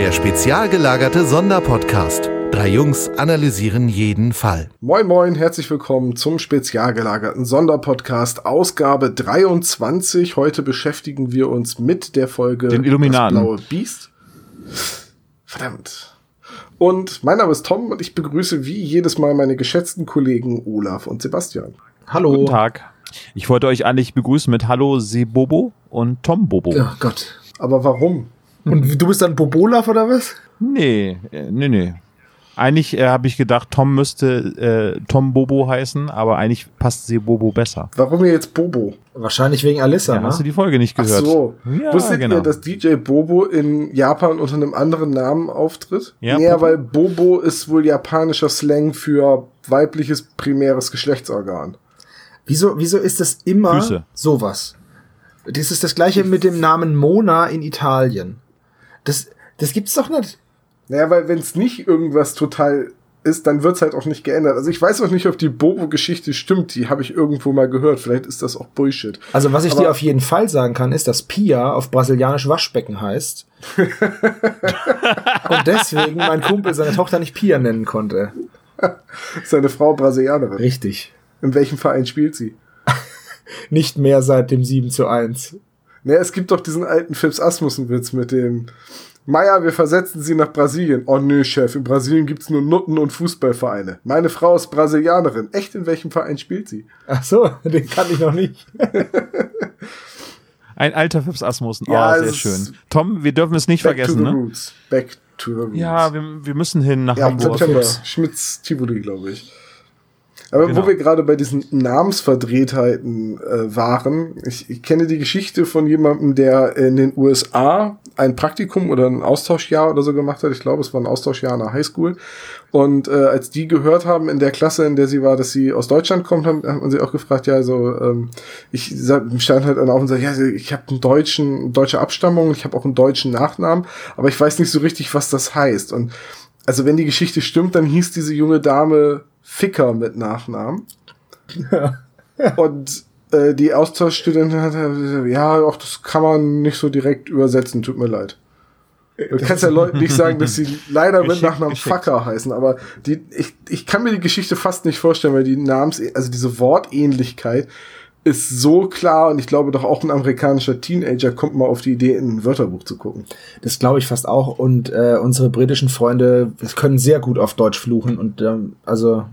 Der spezial gelagerte Sonderpodcast. Drei Jungs analysieren jeden Fall. Moin moin, herzlich willkommen zum spezial gelagerten Sonderpodcast Ausgabe 23. Heute beschäftigen wir uns mit der Folge Den Illuminaten. Das blaue Biest. Verdammt. Und mein Name ist Tom und ich begrüße wie jedes Mal meine geschätzten Kollegen Olaf und Sebastian. Hallo. Guten Tag. Ich wollte euch eigentlich begrüßen mit Hallo Sebobo und Tom Bobo. Oh Gott. Aber warum? Und du bist dann Bobolaf oder was? Nee, äh, nee, nee. Eigentlich äh, habe ich gedacht, Tom müsste äh, Tom Bobo heißen, aber eigentlich passt Sebobo besser. Warum jetzt Bobo? Wahrscheinlich wegen Alissa, Ja, ne? hast du die Folge nicht Ach gehört? so. Ja, Wusstet genau. ihr, dass DJ Bobo in Japan unter einem anderen Namen auftritt? Ja, Bobo. weil Bobo ist wohl japanischer Slang für weibliches primäres Geschlechtsorgan. Wieso, wieso ist das immer Füße. sowas? Das ist das gleiche mit dem Namen Mona in Italien. Das, das gibt's doch nicht. Naja, weil wenn es nicht irgendwas total ist, dann wird's halt auch nicht geändert. Also ich weiß auch nicht, ob die Bobo-Geschichte stimmt. Die habe ich irgendwo mal gehört. Vielleicht ist das auch Bullshit. Also was ich Aber- dir auf jeden Fall sagen kann, ist, dass Pia auf brasilianisch Waschbecken heißt. Und deswegen mein Kumpel seine Tochter nicht Pia nennen konnte. Seine Frau Brasilianerin. Richtig. In welchem Verein spielt sie? Nicht mehr seit dem 7 zu 1. Naja, es gibt doch diesen alten Phipps Asmussen-Witz mit dem Meier, wir versetzen sie nach Brasilien. Oh nö, Chef, in Brasilien gibt's nur Nutten und Fußballvereine. Meine Frau ist Brasilianerin. Echt, in welchem Verein spielt sie? Ach so, den kann ich noch nicht. Ein alter Fips Asmussen. Oh, Ja, sehr es ist- schön. Tom, wir dürfen es nicht Back vergessen, to the ne? roots. Back to the roots. Ja, wir, wir müssen hin nach ja Hamburg. September. Schmitz Tivoli, glaube ich. Aber Genau. wo wir gerade bei diesen Namensverdrehtheiten äh, waren, ich, ich kenne die Geschichte von jemandem, der in den USA ein Praktikum oder ein Austauschjahr oder so gemacht hat. Ich glaube, es war ein Austauschjahr an der Highschool. Und äh, als die gehört haben in der Klasse, in der sie war, dass sie aus Deutschland kommt, haben, haben sie auch gefragt, ja, also ähm, ich stand halt dann auf und sagte, ja, ich habe einen deutschen, deutsche Abstammung, ich habe auch einen deutschen Nachnamen, aber ich weiß nicht so richtig, was das heißt. Und also wenn die Geschichte stimmt, dann hieß diese junge Dame Ficker mit Nachnamen. Und äh, die Austauschstudentin hat gesagt, ja, auch das kann man nicht so direkt übersetzen, tut mir leid. Du kannst ja Leuten nicht sagen, dass sie leider mit Nachnamen. Fucker heißen, aber die, ich, ich kann mir die Geschichte fast nicht vorstellen, weil die Namens, also diese Wortähnlichkeit ist so klar und ich glaube doch auch ein amerikanischer Teenager kommt mal auf die Idee, in ein Wörterbuch zu gucken. Das glaube ich fast auch. Und äh, unsere britischen Freunde können sehr gut auf Deutsch fluchen. Und ähm, also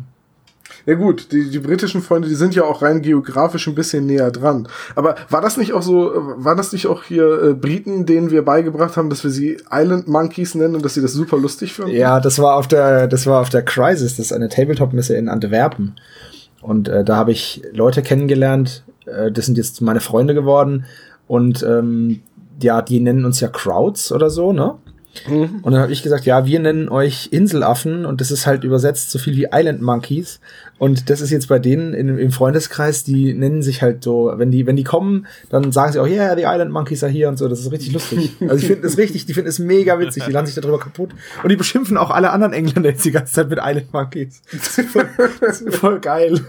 Ja gut, die, die britischen Freunde, die sind ja auch rein geografisch ein bisschen näher dran. Aber war das nicht auch so, war das nicht auch hier äh, Briten, denen wir beigebracht haben, dass wir sie Island Monkeys nennen und dass sie das super lustig finden? ja, das war auf der, das war auf der Crisis, das ist eine Tabletop-Messe in Antwerpen. Und äh, da habe ich Leute kennengelernt, äh, das sind jetzt meine Freunde geworden. Und ähm, ja, die nennen uns ja Crowds oder so, ne? Mhm. Und dann habe ich gesagt, ja, wir nennen euch Inselaffen und das ist halt übersetzt so viel wie Island Monkeys. Und das ist jetzt bei denen in, im Freundeskreis, die nennen sich halt so, wenn die, wenn die kommen, dann sagen sie auch, yeah, die Island Monkeys are here und so. Das ist richtig lustig. Also ich finde das richtig, die finden es mega witzig, die lachen sich darüber kaputt. Und die beschimpfen auch alle anderen Engländer jetzt die ganze Zeit mit Island Monkeys. Das ist voll, das ist voll geil.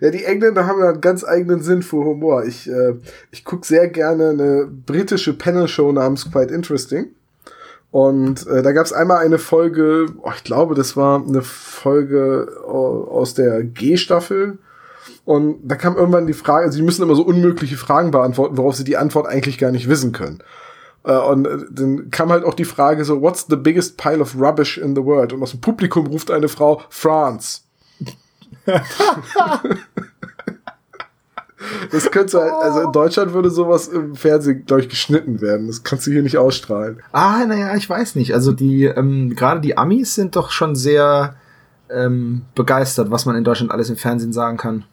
Ja, die Engländer haben ja einen ganz eigenen Sinn für Humor. Ich, äh, ich guck sehr gerne eine britische Panel-Show namens Quite Interesting. Und äh, da gab es einmal eine Folge, oh, ich glaube, das war eine Folge äh, aus der G-Staffel. Und da kam irgendwann die Frage, also die müssen immer so unmögliche Fragen beantworten, worauf sie die Antwort eigentlich gar nicht wissen können. Äh, und äh, dann kam halt auch die Frage so, what's the biggest pile of rubbish in the world? Und aus dem Publikum ruft eine Frau, France. Das könnte halt, also in Deutschland würde sowas im Fernsehen, glaube ich, geschnitten werden. Das kannst du hier nicht ausstrahlen. Ah, naja, ich weiß nicht. Also die, ähm, gerade die Amis sind doch schon sehr ähm, begeistert, was man in Deutschland alles im Fernsehen sagen kann.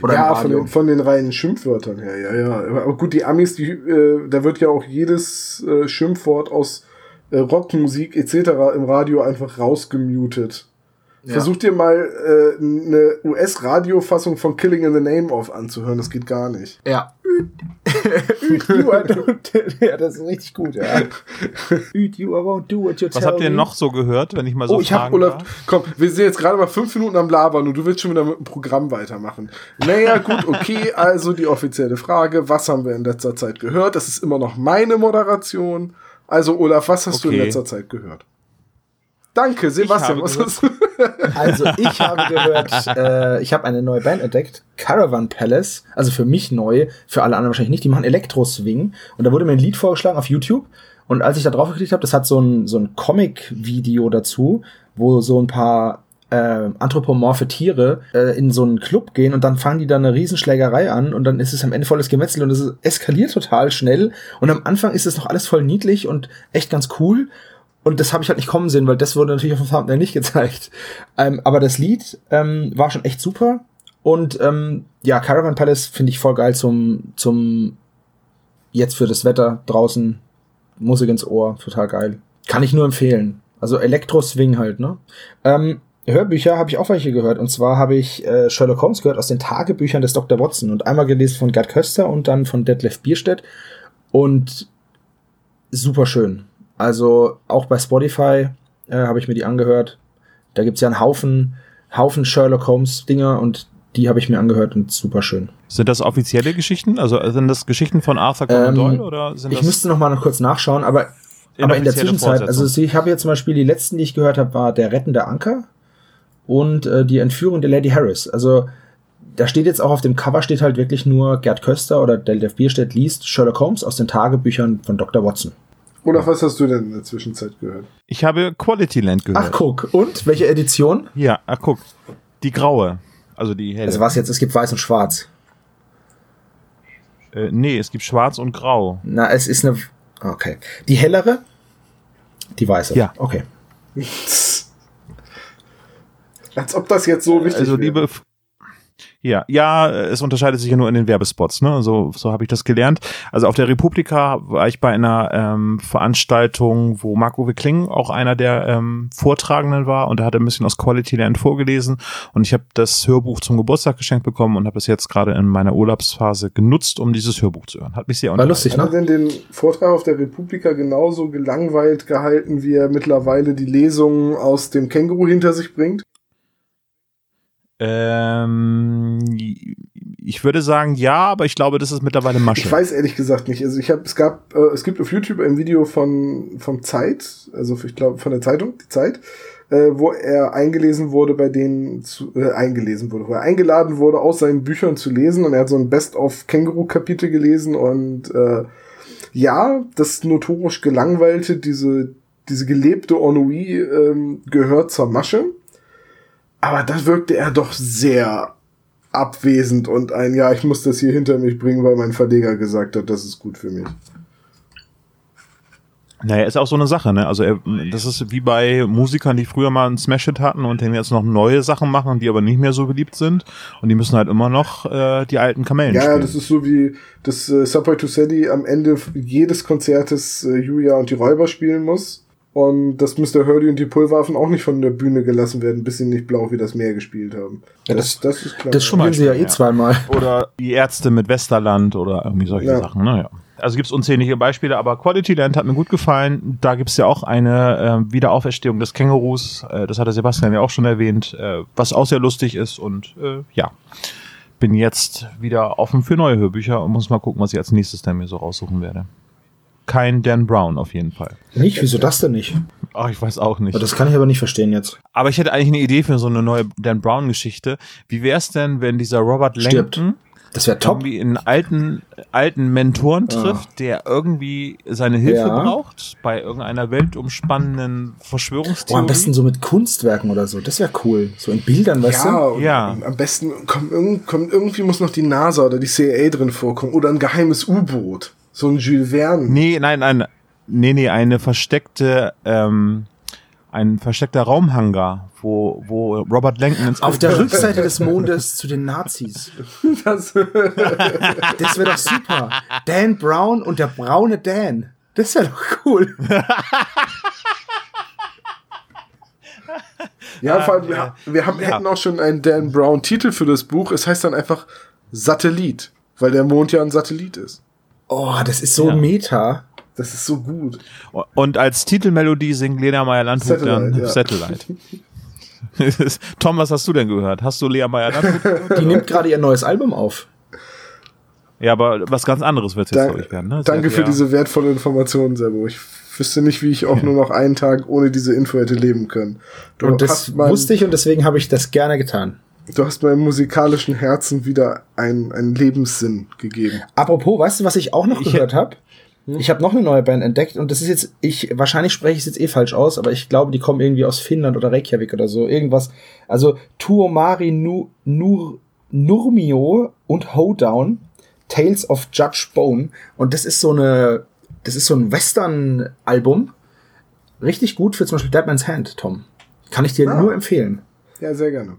Oder ja, von den, von den reinen Schimpfwörtern her, ja, ja. Aber gut, die Amis, die, äh, da wird ja auch jedes äh, Schimpfwort aus äh, Rockmusik etc. im Radio einfach rausgemutet. Ja. Versuch dir mal äh, eine US-Radiofassung von Killing in the Name of anzuhören, das geht gar nicht. Ja. you are don't, ja, das ist richtig gut, ja. you I won't do what you Was habt ihr me. noch so gehört, wenn ich mal so Oh, ich hab Olaf, darf? komm, wir sind jetzt gerade mal fünf Minuten am Labern und du willst schon wieder mit dem Programm weitermachen. Naja, gut, okay, also die offizielle Frage, was haben wir in letzter Zeit gehört? Das ist immer noch meine Moderation. Also, Olaf, was hast du in Okay. letzter Zeit gehört? Danke, Sebastian. du? Also ich habe gehört, äh, ich habe eine neue Band entdeckt, Caravan Palace, also für mich neu, für alle anderen wahrscheinlich nicht, die machen Elektro-Swing. Und da wurde mir ein Lied vorgeschlagen auf YouTube. Und als ich da drauf geklickt habe, das hat so ein, so ein Comic-Video dazu, wo so ein paar äh, anthropomorphe Tiere äh, in so einen Club gehen und dann fangen die da eine Riesenschlägerei an und dann ist es am Ende volles Gemetzel und es eskaliert total schnell. Und am Anfang ist es noch alles voll niedlich und echt ganz cool und das habe ich halt nicht kommen sehen, weil das wurde natürlich auf dem Thumbnail nicht gezeigt. Ähm, aber das Lied ähm, war schon echt super. Und ähm, ja, Caravan Palace finde ich voll geil zum, zum jetzt für das Wetter draußen Musik ins Ohr. Total geil. Kann ich nur empfehlen. Also Elektro-Swing halt, ne? Ähm, Hörbücher habe ich auch welche gehört. Und zwar habe ich äh, Sherlock Holmes gehört aus den Tagebüchern des Dr. Watson. Und einmal gelesen von Gerd Köster und dann von Detlef Bierstedt. Und super schön. Also auch bei Spotify äh, habe ich mir die angehört. Da gibt's ja einen Haufen, Haufen Sherlock Holmes Dinger und die habe ich mir angehört und super schön. Sind das offizielle Geschichten? Also sind das Geschichten von Arthur Conan Ähm, Doyle oder sind Ich das müsste noch mal kurz nachschauen, aber, aber in der Zwischenzeit, also ich habe jetzt zum Beispiel die letzten, die ich gehört habe, war Der rettende Anker und äh, die Entführung der Lady Harris. Also da steht jetzt auch auf dem Cover steht halt wirklich nur Gerd Köster oder Detlef Bierstedt liest Sherlock Holmes aus den Tagebüchern von Dr. Watson. Olaf, was hast du denn in der Zwischenzeit gehört? Ich habe Quality Land gehört. Ach guck, und welche Edition? Ja, ach guck. Die graue. Also die helle. Also was jetzt, es gibt weiß und schwarz. äh, nee, es gibt schwarz und grau. Na, es ist eine Okay. Die hellere? Die weiße. Ja. Okay. Als ob das jetzt so wichtig Also wäre. liebe F- ja, ja, es unterscheidet sich ja nur in den Werbespots, ne? So, so habe ich das gelernt. Also auf der Republika war ich bei einer ähm, Veranstaltung, wo Marc-Uwe Kling auch einer der ähm, Vortragenden war und er hat ein bisschen aus Quality Land vorgelesen und ich habe das Hörbuch zum Geburtstag geschenkt bekommen und habe es jetzt gerade in meiner Urlaubsphase genutzt, um dieses Hörbuch zu hören. Hat mich sehr War lustig, Hat er ne? denn den Vortrag auf der Republika genauso gelangweilt gehalten, wie er mittlerweile die Lesungen aus dem Känguru hinter sich bringt? Ähm, ich würde sagen ja, aber ich glaube, das ist mittlerweile Masche. Ich weiß ehrlich gesagt nicht. Also ich habe, es gab, äh, es gibt auf YouTube ein Video von vom Zeit, also ich glaube von der Zeitung, die Zeit, äh, wo er eingelesen wurde, bei denen zu, äh, eingelesen wurde, wo er eingeladen wurde, aus seinen Büchern zu lesen und er hat so ein Best-of Känguru-Kapitel gelesen und äh, ja, das notorisch gelangweilte, diese diese gelebte Ennui ähm, gehört zur Masche. Aber da wirkte er doch sehr abwesend und ein, ja, ich muss das hier hinter mich bringen, weil mein Verleger gesagt hat, das ist gut für mich. Naja, ist auch so eine Sache, ne? Also er, das ist wie bei Musikern, die früher mal einen Smash-Hit hatten und dann jetzt noch neue Sachen machen, die aber nicht mehr so beliebt sind. Und die müssen halt immer noch äh, die alten Kamellen Ja, spielen. das ist so wie das äh, Subway to Sally am Ende jedes Konzertes äh, Julia und die Räuber spielen muss. Und dass Mr. Hurley und die Pulverwaffen auch nicht von der Bühne gelassen werden, bis sie nicht blau wie das Meer gespielt haben. Ja, das, das ist klar. Das spielen sie ja eh ja. zweimal. Oder die Ärzte mit Westerland oder irgendwie solche Ja. Sachen. Naja. Also gibt's unzählige Beispiele, aber Quality Land hat mir gut gefallen. Da gibt's ja auch eine äh, Wiederauferstehung des Kängurus. Äh, das hatte Sebastian ja auch schon erwähnt, äh, was auch sehr lustig ist. Und äh, ja, bin jetzt wieder offen für neue Hörbücher und muss mal gucken, was ich als nächstes dann mir so raussuchen werde. Kein Dan Brown auf jeden Fall. Nicht? Wieso das denn nicht? Ach, ich weiß auch nicht. Das kann ich aber nicht verstehen jetzt. Aber ich hätte eigentlich eine Idee für so eine neue Dan Brown-Geschichte. Wie wär's denn, wenn dieser Robert Stirbt. Langton Das wäre top. irgendwie einen alten, alten Mentoren trifft, der irgendwie seine Hilfe Ja. braucht bei irgendeiner weltumspannenden Oh, Verschwörungstheorie? am besten so mit Kunstwerken oder so. Das wäre cool. So in Bildern, weißt ja, du? Ja. am besten kommt, irgend, kommt irgendwie muss noch die NASA oder die CIA drin vorkommen oder ein geheimes U-Boot. So ein Jules Verne. Nee, nein, nein. Nee, nee, eine versteckte, ähm, ein versteckter Raumhangar, wo, wo Robert Langton ins Auf der Rückseite des Mondes zu den Nazis. Das, Das wäre doch super. Dan Brown und der braune Dan. Das wäre doch cool. ja, vor allem, wir, wir haben, hätten auch schon einen Dan Brown Titel für das Buch. Es heißt dann einfach Satellit, weil der Mond ja ein Satellit ist. Oh, das ist so Ja. meta. Das ist so gut. Und als Titelmelodie singt Lena Meyer-Landrut dann Satellite, ja. Satellite. Tom, was hast du denn gehört? Hast du Lea Meyer-Landrut gehört? Die nimmt gerade ihr neues Album auf. Ja, aber was ganz anderes wird es jetzt, glaube ich, werden. Ne? Danke für diese wertvolle Information, Sebo. Ich wüsste nicht, wie ich auch nur noch einen Tag ohne diese Info hätte leben können. Du, Und das wusste ich und deswegen habe ich das gerne getan. Du hast meinem musikalischen Herzen wieder einen, einen Lebenssinn gegeben. Apropos, weißt du, was ich auch noch Ich- gehört habe? Ich habe noch eine neue Band entdeckt und das ist jetzt, ich, wahrscheinlich spreche ich es jetzt eh falsch aus, aber ich glaube, die kommen irgendwie aus Finnland oder Reykjavik oder so. Irgendwas. Also Tuomari nu, Nur, Nurmio und Hoedown, Tales of Judge Bone. Und das ist so eine, das ist so ein Western-Album. Richtig gut für zum Beispiel Deadman's Hand, Tom. Kann ich dir Ah. nur empfehlen. Ja, sehr gerne.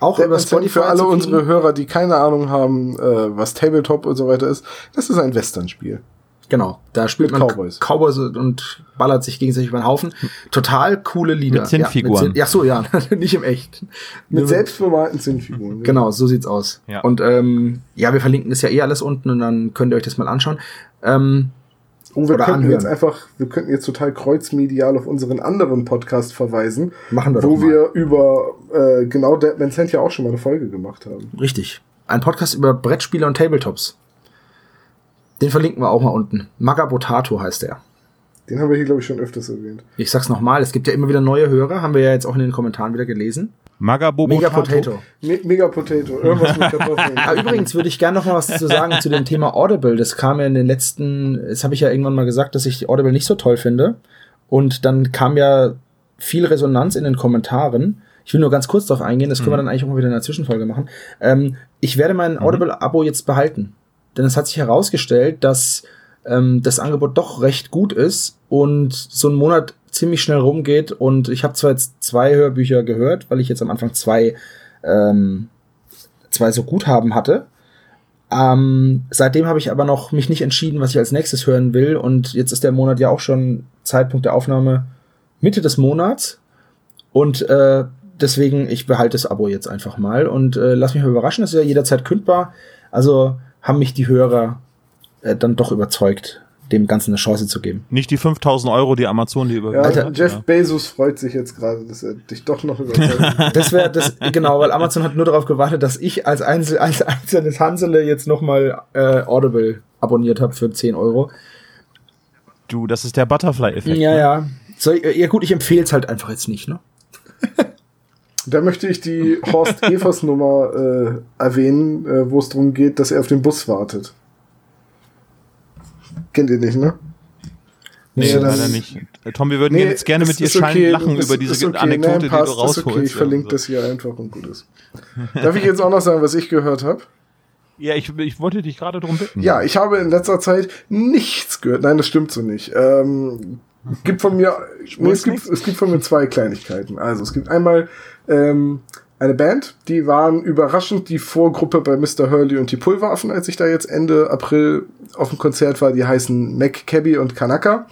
Auch über Spotify. für alle unsere Hörer, die keine Ahnung haben, äh, was Tabletop und so weiter ist, das ist ein Western-Spiel. Genau, da spielt Mit man Cowboys. Cowboys und ballert sich gegenseitig über den Haufen. Total coole Lieder. Mit Zinnfiguren. Ja, mit Zinn- ja so, ja, nicht im Echt. Mit selbstbemalten Zinnfiguren. Genau, so sieht's aus. Ja. Und ähm, ja, wir verlinken das ja eh alles unten und dann könnt ihr euch das mal anschauen. Ähm, Oh, wir Oder könnten anhören. jetzt einfach, wir könnten jetzt total kreuzmedial auf unseren anderen Podcast verweisen, machen wir wo wir über äh, genau Deadman's Hand ja auch schon mal eine Folge gemacht haben. Richtig. Ein Podcast über Brettspiele und Tabletops. Den verlinken wir auch mal unten. Magabotato heißt der. Den haben wir hier, glaube ich, schon öfters erwähnt. Ich sag's nochmal, es gibt ja immer wieder neue Hörer, haben wir ja jetzt auch in den Kommentaren wieder gelesen. Magabobo Mega Tato. Potato. Me Mega Potato, irgendwas mit Kartoffeln. Übrigens würde ich gerne noch mal was zu sagen zu dem Thema Audible. Das kam ja in den letzten, das habe ich ja irgendwann mal gesagt, dass ich Audible nicht so toll finde. Und dann kam ja viel Resonanz in den Kommentaren. Ich will nur ganz kurz darauf eingehen, das können wir dann eigentlich auch mal wieder in einer Zwischenfolge machen. Ähm, ich werde mein Audible-Abo jetzt behalten. Denn es hat sich herausgestellt, dass ähm, das Angebot doch recht gut ist und so ein Monat ziemlich schnell rumgeht. Und ich habe zwar jetzt zwei Hörbücher gehört, weil ich jetzt am Anfang zwei ähm, zwei so Guthaben hatte. Ähm, seitdem habe ich aber noch mich nicht entschieden, was ich als nächstes hören will. Und jetzt ist der Monat ja auch schon Zeitpunkt der Aufnahme Mitte des Monats. Und äh, deswegen, ich behalte das Abo jetzt einfach mal und äh, lass mich mal überraschen. Das ist ja jederzeit kündbar. Also haben mich die Hörer äh, dann doch überzeugt, dem Ganzen eine Chance zu geben. Nicht die 5000 Euro, die Amazon die Ja, überwiesen Alter. Jeff ja. Bezos freut sich jetzt gerade, dass er dich doch noch überzeugt. Das wäre das, genau, weil Amazon hat nur darauf gewartet, dass ich als, Einzel, als einzelnes Hansele jetzt nochmal äh, Audible abonniert habe für 10 Euro. Du, das ist der Butterfly-Effekt. Ja, ne? ja. So, ja gut, ich empfehle es halt einfach jetzt nicht, ne? da möchte ich die Horst Evers Nummer äh, erwähnen, äh, wo es darum geht, dass er auf den Bus wartet. Kennt ihr nicht, ne? Nee, Ja, dann- leider nicht. Äh, Tom, wir würden Nee, jetzt gerne mit dir schallend okay, lachen ist- über diese okay, Anekdote, nein, die passt, du ist rausholst. Okay, ich ja, verlinke so. das hier einfach und gut ist. Darf ich jetzt auch noch sagen, was ich gehört habe? Ja, ich, ich wollte dich gerade darum bitten. Ja, ich habe in letzter Zeit nichts gehört. Nein, das stimmt so nicht. Ähm, gibt von mir, nee, es, gibt, es gibt von mir zwei Kleinigkeiten. Also es gibt einmal ähm, eine Band, die waren überraschend die Vorgruppe bei Mr. Hurley und die Pulveraffen, als ich da jetzt Ende April auf dem Konzert war. Die heißen Mac Cabby und Kanaka.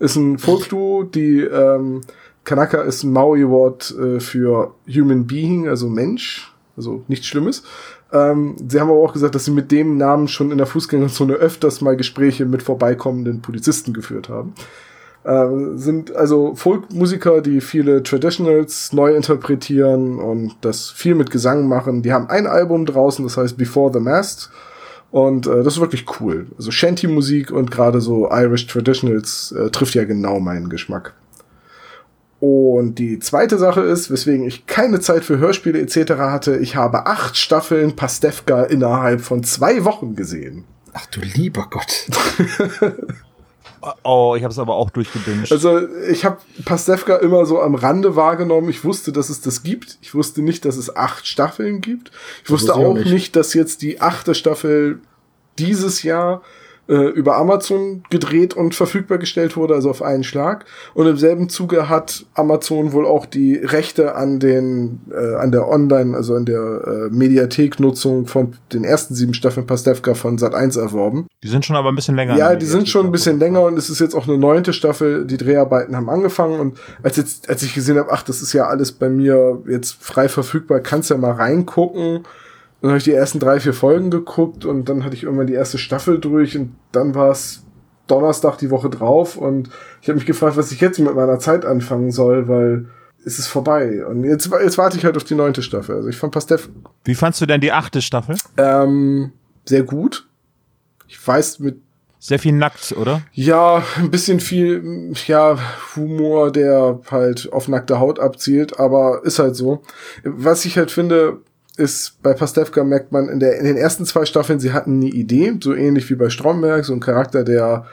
Ist ein Folkduo, die ähm, Kanaka ist ein Maui-Wort äh, für Human Being, also Mensch, also nichts Schlimmes. Ähm, sie haben aber auch gesagt, dass sie mit dem Namen schon in der Fußgängerzone öfters mal Gespräche mit vorbeikommenden Polizisten geführt haben. Äh, sind also Folkmusiker, die viele Traditionals neu interpretieren und das viel mit Gesang machen. Die haben ein Album draußen, das heißt Before the Mast. Und äh, das ist wirklich cool. Also Shanty-Musik und gerade so Irish Traditionals äh, trifft ja genau meinen Geschmack. Und die zweite Sache ist, weswegen ich keine Zeit für Hörspiele etc. hatte, ich habe acht Staffeln Pastewka innerhalb von zwei Wochen gesehen. Ach du lieber Gott. Oh, ich habe es aber auch durchgebinged. Also ich habe Pastewka immer so am Rande wahrgenommen. Ich wusste, dass es das gibt. Ich wusste nicht, dass es acht Staffeln gibt. Ich wusste wusste auch nicht. nicht, dass jetzt die achte Staffel dieses Jahr äh, über Amazon gedreht und verfügbar gestellt wurde, also auf einen Schlag. Und im selben Zuge hat Amazon wohl auch die Rechte an den, äh, an der Online, also an der äh, Mediathek-Nutzung von den ersten sieben Staffeln Pastewka von Sat1 erworben. die sind schon aber ein bisschen länger. Ja, die sind schon ein bisschen länger und es ist jetzt auch eine neunte Staffel. Die Dreharbeiten haben angefangen und als jetzt, als ich gesehen habe, ach, das ist ja alles bei mir jetzt frei verfügbar, kannst ja mal reingucken. Dann habe ich die ersten drei, vier Folgen geguckt und dann hatte ich irgendwann die erste Staffel durch und dann war es Donnerstag die Woche drauf und ich habe mich gefragt, was ich jetzt mit meiner Zeit anfangen soll, weil es ist vorbei. Und jetzt, jetzt warte ich halt auf die neunte Staffel. Also ich fand Pastef Wie fandst du denn die achte Staffel? ähm, sehr gut. Ich weiß mit Sehr viel nackt, oder? ja, ein bisschen viel, ja, Humor, der halt auf nackte Haut abzielt, aber ist halt so. Was ich halt finde, ist, bei Pastewka merkt man in, der, in den ersten zwei Staffeln, sie hatten eine Idee, so ähnlich wie bei Stromberg, so ein Charakter, der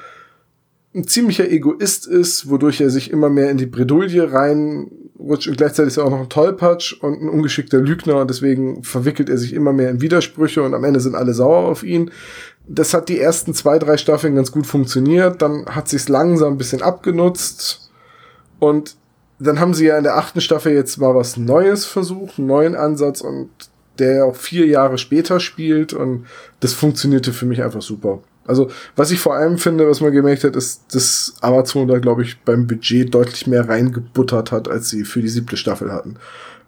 ein ziemlicher Egoist ist, wodurch er sich immer mehr in die Bredouille reinrutscht und gleichzeitig ist er auch noch ein Tollpatsch und ein ungeschickter Lügner und deswegen verwickelt er sich immer mehr in Widersprüche und am Ende sind alle sauer auf ihn. Das hat die ersten zwei, drei Staffeln ganz gut funktioniert, dann hat sich's langsam ein bisschen abgenutzt und dann haben sie ja in der achten Staffel jetzt mal was Neues versucht, einen neuen Ansatz und der auch vier Jahre später spielt und das funktionierte für mich einfach super. Also, was ich vor allem finde, was man gemerkt hat, ist, dass Amazon da, glaube ich, beim Budget deutlich mehr reingebuttert hat, als sie für die siebte Staffel hatten.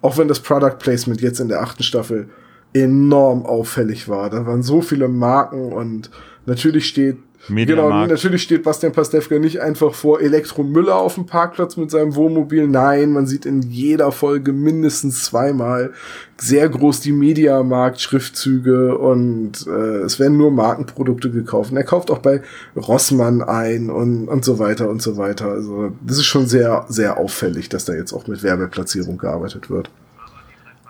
Auch wenn das Product Placement jetzt in der achten Staffel enorm auffällig war. Da waren so viele Marken und natürlich steht Genau, Mediamarkt. natürlich steht Bastian Pastewka nicht einfach vor Elektromüller auf dem Parkplatz mit seinem Wohnmobil. Nein, man sieht in jeder Folge mindestens zweimal sehr groß die Mediamarkt-Schriftzüge und äh, es werden nur Markenprodukte gekauft. Und er kauft auch bei Rossmann ein und, und so weiter und so weiter. Also das ist schon sehr, sehr auffällig, dass da jetzt auch mit Werbeplatzierung gearbeitet wird.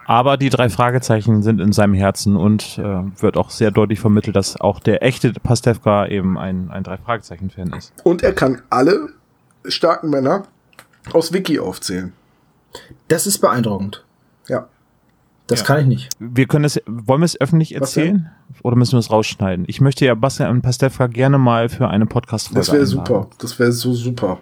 Aber die drei Fragezeichen sind in seinem Herzen und äh, wird auch sehr deutlich vermittelt, dass auch der echte Pastewka eben ein, ein drei Fragezeichen-Fan ist. Und er kann alle starken Männer aus Wiki aufzählen. Das ist beeindruckend. Ja. Das Ja. kann ich nicht. Wir können es, wollen wir es öffentlich erzählen? Oder müssen wir es rausschneiden? Ich möchte ja Bastian Pastewka gerne mal für eine Podcast-Folge Das wäre super. Das wäre so super.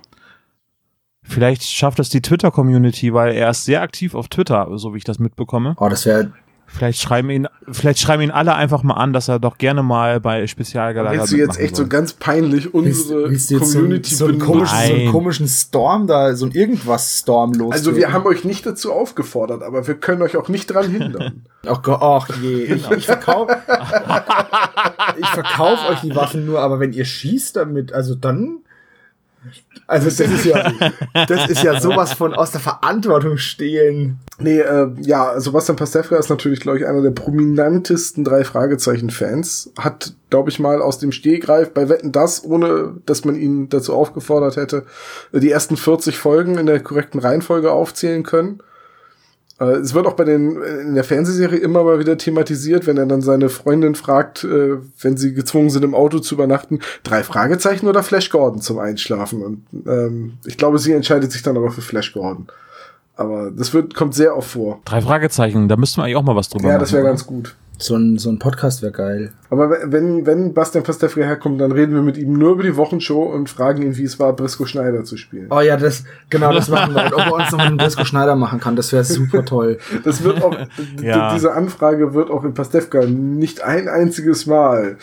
Vielleicht schafft es die Twitter-Community, weil er ist sehr aktiv auf Twitter, so wie ich das mitbekomme. Oh, das wäre. Vielleicht schreiben ihn, vielleicht schreiben ihn alle einfach mal an, dass er doch gerne mal bei Spezialgalaga Willst du jetzt echt so soll. ganz peinlich unsere willst du jetzt so, einen- Community so, einen komischen, so einen komischen Storm da, so ein irgendwas-Storm los? Also wir haben euch nicht dazu aufgefordert, aber wir können euch auch nicht dran hindern. Ach Gott, ach je. Ich, ich verkaufe ich verkauf euch die Waffen nur, aber wenn ihr schießt damit, also dann. Also das ist ja, das ist ja sowas von aus der Verantwortung stehlen. nee, äh, ja, Sebastian Pastewka ist natürlich, glaube ich, einer der prominentesten drei Fragezeichen-Fans. Hat, glaube ich, mal aus dem Stehgreif bei Wetten das, ohne dass man ihn dazu aufgefordert hätte, die ersten 40 Folgen in der korrekten Reihenfolge aufzählen können. Äh, Es wird auch bei den in der Fernsehserie immer mal wieder thematisiert, wenn er dann seine Freundin fragt, äh, wenn sie gezwungen sind im Auto zu übernachten, drei Fragezeichen oder Flash Gordon zum Einschlafen. Und ähm, ich glaube, sie entscheidet sich dann aber für Flash Gordon. Aber das wird kommt sehr oft vor. Drei Fragezeichen, da müssten wir eigentlich auch mal was drüber Ja, machen. das wäre ganz gut. So ein, so ein Podcast wäre geil. Aber wenn wenn Bastian Pastewka herkommt, dann reden wir mit ihm nur über die Wochenshow und fragen ihn, wie es war, Brisco Schneider zu spielen. Oh ja, das, genau, das machen wir. Und ob er uns noch einen Brisco Schneider machen kann, das wäre super toll. Das wird auch, Ja. diese Anfrage wird auch in Pastewka nicht ein einziges Mal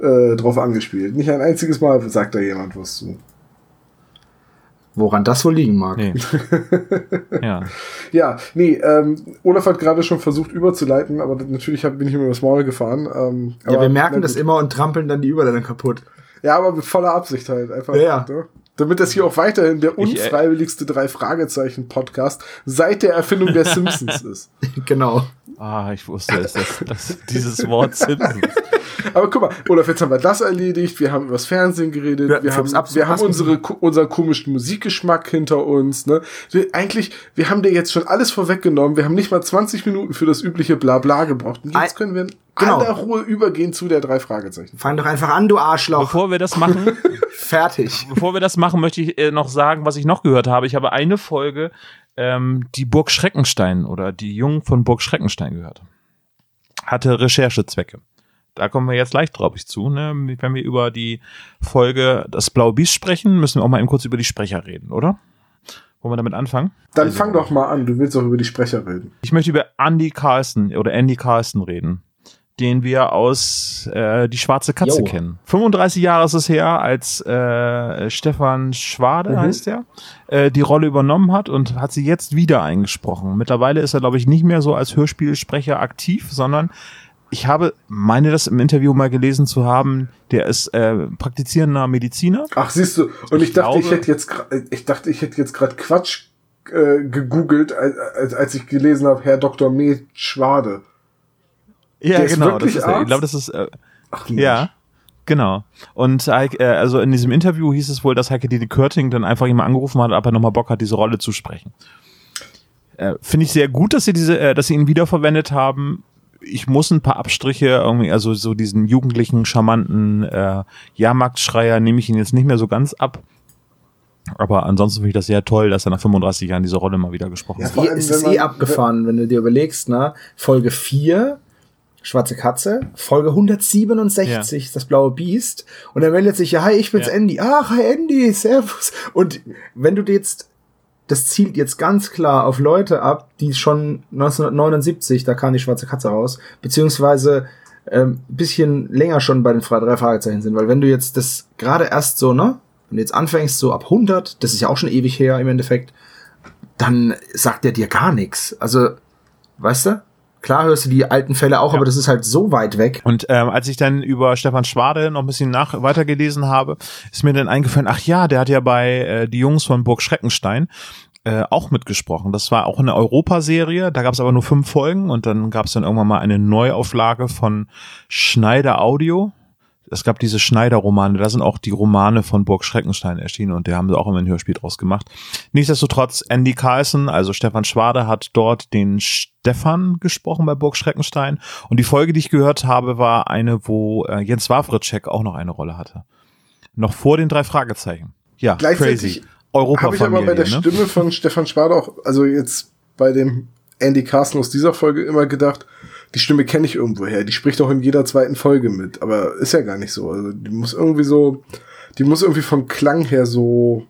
äh, drauf angespielt. Nicht ein einziges Mal sagt da jemand was zu. Woran das wohl liegen mag. Nee. ja. Ja, nee, ähm, Olaf hat gerade schon versucht überzuleiten, aber natürlich hab, bin ich ihm das Maul gefahren. Ähm, Ja, aber- wir merken na das immer und trampeln dann die Überleitung kaputt. Ja, aber mit voller Absicht halt. Einfach, Ja, ja. ne? Damit das hier auch weiterhin der äh, unfreiwilligste Drei-Fragezeichen-Podcast seit der Erfindung der Simpsons ist. genau. Ah, ich wusste es, dass, dass dieses Wort Simpsons. Aber guck mal, Olaf, jetzt haben wir das erledigt, wir haben übers Fernsehen geredet, Ja, wir, haben, wir haben ab- unsere, unseren komischen Musikgeschmack hinter uns. Ne? Wir, eigentlich, wir haben dir jetzt schon alles vorweggenommen, wir haben nicht mal 20 Minuten für das übliche Blabla gebraucht. Und jetzt können wir Genau. aller Ruhe übergehen zu der drei Fragezeichen. Fang doch einfach an, du Arschloch. Bevor wir das machen, Fertig. bevor wir das machen, möchte ich äh, noch sagen, was ich noch gehört habe. Ich habe eine Folge, ähm, die Burg Schreckenstein oder die Jungen von Burg Schreckenstein gehört. Hatte Recherchezwecke. Da kommen wir jetzt leicht drauf ich zu. Ne? Wenn wir über die Folge Das Blaue Biest sprechen, müssen wir auch mal eben kurz über die Sprecher reden, oder? Wollen wir damit anfangen? Dann Also- fang doch mal an, du willst auch über die Sprecher reden. Ich möchte über Andy Carlson oder Andy Carlson reden, den wir aus äh, Die Schwarze Katze Jo. kennen. 35 Jahre ist es her, als äh, Stefan Schwade, Mhm. heißt er, äh, die Rolle übernommen hat und hat sie jetzt wieder eingesprochen. Mittlerweile ist er, glaube ich, nicht mehr so als Hörspielsprecher aktiv, sondern ich habe, meine das im Interview mal gelesen zu haben, der ist äh, praktizierender Mediziner. Ach, siehst du, und ich, Ich dachte, ich glaube- hätte jetzt, ich dachte, ich hätte jetzt gerade Quatsch äh, gegoogelt, als, als, als ich gelesen habe, Herr Dr. Med Schwade. Ja, Der ist genau. Ist. Ich glaube, das ist, äh, Ach, ja. Genau. Und äh, also in diesem Interview hieß es wohl, dass Heike Dine Körting dann einfach jemand angerufen hat, ob er nochmal Bock hat, diese Rolle zu sprechen. Äh, Finde ich sehr gut, dass sie diese, äh, dass sie ihn wiederverwendet haben. Ich muss ein paar Abstriche irgendwie, also so diesen jugendlichen, charmanten äh, Jahrmarktschreier nehme ich ihn jetzt nicht mehr so ganz ab. Aber ansonsten finde ich das sehr toll, dass er nach 35 Jahren diese Rolle mal wieder gesprochen Ja, hat. ist es wenn eh abgefahren, wenn du dir überlegst, ne? Folge 4, Schwarze Katze, Folge 167, das blaue Biest. Und er meldet sich, ja, hi, ich bin's Ja. Andy. Ach, hi Andy, servus. Und wenn du jetzt, das zielt jetzt ganz klar auf Leute ab, die schon 1979, da kam die Schwarze Katze raus, beziehungsweise ähm, bisschen länger schon bei den drei Fragezeichen sind. Weil wenn du jetzt das gerade erst so, ne? Wenn du jetzt anfängst so ab 100, das ist ja auch schon ewig her im Endeffekt, dann sagt er dir gar nichts. Also, weißt du? Klar hörst du die alten Fälle auch, aber das ist halt so weit weg. Und ähm, als ich dann über Stefan Schwade noch ein bisschen nach weitergelesen habe, ist mir dann eingefallen, ach ja, der hat ja bei äh, die Jungs von Burg Schreckenstein äh, auch mitgesprochen. Das war auch eine Europaserie, da gab es aber nur fünf Folgen und dann gab es dann irgendwann mal eine Neuauflage von Schneider Audio. Es gab diese Schneider-Romane, da sind auch die Romane von Burg Schreckenstein erschienen und da haben sie auch immer ein Hörspiel draus gemacht. Nichtsdestotrotz, Andy Carlson, also Stefan Schwade, hat dort den Stefan gesprochen bei Burg Schreckenstein. Und die Folge, die ich gehört habe, war eine, wo äh, Jens Wawritschek auch noch eine Rolle hatte. Noch vor den drei Fragezeichen. Ja, Gleichzeitig crazy. Europa Habe ich aber bei der Stimme von Stefan Schwade auch, also jetzt bei dem Andy Carson aus dieser Folge immer gedacht, die Stimme kenne ich irgendwoher. Die spricht auch in jeder zweiten Folge mit, aber ist ja gar nicht so. Also die muss irgendwie so, die muss irgendwie vom Klang her so,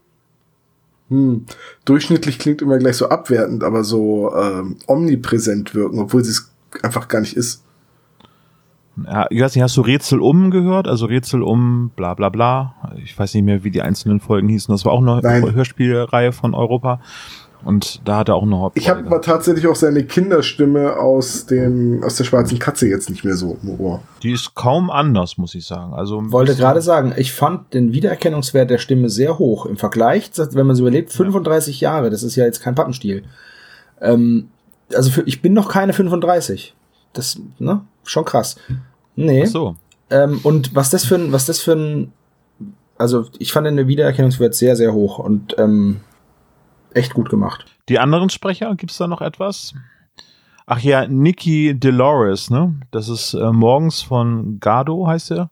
hm, durchschnittlich klingt immer gleich so abwertend, aber so ähm, omnipräsent wirken, obwohl sie es einfach gar nicht ist. Ja, ich weiß nicht, hast du Rätsel um gehört? Also Rätsel um bla bla bla. Ich weiß nicht mehr, wie die einzelnen Folgen hießen. Das war auch eine Nein. Hörspielreihe von Europa. Und da hat er auch eine Hauptrolle. Ich habe aber tatsächlich auch seine Kinderstimme aus dem aus der schwarzen Katze jetzt nicht mehr so im Ohr. Die ist kaum anders, muss ich sagen. Also Wollte gerade sagen, ich fand den Wiedererkennungswert der Stimme sehr hoch. Im Vergleich, wenn man es überlegt, 35 Jahre, das ist ja jetzt kein Pappenstiel. Ähm, also für, ich bin noch keine 35. Das, ne? Schon krass. Nee. Ach so. Ähm, und was das für ein, was das für ein, also ich fand den Wiedererkennungswert sehr, sehr hoch und ähm, echt gut gemacht. Die anderen Sprecher, gibt's da noch etwas? Ach ja, Nikki Dolores, ne? Das ist äh, morgens von Gardo, heißt er.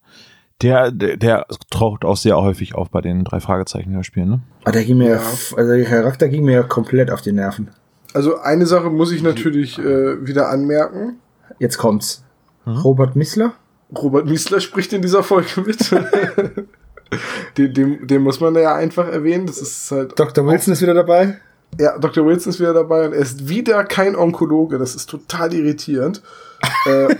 Der, der, der taucht auch sehr häufig auf bei den drei Fragezeichen-Hörspielen, ne? Aber der ging mir, Ja. also der Charakter ging mir komplett auf die Nerven. Also eine Sache muss ich natürlich äh, wieder anmerken. Jetzt kommt's. Mhm. Robert Missler? Robert Miesler spricht in dieser Folge mit. den, den, den muss man da ja einfach erwähnen. Das ist halt. Dr. Wilson ist wieder dabei. Ja, Dr. Wilson ist wieder dabei und er ist wieder kein Onkologe. Das ist total irritierend. äh,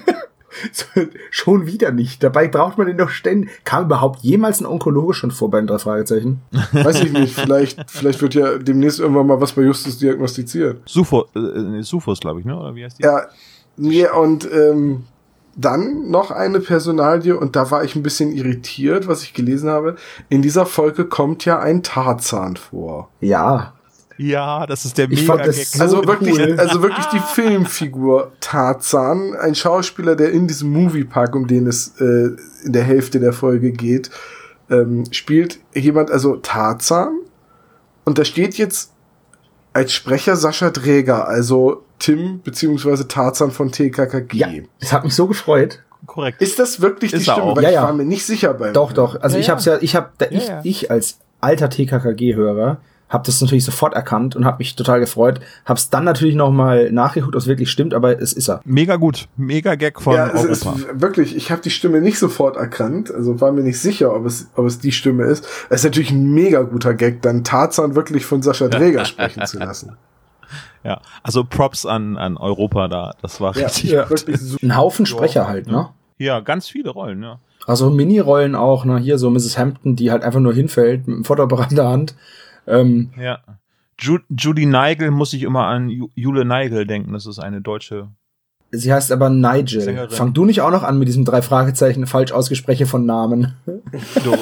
schon wieder nicht. Dabei braucht man den doch ständig. Kam überhaupt jemals ein Onkologe schon vor bei den drei Fragezeichen? weiß ich nicht. Vielleicht, vielleicht wird ja demnächst irgendwann mal was bei Justus diagnostiziert. Sufo, äh, nee, Sufus, glaube ich, ne? Oder wie heißt die? Ja, nee, und ähm, dann noch eine Personalie und da war ich ein bisschen irritiert, was ich gelesen habe. In dieser Folge kommt ja ein Tarzan vor. Ja. Ja, das ist der das Mega-Gag. so Also wirklich, cool. also wirklich die Filmfigur Tarzan, ein Schauspieler, der in diesem Moviepark, um den es äh, in der Hälfte der Folge geht, ähm, spielt jemand, also Tarzan. Und da steht jetzt als Sprecher Sascha Dräger, also Tim beziehungsweise Tarzan von TKKG. Ja. Es hat mich so gefreut. Korrekt. Ist das wirklich Ist die er Stimme? auch. Weil Ja, ich ja. war mir nicht sicher beim. Doch, doch. Also Ja, ich ja. hab's ja, ich hab, da, Ja, ich, ja. ich als alter TKKG-Hörer hab das natürlich sofort erkannt und hab mich total gefreut. Hab's dann natürlich noch mal nachgeguckt, ob es wirklich stimmt, aber es ist er. Mega gut. Mega-Gag von Ja, es ist Europa. wirklich, ich habe die Stimme nicht sofort erkannt, also war mir nicht sicher, ob es, ob es die Stimme ist. Es ist natürlich ein mega guter Gag, dann Tarzan wirklich von Sascha Dräger sprechen zu lassen. Ja, also Props an, an Europa da. Das war richtig. ja. super. Ein Haufen Sprecher halt, ne? Ja, ganz viele Rollen, ja. Also Mini-Rollen auch, ne? Hier so Mrs. Hampton, die halt einfach nur hinfällt mit dem Fotoapparat in der Hand. Ähm, Ja. Ju Judy Neigel muss ich immer an Ju Jule Neigel denken. Das ist eine deutsche. sie heißt aber Nigel. Sängerin. Fang du nicht auch noch an mit diesem drei Fragezeichen falsch ausgespreche von Namen. So,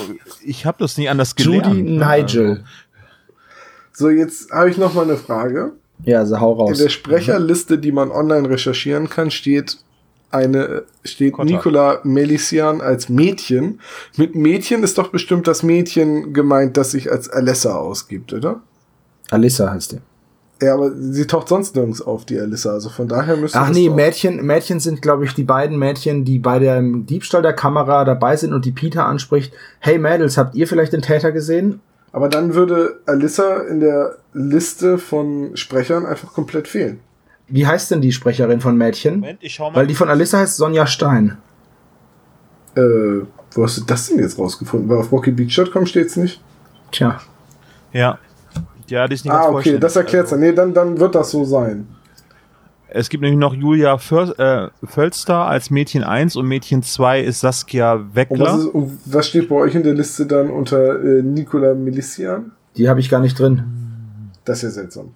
ich habe das nie anders gelernt. Judy? Nigel. So, jetzt habe ich noch mal eine Frage. Ja, also hau In raus. der Sprecherliste, die man online recherchieren kann, steht eine steht Kotter. Nicola Melissian als Mädchen. Mit Mädchen ist doch bestimmt das Mädchen gemeint, das sich als Alessa ausgibt, oder? Alissa heißt die. Ja, aber sie taucht sonst nirgends auf, die Alissa. Also von daher müsste Ach nee, Mädchen, Mädchen sind, glaube ich, die beiden Mädchen, die bei dem Diebstahl der Kamera dabei sind und die Peter anspricht, hey Mädels, habt ihr vielleicht den Täter gesehen? Aber dann würde Alissa in der Liste von Sprechern einfach komplett fehlen. Wie heißt denn die Sprecherin von Mädchen? Moment, ich schau mal. Weil die von Alissa heißt Sonja Stein. Äh, wo hast du das denn jetzt rausgefunden? Weil auf RockyBeach.com steht's nicht. Tja. ja. Ja, die ist nicht Ah, ganz okay, das erklärt's Also, dann. Nee, dann, dann wird das so sein. Es gibt nämlich noch Julia Föl äh, Völster als Mädchen 1 und Mädchen 2 ist Saskia Und was, Weckler. ist, und was steht bei euch in der Liste dann unter äh, Nicola Melissian? Die habe ich gar nicht drin. Das ist ja seltsam.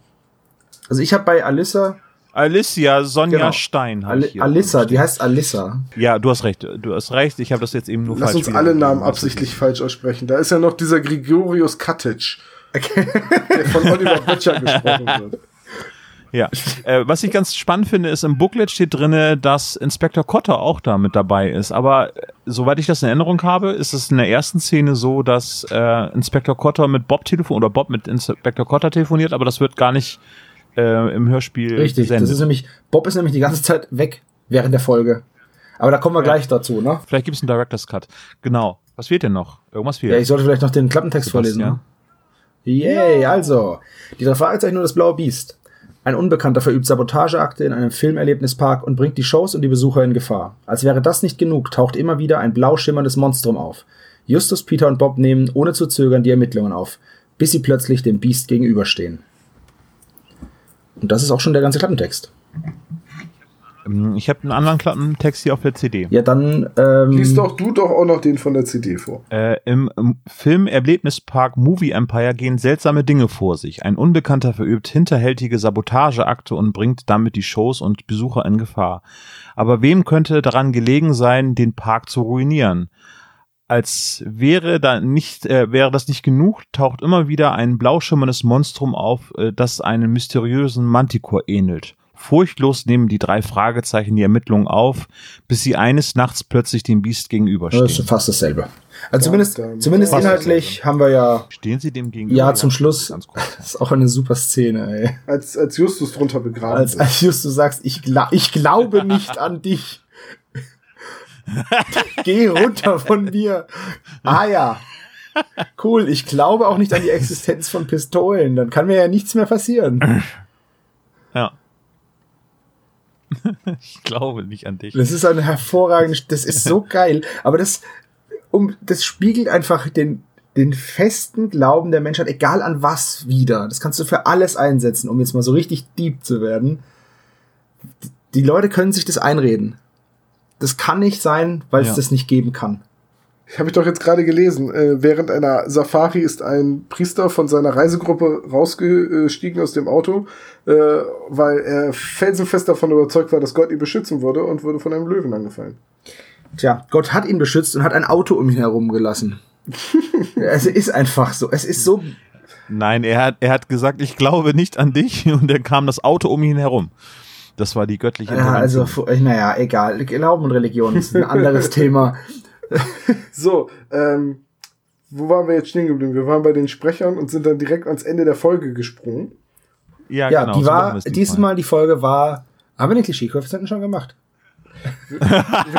Also ich habe bei Alissa, Alicia Sonja Genau. Stein. hier Alissa, die heißt Alissa. Ja, du hast recht. Du hast recht. Ich habe das jetzt eben nur Lass falsch uns alle. Namen absichtlich falsch aussprechen. Da ist ja noch dieser Gregorius Cottage, der von Oliver Böttcher gesprochen wird. Ja. Äh, was ich ganz spannend finde, ist im Booklet steht drinne, dass Inspektor Cotter auch da mit dabei ist. Aber äh, soweit ich das in Erinnerung habe, ist es in der ersten Szene so, dass äh, Inspektor Cotter mit Bob telefoniert oder Bob mit Inspektor Cotter telefoniert, aber das wird gar nicht äh, im Hörspiel Richtig. Das gesendet. ist nämlich, Bob ist nämlich die ganze Zeit weg während der Folge. Aber da kommen wir gleich dazu, ne? Vielleicht gibt es einen Director's Cut. Genau. Was fehlt denn noch? Irgendwas fehlt. Ja, ich sollte vielleicht noch den Klappentext vorlesen. Ne? Yay, also. Die drei Fragezeichen und das blaue Biest. Ein Unbekannter verübt Sabotageakte in einem Filmerlebnispark und bringt die Shows und die Besucher in Gefahr. Als wäre das nicht genug, taucht immer wieder ein blau schimmerndes Monstrum auf. Justus, Peter und Bob nehmen ohne zu zögern die Ermittlungen auf, bis sie plötzlich dem Biest gegenüberstehen. Und das ist auch schon der ganze Klappentext. Ähm, Ich habe einen anderen Klappentext hier auf der CD. Ja, dann. Ähm, Lies doch du doch auch noch den von der CD vor. Äh, Im, im Film-Erlebnispark Movie Empire gehen seltsame Dinge vor sich. Ein Unbekannter verübt hinterhältige Sabotageakte und bringt damit die Shows und Besucher in Gefahr. Aber wem könnte daran gelegen sein, den Park zu ruinieren? Als wäre da nicht, äh, wäre das nicht genug, taucht immer wieder ein blau schimmerndes Monstrum auf, äh, das einem mysteriösen Manticore ähnelt. Furchtlos nehmen die drei Fragezeichen die Ermittlungen auf, bis sie eines Nachts plötzlich dem Biest gegenüberstehen. das ist fast dasselbe. Also zumindest, zumindest inhaltlich haben wir ja. Stehen Sie dem gegenüber? Ja, zum Schluss. Ganz kurz. Das ist auch eine super Szene, ey. Als, als Justus drunter begraben Als, wird. als Justus sagst, ich, gla ich glaube nicht an dich. Geh runter von mir. Ah ja. Cool, ich glaube auch nicht an die Existenz von Pistolen. Dann kann mir ja nichts mehr passieren. Ja. ich glaube nicht an dich. Das ist eine hervorragende, das ist so geil. Aber das, um, das spiegelt einfach den, den festen Glauben der Menschheit, egal an was wieder. Das kannst du für alles einsetzen, um jetzt mal so richtig deep zu werden. Die Leute können sich das einreden. Das kann nicht sein, weil es Ja. das nicht geben kann. Habe ich doch jetzt gerade gelesen. Äh, während einer Safari ist ein Priester von seiner Reisegruppe rausgestiegen aus dem Auto, äh, weil er felsenfest davon überzeugt war, dass Gott ihn beschützen würde und wurde von einem Löwen angefallen. Tja, Gott hat ihn beschützt und hat ein Auto um ihn herum gelassen. es ist einfach so. Es ist so. Nein, er hat, er hat gesagt, ich glaube nicht an dich und dann kam das Auto um ihn herum. Das war die göttliche Ja, also, naja, egal. Glauben und Religion ist ein anderes Thema. So, ähm, wo waren wir jetzt stehen geblieben? Wir waren bei den Sprechern und sind dann direkt ans Ende der Folge gesprungen. Ja, Ja, genau, die war, wir dieses diesmal. Mal die Folge war, haben wir den Klischee-Koeffizienten schon gemacht? Wir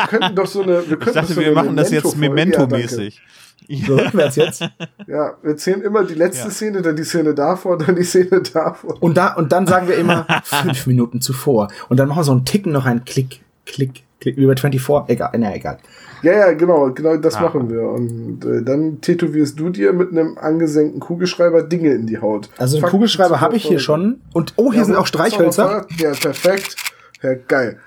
könnten doch so eine. Wir Ich könnten dachte, doch so wir eine machen das jetzt Memento-Folge- Ja. Memento-mäßig. So rückwärts jetzt. Ja, wir zählen immer die letzte Ja. Szene, dann die Szene davor, dann die Szene davor. Und da, und dann sagen wir immer fünf Minuten zuvor. Und dann machen wir so einen Ticken noch einen Klick, Klick, Klick, wie bei 24. Egal, na egal. Ja, ja, genau, genau das Ah. machen wir. Und äh, dann tätowierst du dir mit einem angesenkten Kugelschreiber Dinge in die Haut. Also einen Kugelschreiber habe ich hier schon. Und oh, hier Ja, sind wo- auch Streichhölzer. Ja, perfekt. Ja, geil.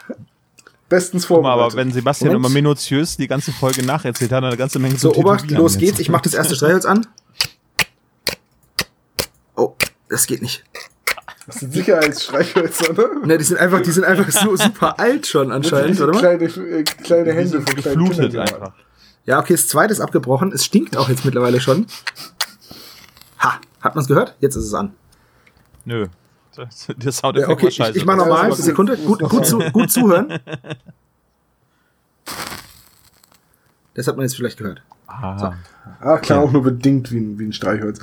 Bestens Guck mal, vorbereitet. aber wenn Sebastian Moment. immer minutiös die ganze Folge nacherzählt hat, hat er eine ganze Menge So, Obacht, los geht's. Ich mache das erste Streichholz an. Oh, das geht nicht. Das sind Sicherheitsstreichhölzer, ne? Ne, die sind einfach, die sind einfach so super alt schon anscheinend, oder? kleine, äh, kleine Die Hände von kleinen geflutet Kindern. einfach. Ja, okay, das zweite ist abgebrochen. Es stinkt auch jetzt mittlerweile schon. Ha, hat man's gehört? Jetzt ist es an. Nö. Das- Der Ja, Soundeffekt okay, war ich, scheiße. ich mach Ja, nochmal. aber Sekunde. Gut, gut, zu, gut zuhören. Das hat man jetzt vielleicht gehört. Ah. Ah, klar, auch nur bedingt wie ein, wie ein Streichholz.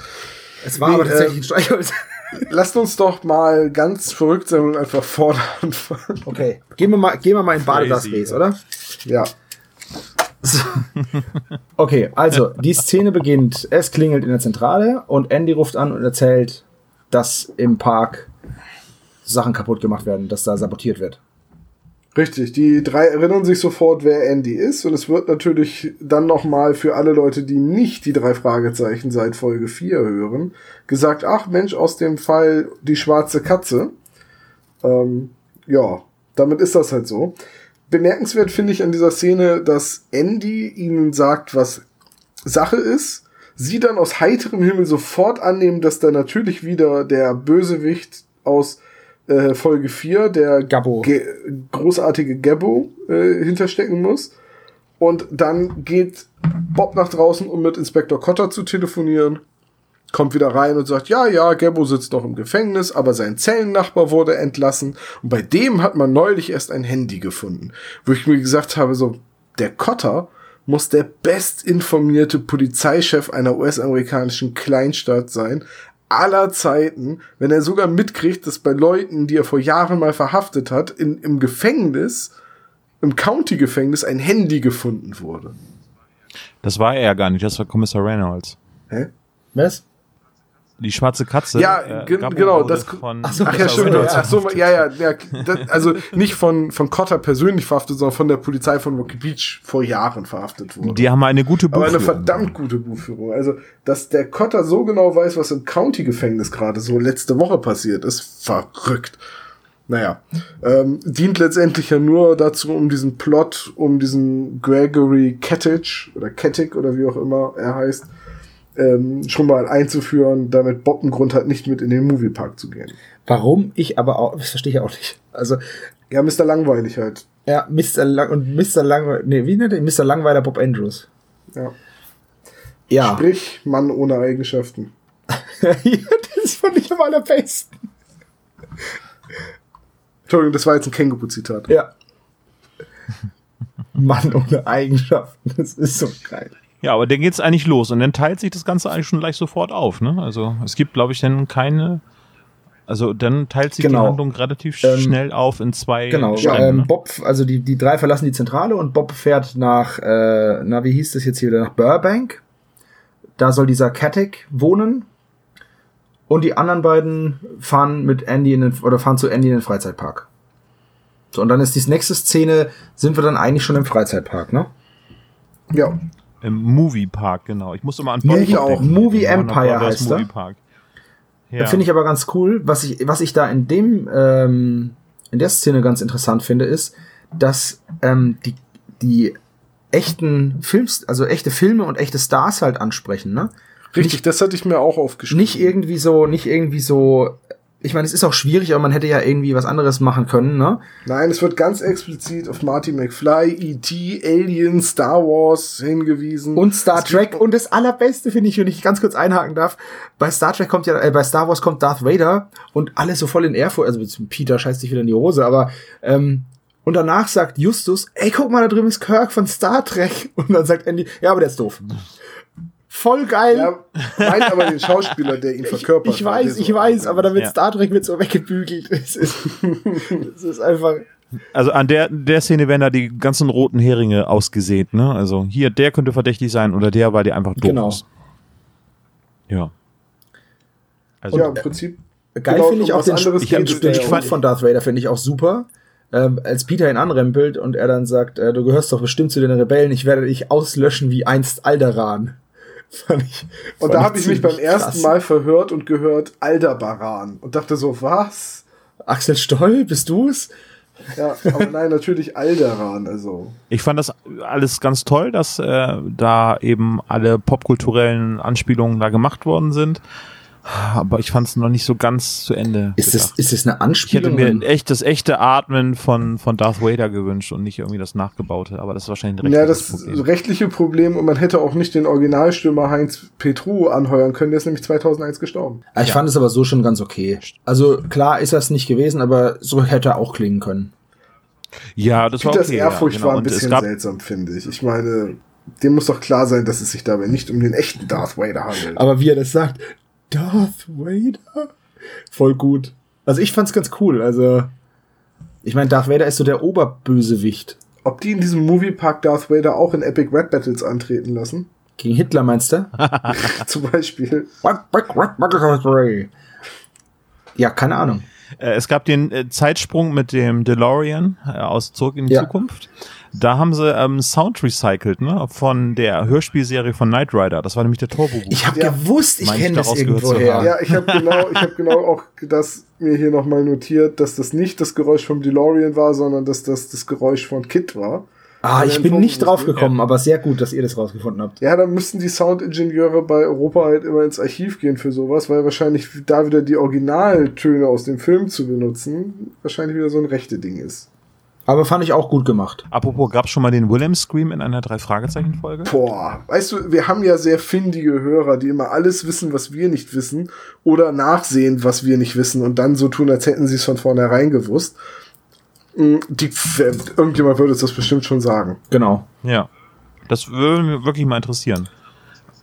Es war Nee, aber tatsächlich ähm, ein Streichholz. Lasst uns doch mal ganz verrückt sein und einfach vorne anfangen. Okay. Gehen wir mal, gehen wir mal in Badedas Crazy, Race, ja. oder? Ja. Okay, also die Szene beginnt. Es klingelt in der Zentrale und Andy ruft an und erzählt, dass im Park Sachen kaputt gemacht werden, dass da sabotiert wird. Richtig, die drei erinnern sich sofort, wer Andy ist. Und es wird natürlich dann nochmal für alle Leute, die nicht die drei Fragezeichen seit Folge 4 hören, gesagt, ach Mensch, aus dem Fall die schwarze Katze. Ähm, ja, damit ist das halt so. Bemerkenswert finde ich an dieser Szene, dass Andy ihnen sagt, was Sache ist. Sie dann aus heiterem Himmel sofort annehmen, dass da natürlich wieder der Bösewicht aus äh, Folge 4, der Gabbo. Ge großartige Gabbo äh, hinterstecken muss. Und dann geht Bob nach draußen, um mit Inspektor Cotter zu telefonieren. Kommt wieder rein und sagt, ja, ja, Gabbo sitzt noch im Gefängnis, aber sein Zellennachbar wurde entlassen. Und bei dem hat man neulich erst ein Handy gefunden. Wo ich mir gesagt habe, so, der Cotter muss der bestinformierte Polizeichef einer US-amerikanischen Kleinstadt sein, aller Zeiten, wenn er sogar mitkriegt, dass bei Leuten, die er vor Jahren mal verhaftet hat, in, im Gefängnis, im County-Gefängnis, ein Handy gefunden wurde. Das war er ja gar nicht, das war Kommissar Reynolds. Hä? Was? Die schwarze Katze. Ja, ge- Gabbo genau, das- von Ach so, Ach ja, stimmt. Ach so, ja, ja, ja das, also nicht von, von Cotter persönlich verhaftet, sondern von der Polizei von Rocky Beach vor Jahren verhaftet wurde. Die haben eine gute Aber eine Buchführung. verdammt gute Buchführung. Also, dass der Cotter so genau weiß, was im County-Gefängnis gerade so letzte Woche passiert, ist verrückt. Naja, ähm, dient letztendlich ja nur dazu, um diesen Plot, um diesen Gregory Kettich oder Kettig oder wie auch immer er heißt, ähm, schon mal einzuführen, damit Bob einen Grund hat, nicht mit in den Moviepark zu gehen. Warum ich aber auch, das verstehe ich auch nicht. Also, Ja, Mr. Langweilig halt. ja, Mr. Lang und Mr. Langweiler, nee, wie nennt er? Mr. Langweiler Bob Andrews. Ja. Ja. Sprich, Mann ohne Eigenschaften. das fand ich am allerbesten. Entschuldigung, das war jetzt ein Känguru-Zitat. Ja. Mann ohne Eigenschaften, das ist so geil. Ja, aber dann geht's eigentlich los und dann teilt sich das Ganze eigentlich schon gleich sofort auf. Ne? Also es gibt, glaube ich, dann keine. Also dann teilt sich Genau. die Handlung relativ Ähm, schnell auf in zwei Genau, Stränge. ähm, ne? Bob, also die, die drei verlassen die Zentrale und Bob fährt nach, äh, na, wie hieß das jetzt hier wieder, nach Burbank. Da soll dieser Katek wohnen. Und die anderen beiden fahren mit Andy in den, oder fahren zu Andy in den Freizeitpark. So, und dann ist die nächste Szene, sind wir dann eigentlich schon im Freizeitpark, ne? Ja. Im Movie Park, genau. Ich musste mal an Movie Bottrop auch. denken. Movie Empire heißt er. Movie Park. Ja. Da Finde ich aber ganz cool. Was ich, was ich da in dem, ähm, in der Szene ganz interessant finde, ist, dass ähm, die, die echten Films, also echte Filme und echte Stars halt ansprechen, ne? Richtig, das hatte ich mir auch aufgeschrieben. Nicht irgendwie so, nicht irgendwie so. Ich meine, es ist auch schwierig, aber man hätte ja irgendwie was anderes machen können, ne? Nein, es wird ganz explizit auf Marty McFly, E.T., Alien, Star Wars hingewiesen. Und Star Trek. Und das allerbeste finde ich, wenn ich ganz kurz einhaken darf, bei Star Trek kommt ja, äh, bei Star Wars kommt Darth Vader und alle so voll in Ehrfurcht, also Peter scheißt sich wieder in die Hose, aber ähm, und danach sagt Justus, ey, guck mal, da drüben ist Kirk von Star Trek. Und dann sagt Andy, ja, aber der ist doof. Voll geil. Ja, meint aber den Schauspieler, der ihn verkörpert. ich hat, weiß, so- ich weiß, aber damit Ja. Star Trek wird so weggebügelt. Es ist, es ist einfach. Also an der, der Szene werden da die ganzen roten Heringe ausgesät, ne? Also hier, der könnte verdächtig sein oder der, weil der einfach doof Genau. ist. Ja. Also, Ja, im Prinzip. Geil genau, finde ich um auch den, ich den ich fand- Spruch von Darth Vader finde ich auch super. Ähm, als Peter ihn anrempelt und er dann sagt, äh, du gehörst doch bestimmt zu den Rebellen, ich werde dich auslöschen wie einst Alderan. Fand ich, Und fand da habe ich mich beim ersten krass. Mal verhört und gehört Aldebaran und dachte so, was? Axel Stoll, bist du's? Ja, aber nein, natürlich Alderan, also. ich fand das alles ganz toll, dass äh, da eben alle popkulturellen Anspielungen da gemacht worden sind. Aber ich fand es noch nicht so ganz zu Ende. Ist es, ist es eine ich hätte Anspielung? mir ein echt, das echte Atmen von, von Darth Vader gewünscht und nicht irgendwie das nachgebaute. Aber das ist wahrscheinlich ein Ja, rechtliches das Problem. rechtliche Problem und man hätte auch nicht den Originalstürmer Heinz Petru anheuern können, der ist nämlich 2001 gestorben. Ah, ich fand es aber so schon ganz okay. Also klar ist das nicht gewesen, aber so hätte er auch klingen können. Ja, das war Peters okay. Ehrfurcht ja, genau. war ein bisschen gab, seltsam, finde ich. Ich meine, dem muss doch klar sein, dass es sich dabei nicht um den echten Darth Vader handelt. Aber wie er das sagt, Darth Vader? Voll gut. Also ich fand's ganz cool. Also, ich meine, Darth Vader ist so der Oberbösewicht. Ob die in diesem Moviepark Darth Vader auch in Epic Red Battles antreten lassen? Gegen Hitler meinst du? Zum Beispiel. Ja, keine Ahnung. Äh, es gab den äh, Zeitsprung mit dem DeLorean äh, aus Zurück in die Ja. Zukunft. Da haben sie ähm, Sound recycelt, ne? Von der Hörspielserie von Knight Rider. Das war nämlich der Turbo. Ich habe Ja. gewusst, ich kenne das irgendwoher. Ja, ich habe genau, ich habe genau auch das mir hier nochmal notiert, dass das nicht das Geräusch vom DeLorean war, sondern dass das das Geräusch von Kit war. Ah, ich bin nicht drauf gekommen, aber sehr gut, dass ihr das rausgefunden habt. Ja, dann müssten die Soundingenieure bei Europa halt immer ins Archiv gehen für sowas, weil wahrscheinlich da wieder die Originaltöne aus dem Film zu benutzen, wahrscheinlich wieder so ein rechte Ding ist. Aber fand ich auch gut gemacht. Apropos, gab's schon mal den Willem Scream in einer Drei-Fragezeichen-Folge? Boah, weißt du, wir haben ja sehr findige Hörer, die immer alles wissen, was wir nicht wissen, oder nachsehen, was wir nicht wissen, und dann so tun, als hätten sie es von vornherein gewusst. Mm, Die, irgendjemand würde uns das bestimmt schon sagen. Genau. Ja. Das würde mich wirklich mal interessieren.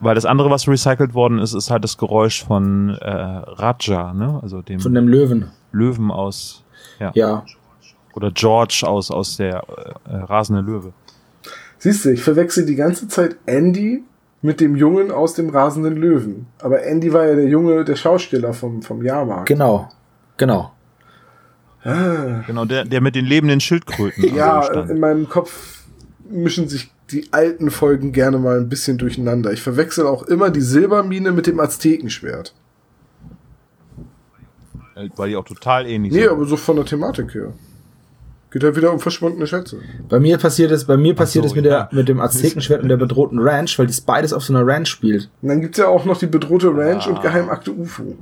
Weil das andere, was recycelt worden ist, ist halt das Geräusch von äh, Raja, ne? Also dem Von dem Löwen. Löwen aus, ja. Ja. Oder George aus, aus der äh, rasende Löwe. Siehst du, ich verwechsel die ganze Zeit Andy mit dem Jungen aus dem rasenden Löwen. Aber Andy war ja der Junge, der Schausteller vom, vom Jahrmarkt. Genau. Genau. Ah. Genau, der, der mit den lebenden Schildkröten. am Ja, in meinem Kopf mischen sich die alten Folgen gerne mal ein bisschen durcheinander. Ich verwechsel auch immer die Silbermine mit dem Aztekenschwert. Weil die auch total ähnlich Nee, sind. aber so von der Thematik her. Geht ja wieder um verschwundene Schätze. Bei mir passiert es, bei mir passiert so, es mit, ja. der, mit dem Aztekenschwert und der bedrohten Ranch, weil das beides auf so einer Ranch spielt. Und dann gibt's ja auch noch die bedrohte Ranch Ah. und Geheimakte UFO.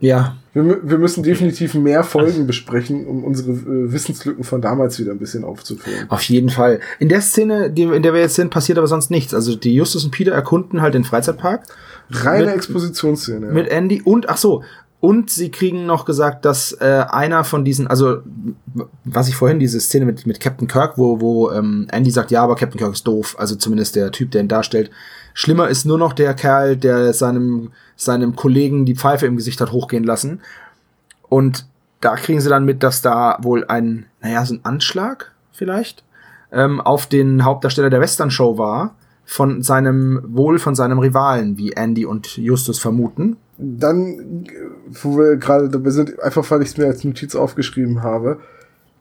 Ja. Wir, wir müssen definitiv mehr Folgen besprechen, um unsere äh, Wissenslücken von damals wieder ein bisschen aufzufüllen. Auf jeden Fall. In der Szene, die, in der wir jetzt sind, passiert aber sonst nichts. Also die Justus und Peter erkunden halt den Freizeitpark Reine Mit- Expositionsszene. Ja. mit Andy und ach so und sie kriegen noch gesagt, dass äh, einer von diesen, also was ich vorhin diese Szene mit mit Captain Kirk, wo wo ähm, Andy sagt, ja, aber Captain Kirk ist doof, also zumindest der Typ, der ihn darstellt. Schlimmer ist nur noch der Kerl, der seinem seinem Kollegen die Pfeife im Gesicht hat hochgehen lassen. Und da kriegen sie dann mit, dass da wohl ein, naja, so ein Anschlag vielleicht ähm, auf den Hauptdarsteller der Western Show war von seinem wohl von seinem Rivalen, wie Andy und Justus vermuten. Dann, wo wir gerade dabei sind, einfach weil ich es mir als Notiz aufgeschrieben habe,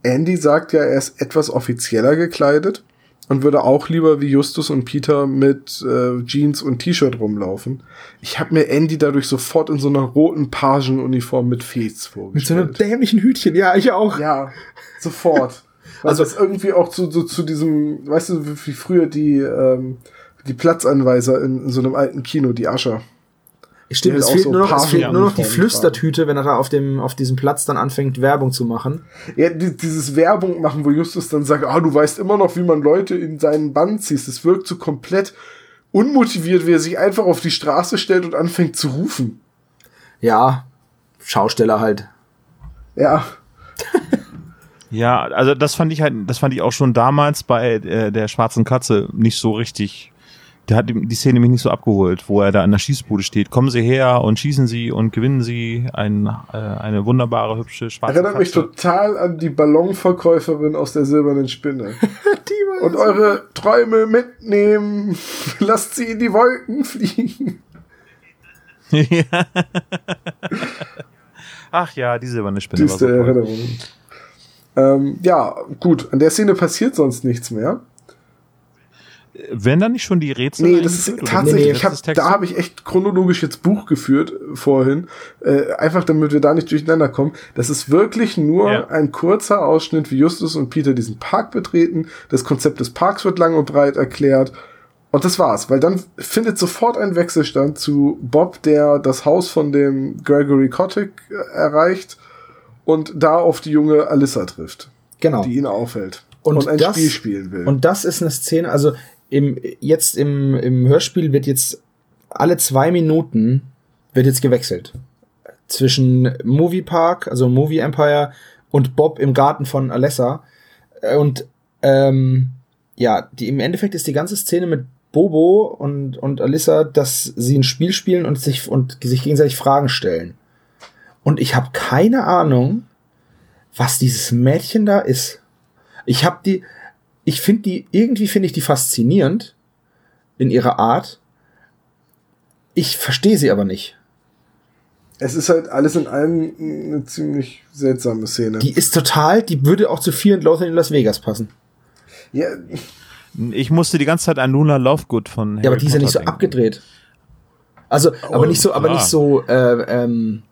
Andy sagt ja, er ist etwas offizieller gekleidet und würde auch lieber wie Justus und Peter mit äh, Jeans und T-Shirt rumlaufen. Ich habe mir Andy dadurch sofort in so einer roten Pagenuniform mit Fez vorgestellt. dämlichen Hütchen, ja, ich auch. ja, sofort. Also- Also das irgendwie auch zu, so, zu diesem, weißt du, wie früher die, ähm, die Platzanweiser in, in so einem alten Kino, die Ascher. Stimmt, Ja, es auch fehlt, so nur noch, es fehlt nur noch die Flüstertüte, wenn er da auf dem auf diesem Platz dann anfängt Werbung zu machen. Ja, die, dieses Werbung machen, wo Justus dann sagt, ah, du weißt immer noch, wie man Leute in seinen Bann zieht. Das wirkt so komplett unmotiviert, wie er sich einfach auf die Straße stellt und anfängt zu rufen. Ja, Schausteller halt. Ja, Ja, also das fand ich halt, das fand ich auch schon damals bei äh, der schwarzen Katze nicht so richtig. Der hat die die Szene mich nicht so abgeholt, wo er da in der Schießbude steht. Kommen Sie her und schießen Sie und gewinnen Sie ein, äh, eine wunderbare, hübsche schwarze erinnert mich total an die Ballonverkäuferin aus der silbernen Spinne. Und eure Träume mitnehmen. Lasst sie in die Wolken fliegen. Ja. Ach ja, diese silberne Spinne war Düste so toll. Erinnerung. Ähm, ja, gut. An der Szene passiert sonst nichts mehr. Wenn dann nicht schon die Rätsel? Nee, das ist tatsächlich, wie? ich hab, Das ist Text? da habe ich echt chronologisch jetzt Buch geführt äh, vorhin, äh, einfach damit wir da nicht durcheinander kommen. Das ist wirklich nur Ja. ein kurzer Ausschnitt, wie Justus und Peter diesen Park betreten. Das Konzept des Parks wird lang und breit erklärt. Und das war's, weil dann findet sofort ein Wechselstand zu Bob, der das Haus von dem Gregory Kotick äh, erreicht und da auf die junge Alyssa trifft, Genau. die ihn aufhält Und und, ein das- Spiel spielen will. Und das ist eine Szene, also im, jetzt im, im Hörspiel wird jetzt alle zwei Minuten wird jetzt gewechselt. Zwischen Movie Park, also Movie Empire und Bob im Garten von Alessa. Äh, Und ähm, ja, die, im Endeffekt ist die ganze Szene mit Bobo und, und Alyssa, dass sie ein Spiel spielen und sich, und sich gegenseitig Fragen stellen. Und ich habe keine Ahnung, was dieses Mädchen da ist. Ich habe die, ich finde die, irgendwie finde ich die faszinierend in ihrer Art. Ich verstehe sie aber nicht. Es ist halt alles in allem eine ziemlich seltsame Szene. Die ist total, die würde auch zu Fear and Loathing in Las Vegas passen. ja, Ich musste die ganze Zeit an Luna Lovegood von Harry Ja, aber die ist ja nicht so denken. abgedreht. Also, aber nicht so, aber klar. nicht so äh, ähm,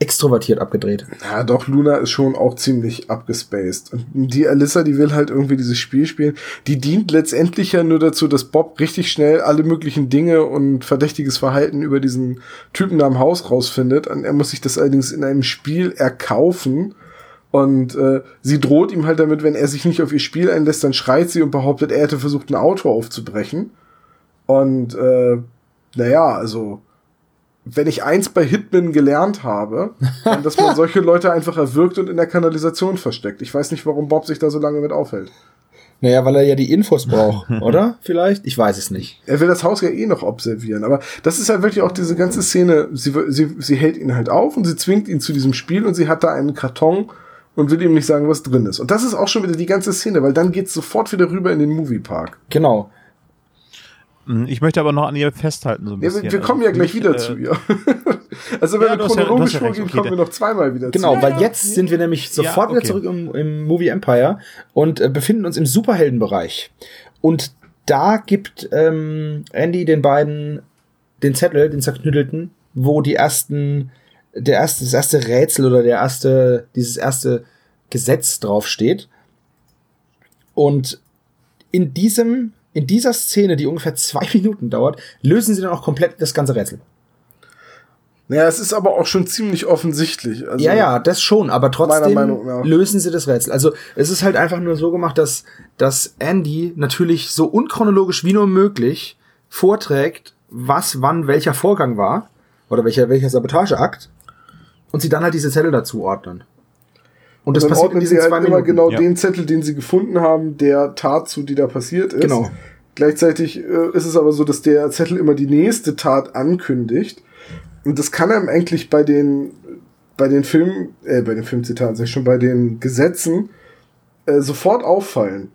extrovertiert abgedreht. Ja, doch, Luna ist schon auch ziemlich abgespaced. Und die Alyssa, die will halt irgendwie dieses Spiel spielen. Die dient letztendlich ja nur dazu, dass Bob richtig schnell alle möglichen Dinge und verdächtiges Verhalten über diesen Typen da im Haus rausfindet. Und er muss sich das allerdings in einem Spiel erkaufen. Und äh, sie droht ihm halt damit, wenn er sich nicht auf ihr Spiel einlässt, dann schreit sie und behauptet, er hätte versucht, ein Auto aufzubrechen. Und äh, naja, also wenn ich eins bei Hitman gelernt habe, dann, dass man solche Leute einfach erwürgt und in der Kanalisation versteckt. Ich weiß nicht, warum Bob sich da so lange mit aufhält. Naja, weil er ja die Infos braucht, oder? Vielleicht? Ich weiß es nicht. Er will das Haus ja eh noch observieren, aber das ist halt wirklich auch diese ganze Szene. Sie, sie, sie hält ihn halt auf und sie zwingt ihn zu diesem Spiel und sie hat da einen Karton und will ihm nicht sagen, was drin ist. Und das ist auch schon wieder die ganze Szene, weil dann geht's sofort wieder rüber in den Moviepark. Genau. Hm, Ich möchte aber noch an ihr festhalten so ein Ja, bisschen. wir, wir kommen ja Also gleich wieder mich, zu äh, ihr. also wenn Ja, wir chronologisch ja vorgehen, okay, kommen wir der- noch zweimal wieder Genau, zu. weil jetzt sind wir nämlich sofort Ja, wieder okay. zurück im, im Movie Empire und äh, befinden uns im Superheldenbereich. Und da gibt ähm, Andy den beiden den Zettel, den zerknüttelten, wo die ersten, der erste, das erste Rätsel oder der erste, dieses erste Gesetz draufsteht. Und in diesem, in dieser Szene, die ungefähr zwei Minuten dauert, lösen sie dann auch komplett das ganze Rätsel. Naja, es ist aber auch schon ziemlich offensichtlich. Also, Ja, ja, das schon, aber trotzdem lösen sie das Rätsel. Also es ist halt einfach nur so gemacht, dass, dass Andy natürlich so unchronologisch wie nur möglich vorträgt, was wann welcher Vorgang war oder welcher, welcher Sabotageakt und sie dann halt diese Zettel dazu ordnen. Und das dann passiert in ordnen diesen sie halt zwei immer Minuten. genau Ja. den Zettel, den sie gefunden haben, der Tat zu, die da passiert ist. Genau. Gleichzeitig äh, ist es aber so, dass der Zettel immer die nächste Tat ankündigt. Und das kann einem eigentlich bei den, bei den Filmen, äh, bei den Filmzitaten, sag ich schon, bei den Gesetzen äh, sofort auffallen.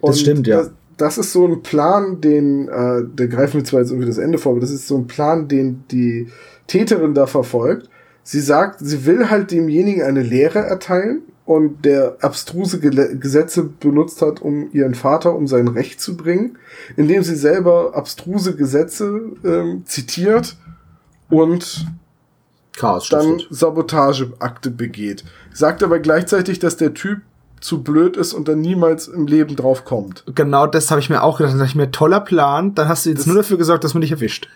Das stimmt, ja. Das, das ist so ein Plan, den, äh, da greifen wir zwar jetzt irgendwie das Ende vor, aber das ist so ein Plan, den die Täterin da verfolgt. Sie sagt, sie will halt demjenigen eine Lehre erteilen und der abstruse Gesetze benutzt hat, um ihren Vater um sein Recht zu bringen, indem sie selber abstruse Gesetze ähm, zitiert und Chaos dann. Sabotageakte begeht. Sagt aber gleichzeitig, dass der Typ zu blöd ist und dann niemals im Leben drauf kommt. Genau das habe ich mir auch gedacht. Da dachte ich mir, toller Plan, dann hast du jetzt Das- nur dafür gesorgt, dass man dich erwischt.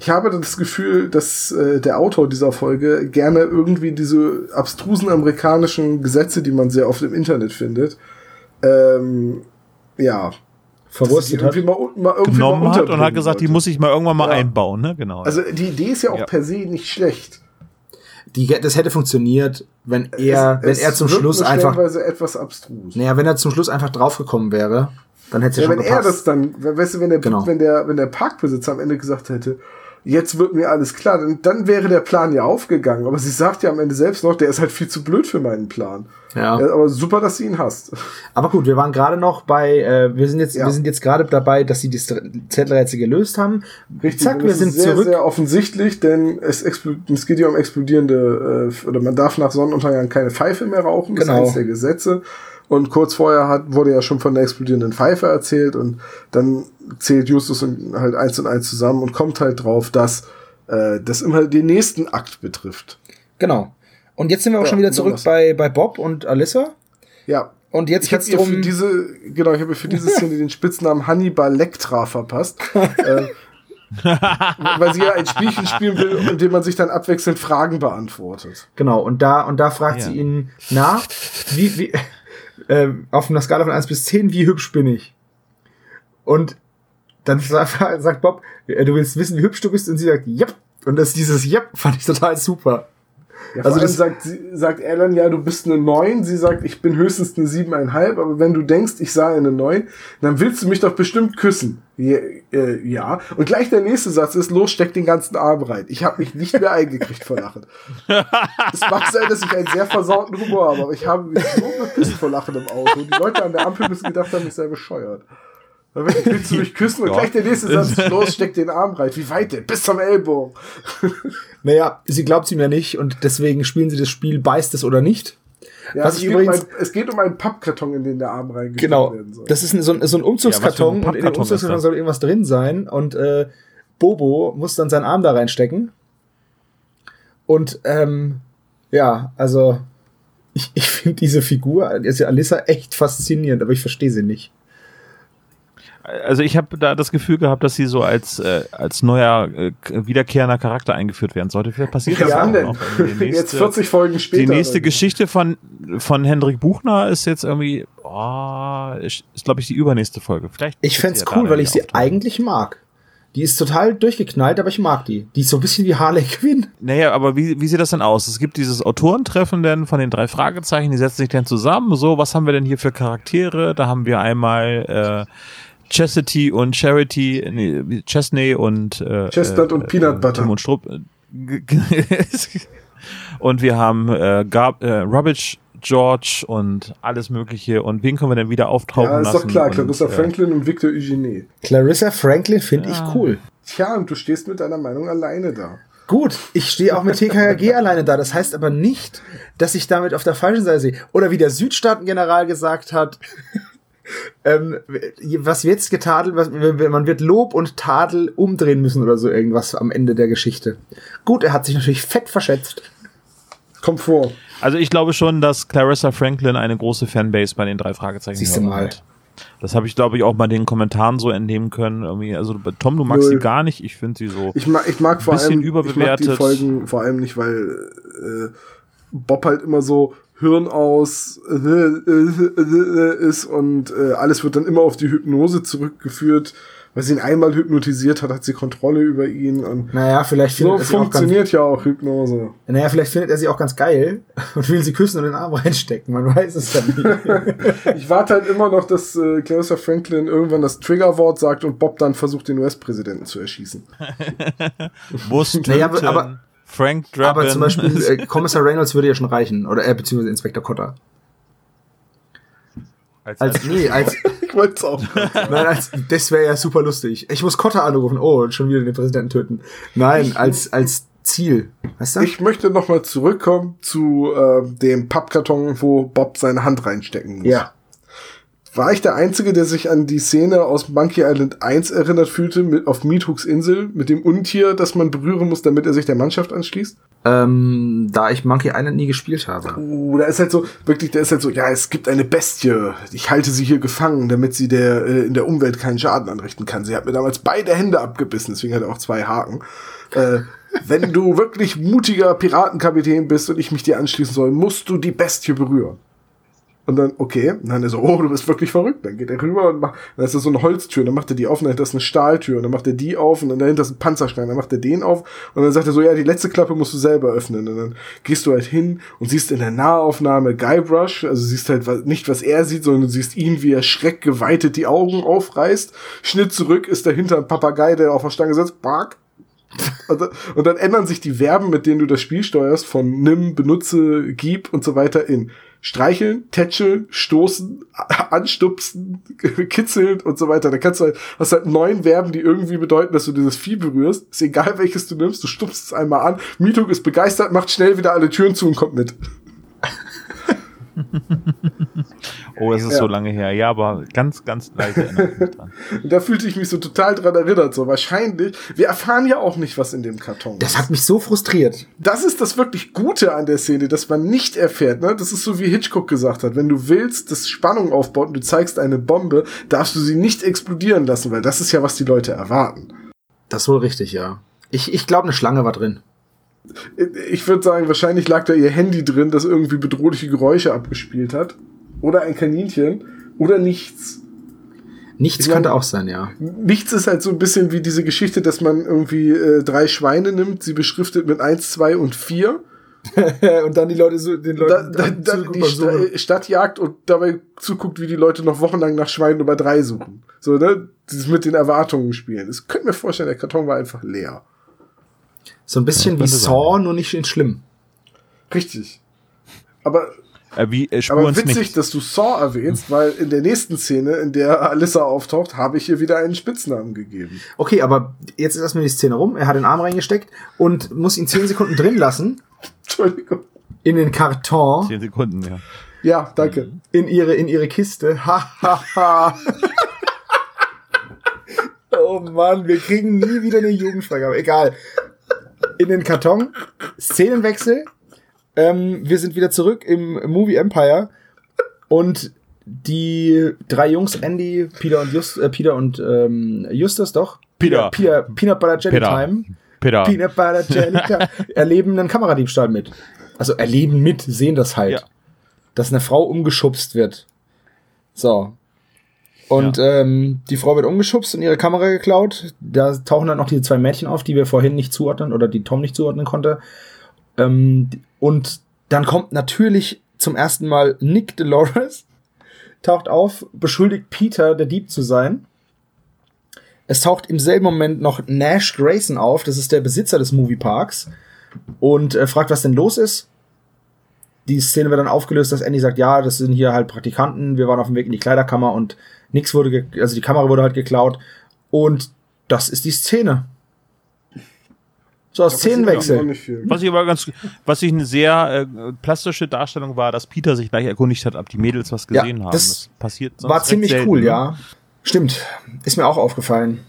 Ich habe das Gefühl, dass äh, der Autor dieser Folge gerne irgendwie diese abstrusen amerikanischen Gesetze, die man sehr oft im Internet findet, ähm, ja, Verwurstet hat. die irgendwie mal, mal irgendwie genommen mal hat und hat gesagt, die wollte. muss ich mal irgendwann mal Ja. einbauen, ne? Genau. Also die Idee ist ja auch Ja. per se nicht schlecht. Die, das hätte funktioniert, wenn er, wenn Es- er zum Schluss einfach, etwas abstrus. naja, wenn er zum Schluss einfach draufgekommen wäre, dann hätte es ja, Ja, schon wenn er gepasst. das dann, weißt du, wenn der, Genau. wenn der, wenn der Parkbesitzer am Ende gesagt hätte, jetzt wird mir alles klar, dann, dann wäre der Plan ja aufgegangen. Aber sie sagt ja am Ende selbst noch, der ist halt viel zu blöd für meinen Plan. ja. Aber super, dass sie ihn hasst. Aber gut, wir waren gerade noch bei, äh, wir sind jetzt, Ja. wir sind jetzt gerade dabei, dass sie die Zettelrätsel gelöst haben. Zack, und wir das sind sehr, zurück. sehr offensichtlich, denn es, es geht ja um explodierende, äh, oder man darf nach Sonnenuntergang keine Pfeife mehr rauchen, das Genau. ist eines der Gesetze. Und kurz vorher hat, wurde ja schon von der explodierenden Pfeife erzählt und dann zählt Justus halt eins und eins zusammen und kommt halt drauf, dass äh, das immer den nächsten Akt betrifft. Genau. Und jetzt sind wir auch Ja, schon wieder zurück bei, bei Bob und Alyssa. Ja. Und jetzt Ich geht's ihr für drum. diese, genau, ich habe für diese Szene den Spitznamen Hannibal Lectra verpasst. äh, weil sie ja ein Spielchen spielen will, in dem man sich dann abwechselnd Fragen beantwortet. Genau, und da, und da fragt Ja. sie ihn, na, wie, wie, äh, auf einer Skala von 1 bis 10, wie hübsch bin ich? Und dann sa- sagt Bob, äh, du willst wissen, wie hübsch du bist? Und sie sagt, yep. Und das, dieses yep fand ich total super. Ja, Also das- sagt, sie, sagt dann, ja, du bist eine 9. Sie sagt, ich bin höchstens eine 7,5. Aber wenn du denkst, ich sei eine 9, dann willst du mich doch bestimmt küssen. Ja, äh, ja. Und gleich der nächste Satz ist, los, steck den ganzen Arm rein. Ich habe mich nicht mehr eingekriegt vor Lachen. Es mag sein, dass ich einen sehr versauten Humor habe, aber ich habe mich so bepisst vor Lachen im Auto. Die Leute an der Ampel müssen gedacht haben, ich sei bescheuert. Willst du mich küssen und Ja. gleich der nächste Satz ist, los, steck den Arm rein. Wie weit denn? Bis zum Ellbogen. Naja, sie glaubt ihm ja nicht und deswegen spielen sie das Spiel, beißt es oder nicht. Ja, Was es, ich geht übrigens- um ein, es geht um einen Pappkarton, in den der Arm reingesteckt Genau. werden soll. Das ist ein, so, ein, so ein Ja, Umzugskarton für ein und in dem Umzugskarton soll irgendwas drin sein und äh, Bobo muss dann seinen Arm da reinstecken. Und ähm, ja, also ich, ich finde diese Figur, also Alissa, echt faszinierend, aber ich verstehe sie nicht. Also ich habe da das Gefühl gehabt, dass sie so als, äh, als neuer, äh, wiederkehrender Charakter eingeführt werden sollte. Vielleicht passiert das ja, auch denn? noch. Die nächste- Jetzt 40 Folgen später. Die nächste? Geschichte von, von Hendrik Buchner ist jetzt irgendwie, oh, ist, ist glaube ich die übernächste Folge. Vielleicht Ich sie ja cool, weil ich sie auftauchen. eigentlich mag. Die ist total durchgeknallt, aber ich mag die. Die ist so ein bisschen wie Harley Quinn. Naja, aber wie, wie sieht das denn aus? Es gibt dieses Autorentreffen denn von den drei Fragezeichen, die setzen sich dann zusammen. So, was haben wir denn hier für Charaktere? Da haben wir einmal äh, Chastity und Charity, nee, Chesney und äh, Chestnut äh, und Peanut Butter. Tim und Strupp. und wir haben äh, Gab, äh, Rubbish, George und alles Mögliche. Und wen können wir denn wieder auftauchen Ja, ist lassen? doch klar. und, Clarissa äh, Franklin und Victor Eugenie. Clarissa Franklin finde Ja. ich cool. Tja, und du stehst mit deiner Meinung alleine da. Gut, ich stehe auch mit TKG alleine da. Das heißt aber nicht, dass ich damit auf der falschen Seite sehe. Oder wie der Südstaaten-General gesagt hat, ähm, was jetzt getadelt, was, man wird Lob und Tadel umdrehen müssen oder so irgendwas am Ende der Geschichte. Gut, er hat sich natürlich fett verschätzt. Kommt vor. Also ich glaube schon, dass Clarissa Franklin eine große Fanbase bei den drei Fragezeichen Siehst du mal. hat. Das habe ich, glaube ich, auch bei den Kommentaren so entnehmen können. Irgendwie, also Tom, du magst Null. sie gar nicht. Ich finde sie so. Ich mag, ich mag vor Bisschen allem ich mag die überbewertet. Folgen vor allem nicht, weil äh, Bob halt immer so Hirn aus äh, äh, äh, ist und äh, alles wird dann immer auf die Hypnose zurückgeführt. Weil sie ihn einmal hypnotisiert hat, hat sie Kontrolle über ihn und Naja, vielleicht findet, so er sie auch ganz, funktioniert ja auch Hypnose. naja, vielleicht findet er sie auch ganz geil und will sie küssen und den Arm reinstecken. Man weiß es ja nicht. Ich warte halt immer noch, dass äh, Clarissa Franklin irgendwann das Triggerwort sagt und Bob dann versucht, den US-Präsidenten zu erschießen. Bus, Naja, aber- aber- Frank Drabin. aber zum Beispiel äh, Kommissar Reynolds würde ja schon reichen. Oder äh, beziehungsweise Inspektor Cotter. als, Als, nee, als, Ich wollte es auch. Nein, als, das wäre ja super lustig. Ich muss Kotter anrufen. Oh, und schon wieder den Präsidenten töten. Nein, als, als Ziel. Weißt du? Ich möchte noch mal zurückkommen zu äh, dem Pappkarton, wo Bob seine Hand reinstecken muss. ja. War ich der Einzige, der sich an die Szene aus Monkey Island 1 erinnert fühlte, mit, auf Meathooks Insel, mit dem Untier, das man berühren muss, damit er sich der Mannschaft anschließt? Ähm, da ich Monkey Island nie gespielt habe. Uh, da ist halt so, wirklich, da ist halt so, ja, es gibt eine Bestie, ich halte sie hier gefangen, damit sie der, äh, in der Umwelt keinen Schaden anrichten kann. Sie hat mir damals beide Hände abgebissen, deswegen hat er auch zwei Haken. Äh, wenn du wirklich mutiger Piratenkapitän bist und ich mich dir anschließen soll, musst du die Bestie berühren. Und dann, okay, und dann ist er so, oh, du bist wirklich verrückt. Dann geht er rüber und macht, dann ist da so eine Holztür, dann macht er die auf, und dahinter ist eine Stahltür, und dann macht er die auf, und dann dahinter ist ein Panzerstein, dann macht er den auf, und dann sagt er so, ja, die letzte Klappe musst du selber öffnen. Und dann gehst du halt hin und siehst in der Nahaufnahme Guybrush, also siehst halt nicht, was er sieht, sondern du siehst ihn, wie er schreckgeweitet die Augen aufreißt. Schnitt zurück, ist dahinter ein Papagei, der auf der Stange sitzt, bark, und dann ändern sich die Verben, mit denen du das Spiel steuerst, von nimm, benutze, gib und so weiter in streicheln, tätscheln, stoßen, anstupsen, kitzeln und so weiter. Da kannst du halt, hast halt neun Verben, die irgendwie bedeuten, dass du dieses Vieh berührst. Ist egal, welches du nimmst, du stupst es einmal an. Mituk ist begeistert, macht schnell wieder alle Türen zu und kommt mit. oh, es ist Ja. so lange her. Ja, aber ganz, ganz leicht erinnere ich mich dran. Und da fühlte ich mich so total dran erinnert. So wahrscheinlich, wir erfahren ja auch nicht, was in dem Karton Das ist. hat mich so frustriert. das ist das wirklich Gute an der Szene, dass man nicht erfährt. Ne? Das ist so, wie Hitchcock gesagt hat. Wenn du willst, dass Spannung aufbaut und du zeigst eine Bombe, darfst du sie nicht explodieren lassen, weil das ist ja, was die Leute erwarten. Das ist wohl richtig, ja. Ich, ich glaube, eine Schlange war drin. Ich würde sagen, wahrscheinlich lag da ihr Handy drin, das irgendwie bedrohliche Geräusche abgespielt hat. Oder ein Kaninchen. Oder nichts. Nichts Ich mein- könnte auch sein, ja. Nichts ist halt so ein bisschen wie diese Geschichte, dass man irgendwie äh, drei Schweine nimmt, sie beschriftet mit eins, zwei und vier und dann die Leute so, den Leuten Da, da, da, die Sta Suchen. Stadt jagt und dabei zuguckt, wie die Leute noch wochenlang nach Schwein Nummer drei suchen. So, ne? Dieses mit den Erwartungen spielen. Das könnte mir vorstellen, der Karton war einfach leer. So ein bisschen wie könnte sein, Saw, nur nicht in schlimm. Richtig. Aber, Äh, wie äh, aber witzig, nicht. dass du Saw erwähnst, weil in der nächsten Szene, in der Alyssa auftaucht, habe ich ihr wieder einen Spitznamen gegeben. Okay, aber jetzt ist erstmal die Szene rum. Er hat den Arm reingesteckt und muss ihn 10 Sekunden drin lassen Entschuldigung. in den Karton, Zehn Sekunden, ja. Ja, danke. in ihre, in ihre Kiste. Ha, ha, ha. oh Mann, wir kriegen nie wieder eine Jugendfreigabe. Egal. In den Karton, Szenenwechsel. Ähm, wir sind wieder zurück im Movie Empire und die drei Jungs, Andy, Peter und, Just, äh, Peter und ähm, Justus, doch? Peter. Peter, Peanut Butter Jelly Peter. Time. Peter. Peanut Butter Jelly Time. erleben einen Kameradiebstahl mit. Also erleben mit, sehen das halt. Ja. Dass eine Frau umgeschubst wird. So. Und ähm, die Frau wird umgeschubst und ihre Kamera geklaut. Da tauchen dann noch diese zwei Mädchen auf, die wir vorhin nicht zuordnen oder die Tom nicht zuordnen konnte. Ähm, und dann kommt natürlich zum ersten Mal Nick Dolores, taucht auf, beschuldigt Peter, der Dieb zu sein. Es taucht im selben Moment noch Nash Grayson auf, das ist der Besitzer des Movieparks, und äh, fragt, was denn los ist. Die Szene wird dann aufgelöst, dass Andy sagt, ja, das sind hier halt Praktikanten, wir waren auf dem Weg in die Kleiderkammer und nichts wurde, also die Kamera wurde halt geklaut. Und das ist die Szene. So, Noch Szenenwechsel. Was ich aber ganz, was ich eine sehr äh, plastische Darstellung war, dass Peter sich gleich erkundigt hat, ob die Mädels was Ja, gesehen haben. das passiert sonst War ziemlich selten, cool, ne? ja. Stimmt. Ist mir auch aufgefallen.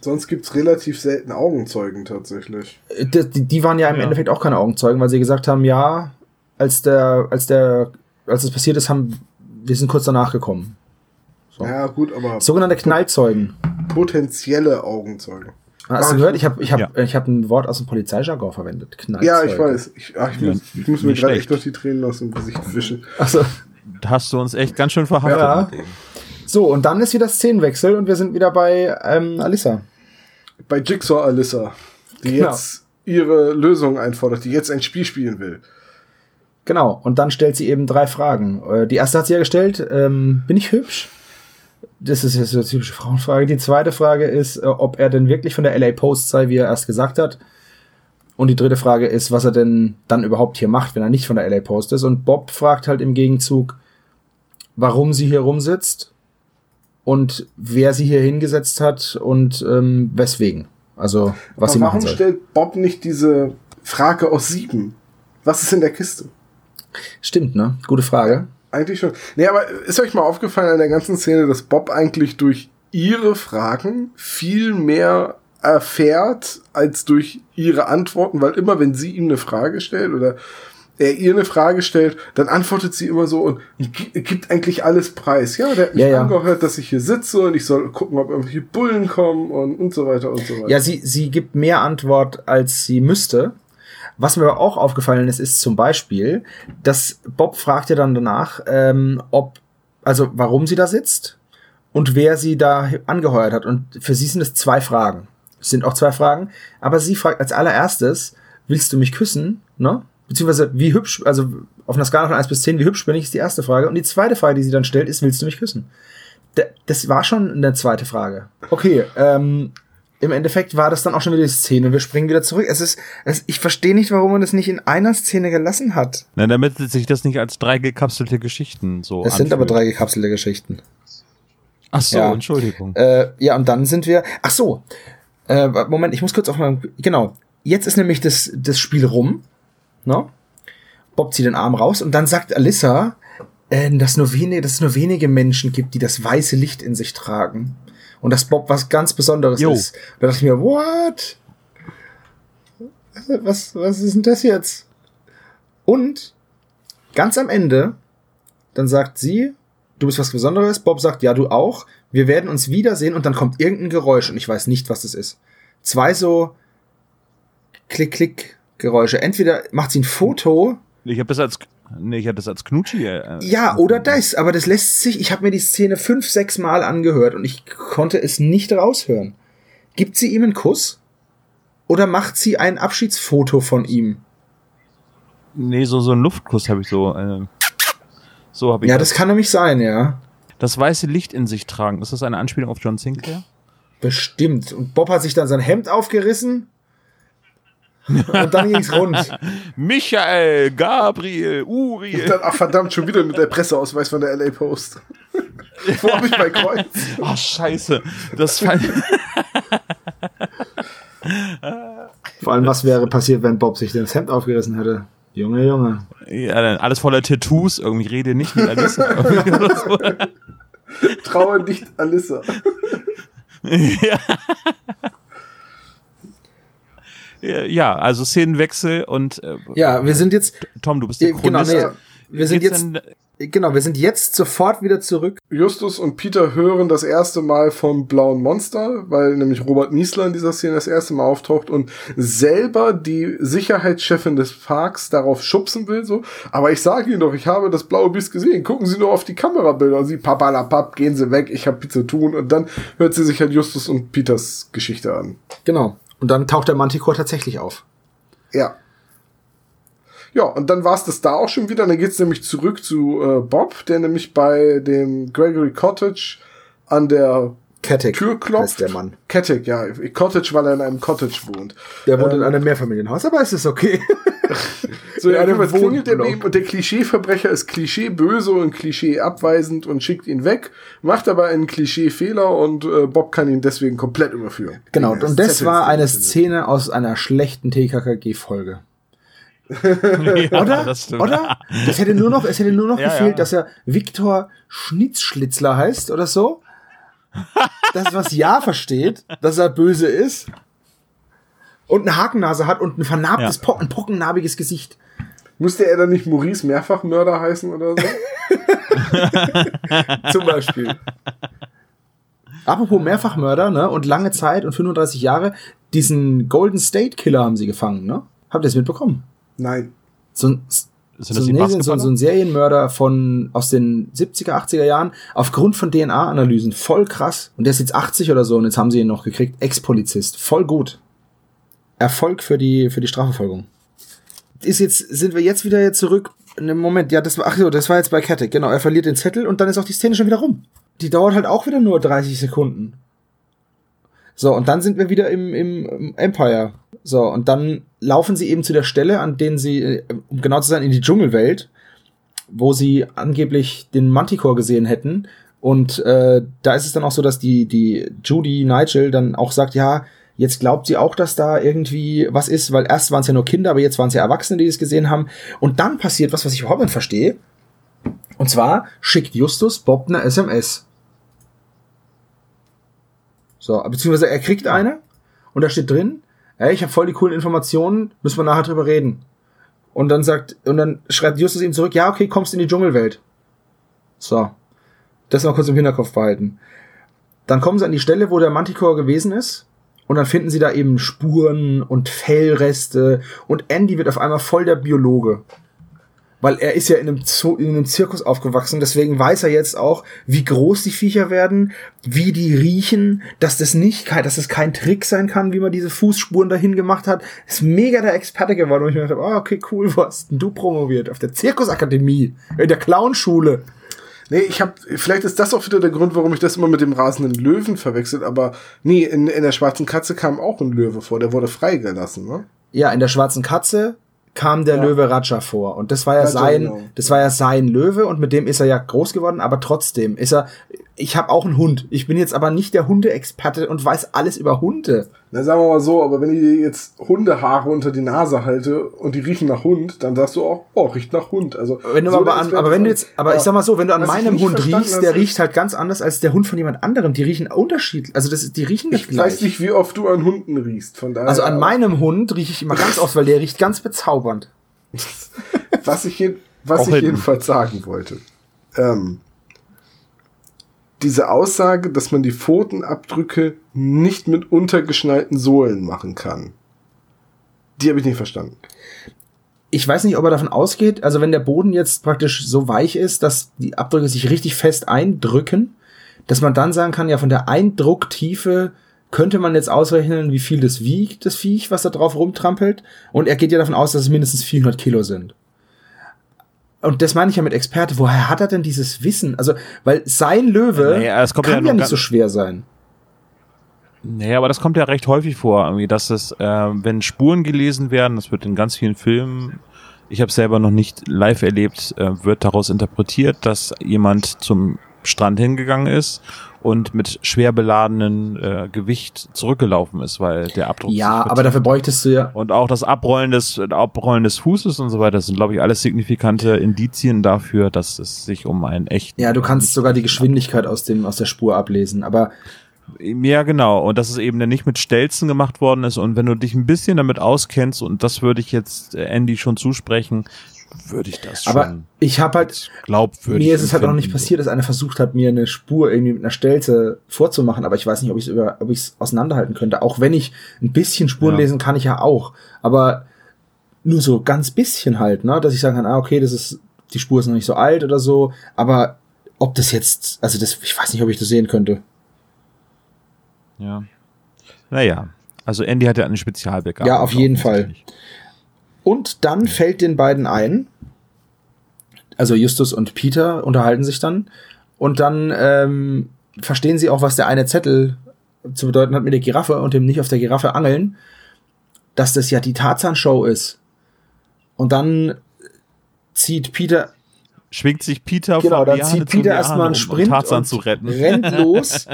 Sonst gibt's relativ selten Augenzeugen tatsächlich. Äh, Die, die- die waren ja im Ja. Endeffekt auch keine Augenzeugen, weil sie gesagt haben, ja, als der, als der, als es passiert ist, haben, wir sind kurz danach gekommen. So. Ja, gut, aber Sogenannte Knallzeugen. potenzielle Augenzeugen. Hast du gehört? Ich habe ich hab, Ja. ich hab ein Wort aus dem Polizeijargon verwendet. Knallzeuge. Ja, ich weiß. Ich, ach, ich, Ja, muss, ich muss mir gerade echt durch die Tränen aus dem Gesicht wischen. Also, Da hast du uns echt ganz schön verhaftet. Ja. so, und dann ist wieder Szenenwechsel und wir sind wieder bei ähm, Alissa. Bei Jigsaw Alyssa, die Genau. jetzt ihre Lösung einfordert, die jetzt ein Spiel spielen will. Genau, und dann stellt sie eben drei Fragen. Äh, Die erste hat sie ja gestellt, ähm, bin ich hübsch? Das ist jetzt so eine typische Frauenfrage. Die zweite Frage ist, äh, ob er denn wirklich von der LA Post sei, wie er erst gesagt hat. Und die dritte Frage ist, was er denn dann überhaupt hier macht, wenn er nicht von der LA Post ist. Und Bob fragt halt im Gegenzug, warum sie hier rumsitzt und wer sie hier hingesetzt hat und ähm, weswegen. Also, was sie Aber machen warum soll. stellt Bob nicht diese Frage aus sieben? Was ist in der Kiste? Stimmt, ne? Gute Frage. Eigentlich schon. Nee, aber ist euch mal aufgefallen an der ganzen Szene, dass Bob eigentlich durch ihre Fragen viel mehr erfährt als durch ihre Antworten, weil immer wenn sie ihm eine Frage stellt oder er ihr eine Frage stellt, dann antwortet sie immer so und gi- gibt eigentlich alles preis. Ja, der hat mich Ja, ja. angehört, dass ich hier sitze und ich soll gucken, ob irgendwelche Bullen kommen und, und so weiter und so weiter. Ja, sie, sie gibt mehr Antwort, als sie müsste. Was mir aber auch aufgefallen ist, ist zum Beispiel, dass Bob fragt ja dann danach, ähm, ob, also warum sie da sitzt und wer sie da angeheuert hat. Und für sie sind es zwei Fragen. Es sind auch zwei Fragen. Aber sie fragt als allererstes, willst du mich küssen? Ne? Beziehungsweise, wie hübsch, also auf einer Skala von 1 bis 10, wie hübsch bin ich, ist die erste Frage. Und die zweite Frage, die sie dann stellt, ist, willst du mich küssen? Das war schon eine zweite Frage. Okay, ähm, im Endeffekt war das dann auch schon wieder die Szene und wir springen wieder zurück. Es ist, es, ich verstehe nicht, warum man das nicht in einer Szene gelassen hat. Na, damit sich das nicht als drei gekapselte Geschichten so Es sind aber anfühlt. drei gekapselte Geschichten. Ach so, Ja. Entschuldigung. Äh, ja, und dann sind wir. Ach so. Äh, Moment, ich muss kurz auf meinem. Genau. Jetzt ist nämlich das, das Spiel rum. Ne? Bob zieht den Arm raus und dann sagt Alyssa, äh, dass, nur wenige, dass es nur wenige Menschen gibt, die das weiße Licht in sich tragen. Und dass Bob was ganz Besonderes Jo. ist. Da dachte ich mir, what? Was, was ist denn das jetzt? Und ganz am Ende, dann sagt sie, du bist was Besonderes. Bob sagt, ja, du auch. Wir werden uns wiedersehen und dann kommt irgendein Geräusch und ich weiß nicht, was das ist. Zwei so Klick-Klick-Geräusche. Entweder macht sie ein Foto, Ich habe das als nee, ich hatte das als Knutschi. Äh, ja, oder das, aber das lässt sich, ich habe mir die Szene fünf, sechs Mal angehört und ich konnte es nicht raushören. Gibt sie ihm einen Kuss? Oder macht sie ein Abschiedsfoto von ihm? Nee, so, so einen Luftkuss habe ich so. Äh, so habe ich Ja, das kann nämlich sein, ja. das weiße Licht in sich tragen. Ist das eine Anspielung auf John Sinclair? Bestimmt. Und Bob hat sich dann sein Hemd aufgerissen. Und dann ging's rund. Michael, Gabriel, Uriel. Dann, ach verdammt, schon wieder mit der Presseausweis von der LA Post. Wo hab ich mein Kreuz? Ach, scheiße. Das Vor allem, was wäre passiert, wenn Bob sich das Hemd aufgerissen hätte? Junge, Junge. ja, dann alles voller Tattoos. Irgendwie rede nicht mit Alissa. So. Traue nicht Alissa. ja. Ja, Ja, also Szenenwechsel und äh, Ja, wir sind jetzt, Tom, du bist der äh, genau, Chronist. nee, wir sind jetzt, denn- genau, wir sind jetzt sofort wieder zurück. Justus und Peter hören das erste Mal vom blauen Monster, weil nämlich Robert Niesler in dieser Szene das erste Mal auftaucht und selber die Sicherheitschefin des Parks darauf schubsen will, so. Aber ich sage Ihnen doch, ich habe das blaue Biest gesehen. Gucken Sie nur auf die Kamerabilder. Und sie, papalapap, gehen Sie weg, ich habe viel zu tun. Und dann hört sie sich halt Justus und Peters Geschichte an. Genau. Und dann taucht der Manticore tatsächlich auf. Ja. Ja, und dann war es das da auch schon wieder. Dann geht's nämlich zurück zu äh, Bob, der nämlich bei dem Gregory Cottage an der Kettig Tür klopft. heißt der Mann. Kettig, ja. Cottage, weil er in einem Cottage wohnt. Der wohnt in Ähm, einem Mehrfamilienhaus, aber es ist okay. So, ja, in einem jedenfalls klingelt der bei Wohnblock. ihm und der Klischeeverbrecher ist Klischee böse und Klischee abweisend und schickt ihn weg, macht aber einen Klischee-Fehler und äh, Bob kann ihn deswegen komplett überführen. Genau, und das Zettels, war eine. Szene aus einer schlechten TKKG-Folge. ja, Oder? Das. Oder? Das hätte nur noch, es hätte nur noch Ja, gefehlt, ja. dass er Viktor Schnitzschlitzler heißt oder so. Dass was Ja versteht, dass er böse ist. Und eine Hakennase hat und ein vernarbtes, Ja. po ein pockennarbiges Gesicht. Musste er dann nicht Maurice Mehrfachmörder heißen oder so? Zum Beispiel. Apropos Mehrfachmörder, ne? Und lange Zeit und 35 Jahre, diesen Golden State Killer haben sie gefangen, ne? Habt ihr das mitbekommen? Nein. So ein, Sind so, nee, so, so ein Serienmörder von aus den 70er, 80er Jahren aufgrund von DNA-Analysen. Voll krass. Und der ist jetzt 80 oder so und jetzt haben sie ihn noch gekriegt. Ex-Polizist. Voll gut. Erfolg für die, für die Strafverfolgung. Ist jetzt, sind wir jetzt wieder zurück. Ne, Moment, ja, das war, ach so, das war jetzt bei Kette. Genau, er verliert den Zettel und dann ist auch die Szene schon wieder rum. Die dauert halt auch wieder nur 30 Sekunden. So, und dann sind wir wieder im, im, im Empire. So, und dann laufen sie eben zu der Stelle, an denen sie, äh, um genau zu sein, in die Dschungelwelt, wo sie angeblich den Manticore gesehen hätten. Und äh, da ist es dann auch so, dass die, die Judy Nigel dann auch sagt, ja, jetzt glaubt sie auch, dass da irgendwie was ist, weil erst waren es ja nur Kinder, aber jetzt waren es ja Erwachsene, die es gesehen haben. Und dann passiert was, was ich überhaupt nicht verstehe. Und zwar schickt Justus Bob eine SMS. So, beziehungsweise er kriegt eine und da steht drin, ey, ich habe voll die coolen Informationen, müssen wir nachher drüber reden. Und dann sagt, und dann schreibt Justus ihm zurück, ja, okay, kommst in die Dschungelwelt. So. Das noch kurz im Hinterkopf behalten. Dann kommen sie an die Stelle, wo der Manticore gewesen ist. Und dann finden sie da eben Spuren und Fellreste. Und Andy wird auf einmal voll der Biologe. Weil er ist ja in einem, Zoo, in einem Zirkus aufgewachsen, deswegen weiß er jetzt auch, wie groß die Viecher werden, wie die riechen, dass das nicht, dass das kein Trick sein kann, wie man diese Fußspuren dahin gemacht hat. Ist mega der Experte geworden und ich mir gedacht, habe, oh, okay, cool, wo hast denn du promoviert? Auf der Zirkusakademie, in der Clownschule. Nee, ich hab, vielleicht ist das auch wieder der Grund, warum ich das immer mit dem rasenden Löwen verwechselt, aber nee, in, in der schwarzen Katze kam auch ein Löwe vor, der wurde freigelassen, ne? Ja, in der schwarzen Katze kam der Ja. Löwe Raja vor und das war ja Raja, sein, genau. das war ja sein Löwe und mit dem ist er ja groß geworden, aber trotzdem ist er, ich habe auch einen Hund. Ich bin jetzt aber nicht der Hundeexperte und weiß alles über Hunde. Na, sagen wir mal so, aber wenn ich dir jetzt Hundehaare unter die Nase halte und die riechen nach Hund, dann sagst du auch, oh, riecht nach Hund. Also, Wenn du so aber, an, aber wenn du jetzt, aber ich sag mal so, wenn du an ich meinem Hund riechst, der riecht halt ganz anders als der Hund von jemand anderem. Die riechen unterschiedlich, also das, ist- die riechen nicht Ich gleich. weiß nicht, wie oft du an Hunden riechst, von daher. also an meinem Hund rieche ich immer ganz oft, weil der riecht ganz bezaubernd. Was ich, je, was Auch ich hinten. jedenfalls sagen wollte. Ähm, diese Aussage, dass man die Pfotenabdrücke nicht mit untergeschnallten Sohlen machen kann. Die habe ich nicht verstanden. ich weiß nicht, ob er davon ausgeht, also wenn der Boden jetzt praktisch so weich ist, dass die Abdrücke sich richtig fest eindrücken, dass man dann sagen kann, ja, von der Eindrucktiefe könnte man jetzt ausrechnen, wie viel das wiegt, das Viech, was da drauf rumtrampelt. Und er geht ja davon aus, dass es mindestens 400 Kilo sind. Und das meine ich ja mit Experte, woher hat er denn dieses Wissen? Also, weil sein Löwe Naja, kommt ja kann nur ja nicht so schwer sein. Nee, aber das kommt ja recht häufig vor, irgendwie, dass es, äh, wenn Spuren gelesen werden, das wird in ganz vielen Filmen, ich habe selber noch nicht live erlebt, äh, wird daraus interpretiert, dass jemand zum Strand hingegangen ist und mit schwer beladenen äh, Gewicht zurückgelaufen ist, weil der Abdruck Ja, aber dafür bräuchtest du ja. und auch das Abrollen des, Abrollen des Fußes und so weiter sind, glaube ich, alles signifikante Indizien dafür, dass es sich um einen echten. Ja, du kannst sogar die Geschwindigkeit aus dem aus der Spur ablesen. Aber Ja, genau. Und dass es eben dann nicht mit Stelzen gemacht worden ist. Und wenn du dich ein bisschen damit auskennst, und das würde ich jetzt äh, Andy schon zusprechen, würde ich das aber schon ich habe halt glaubwürdig mir ist es halt auch noch nicht passiert, dass einer versucht hat, mir eine Spur irgendwie mit einer Stelze vorzumachen, aber ich weiß nicht, ob ich es über, ob ich es auseinanderhalten könnte. Auch wenn ich ein bisschen Spuren Ja. lesen kann, ich ja auch. Aber nur so ganz bisschen halt, ne, dass ich sagen kann, ah, okay, das ist, die Spur ist noch nicht so alt oder so. Aber ob das jetzt, also das, ich weiß nicht, ob ich das sehen könnte. Ja. Naja. Also Andy hat ja eine Spezialbegabung. Ja, auf jeden offensichtlich. Und dann fällt den beiden ein, also Justus und Peter unterhalten sich dann und dann ähm, verstehen sie auch, was der eine Zettel zu bedeuten hat mit der Giraffe und dem nicht auf der Giraffe angeln, dass das ja die Tarzan-Show ist. Und dann zieht Peter, Schwingt sich Peter genau, von dann Liane zieht Peter erstmal einen um Sprint Tarzan und zu retten. rennt los,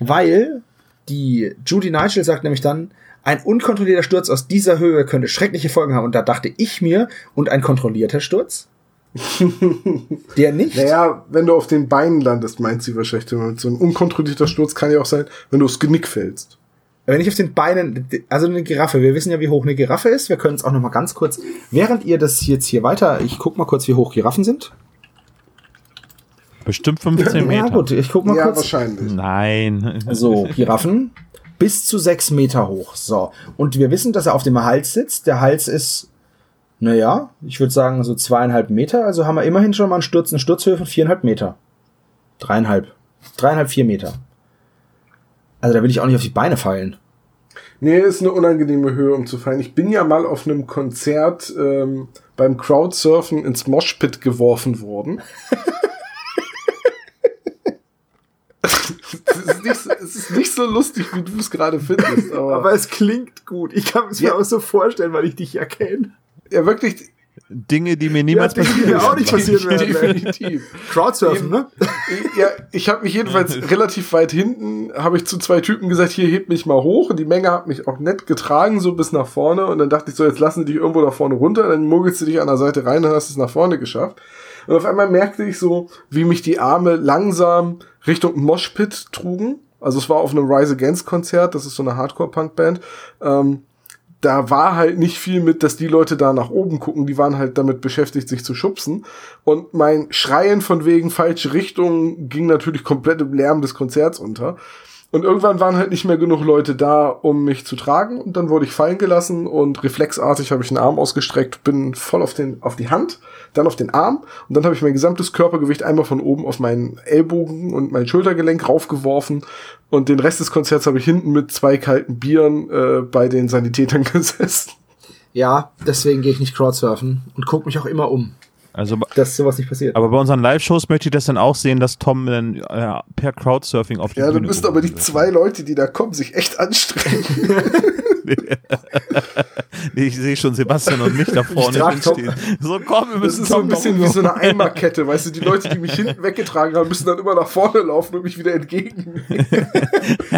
weil die Judy Nigel sagt nämlich dann, ein unkontrollierter Sturz aus dieser Höhe könnte schreckliche Folgen haben. Und da dachte ich mir, und ein kontrollierter Sturz? Der nicht? Naja, wenn du auf den Beinen landest, meint sie wahrscheinlich. So ein unkontrollierter Sturz kann ja auch sein, wenn du aufs Genick fällst. Wenn ich auf den Beinen, also eine Giraffe, wir wissen ja, wie hoch eine Giraffe ist. Wir können es auch noch mal ganz kurz, während ihr das jetzt hier weiter, ich guck mal kurz, wie hoch Giraffen sind. Bestimmt 15 Meter. Ja gut, ich guck mal ja, kurz. wahrscheinlich. Nein. So, Giraffen bis zu sechs Meter hoch. So. Und wir wissen, dass er auf dem Hals sitzt. Der Hals ist, naja, ich würde sagen so zweieinhalb Meter. Also haben wir immerhin schon mal einen Sturz, eine Sturzhöhe von viereinhalb Meter. Dreieinhalb. Dreieinhalb, vier Meter. Also da will ich auch nicht auf die Beine fallen. Nee, ist eine unangenehme Höhe, um zu fallen. Ich bin ja mal auf einem Konzert ähm, beim Crowdsurfen ins Moshpit geworfen worden. Es ist, nicht, so- es ist nicht so lustig, wie du es gerade findest, aber, es klingt gut. Ich kann es mir Ja. auch so vorstellen, weil ich dich ja kenne. Ja wirklich Dinge, die mir niemals die passieren. mir auch nicht passieren werden. definitiv. Crowdsurfen, ne? Ja, ich habe mich jedenfalls relativ weit hinten, habe ich zu zwei Typen gesagt, hier hebt mich mal hoch und die Menge hat mich auch nett getragen, so bis nach vorne und dann dachte ich so, jetzt lassen die dich irgendwo da vorne runter, dann mogelst du dich an der Seite rein und hast es nach vorne geschafft. Und auf einmal merkte ich so, wie mich die Arme langsam Richtung Moshpit trugen. Also es war auf einem Rise Against Konzert, das ist so eine Hardcore-Punk-Band. Ähm, da war halt nicht viel mit, dass die Leute da nach oben gucken, die waren halt damit beschäftigt, sich zu schubsen. Und mein Schreien von wegen falsche Richtung ging natürlich komplett im Lärm des Konzerts unter. Und irgendwann waren halt nicht mehr genug Leute da, um mich zu tragen. Und dann wurde ich fallen gelassen und reflexartig habe ich den Arm ausgestreckt, bin voll auf, den, auf die Hand, dann auf den Arm. Und dann habe ich mein gesamtes Körpergewicht einmal von oben auf meinen Ellbogen und mein Schultergelenk raufgeworfen. Und den Rest des Konzerts habe ich hinten mit zwei kalten Bieren äh, bei den Sanitätern gesessen. Ja, deswegen gehe ich nicht Crowdsurfen und guck mich auch immer um, Also, dass sowas nicht passiert. aber bei unseren Live-Shows möchte ich das dann auch sehen, dass Tom dann äh, per Crowdsurfing auf die Ja, da Bühne müssen aber die zwei Leute, die da kommen, sich echt anstrengen. Nee, ich sehe schon Sebastian und mich da vorne Tom. stehen. So, komm, wir Das müssen ist so ein Tom bisschen wie so eine Eimerkette, weißt du, die Leute, die mich hinten weggetragen haben, müssen dann immer nach vorne laufen und mich wieder entgegen.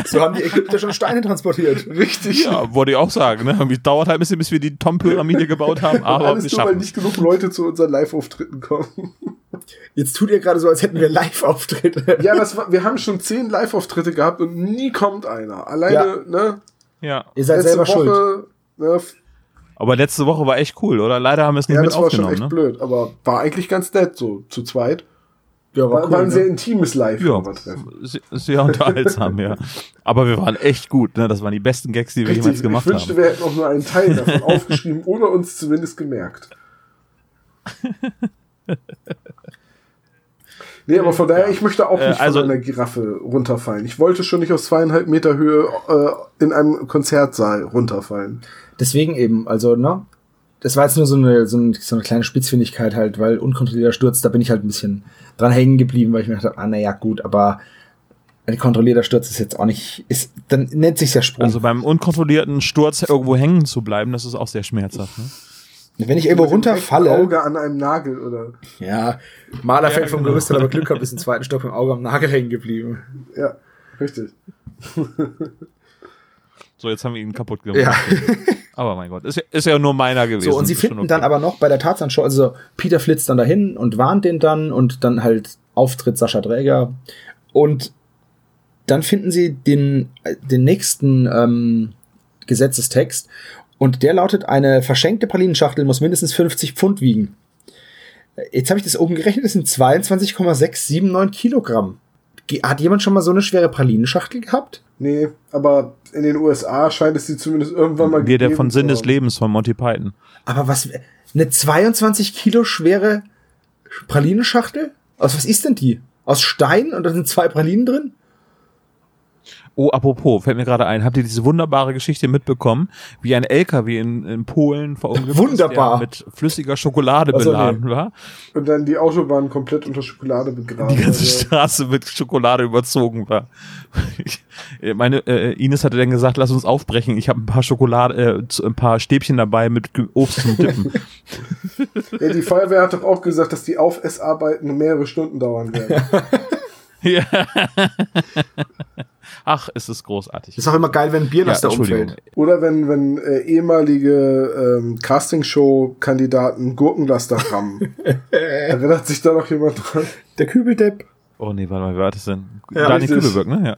So haben die Ägypter schon Steine transportiert. Richtig. Ja, wollte ich auch sagen. Ne? Dauert halt ein bisschen, bis wir die Tom-Pyramide gebaut haben, aber wir Alles nur, weil schaffen nicht genug Leute zu unseren Live-Auftritten kommen. Jetzt tut ihr gerade so, als hätten wir Live-Auftritte. Ja, das war, wir haben schon zehn Live-Auftritte gehabt und nie kommt einer. Alleine, Ja. ne? Ja. Ihr seid letzte selber schuld. Woche, ne? Aber letzte Woche war echt cool, oder? Leider haben wir es nicht Ja, mit das war schon aufgenommen. echt Ne? blöd, aber war eigentlich ganz nett, so zu zweit. Ja, War, war ein ne? sehr intimes Ja, Live-Treffen. sehr, sehr unterhaltsam, ja. Aber wir waren echt gut, ne? Das waren die besten Gags, die wir Richtig, jemals ich gemacht wünschte, haben. wir hätten auch nur einen Teil davon aufgeschrieben oder uns zumindest gemerkt. Nee, aber von daher, ich möchte auch Äh, nicht also- von einer Giraffe runterfallen. Ich wollte schon nicht aus zweieinhalb Meter Höhe äh, in einem Konzertsaal runterfallen. Deswegen eben, also, ne? das war jetzt nur so eine, so eine, so eine kleine Spitzfindigkeit halt, weil unkontrollierter Sturz, da bin ich halt ein bisschen dran hängen geblieben, weil ich mir gedacht habe, ah, naja, gut, aber ein kontrollierter Sturz ist jetzt auch nicht, ist, dann nennt sich ja Sprung. Also beim unkontrollierten Sturz irgendwo hängen zu bleiben, das ist auch sehr schmerzhaft. Ne? Wenn ich irgendwo runterfalle, Auge an einem Nagel oder. ja, Maler Ja, fällt vom genau. Gerüst, aber Glück gehabt, ist im zweiten Stock im Auge am Nagel hängen geblieben. Ja, richtig. So, jetzt haben wir ihn kaputt gemacht. Ja. Aber mein Gott, ist, ja- ist ja nur meiner gewesen. So, und sie finden okay. dann aber noch bei der Tarzan-Show, also Peter flitzt dann dahin und warnt den dann und dann halt Auftritt Sascha Dräger. Und dann finden sie den, äh, den nächsten ähm, Gesetzestext und der lautet, eine verschenkte Pralinenschachtel muss mindestens 50 Pfund wiegen. Äh, Jetzt habe ich das oben gerechnet, das sind 22,679 Kilogramm. Hat jemand schon mal so eine schwere Pralinenschachtel gehabt? Nee, aber in den USA scheint es sie zumindest irgendwann mal Wir, der gegeben von zu Sinn des. Lebens von Monty Python. Aber was, eine 22 Kilo schwere Pralinenschachtel? Aus was ist denn die? Aus Stein und da sind zwei Pralinen drin? Oh, apropos, fällt mir gerade ein, habt ihr diese wunderbare Geschichte mitbekommen, wie ein LKW in, in Polen verunglückt Wunderbar. ist, der mit flüssiger Schokolade Also, beladen war? Und dann die Autobahn komplett unter Schokolade begraben. Die ganze Also, Straße mit Schokolade überzogen war. Ich- Meine äh, Ines hatte dann gesagt, lass uns aufbrechen. Ich habe ein paar Schokolade, äh, ein paar Stäbchen dabei mit Obst zum Dippen. ja, die Feuerwehr hat doch auch gesagt, dass die Aufessarbeiten mehrere Stunden dauern werden. ja. Ach, es ist großartig. Ist auch immer geil, wenn ein Bierlaster Entschuldigung. umfällt. Oder wenn, wenn äh, ehemalige ähm, Castingshow-Kandidaten Gurkenlaster rammen. Erinnert sich da noch jemand dran? Der Kübeldepp. Oh nee, warte mal, wer war das denn? Ja, Daniel richtig. Kübelberg, ne? Ja.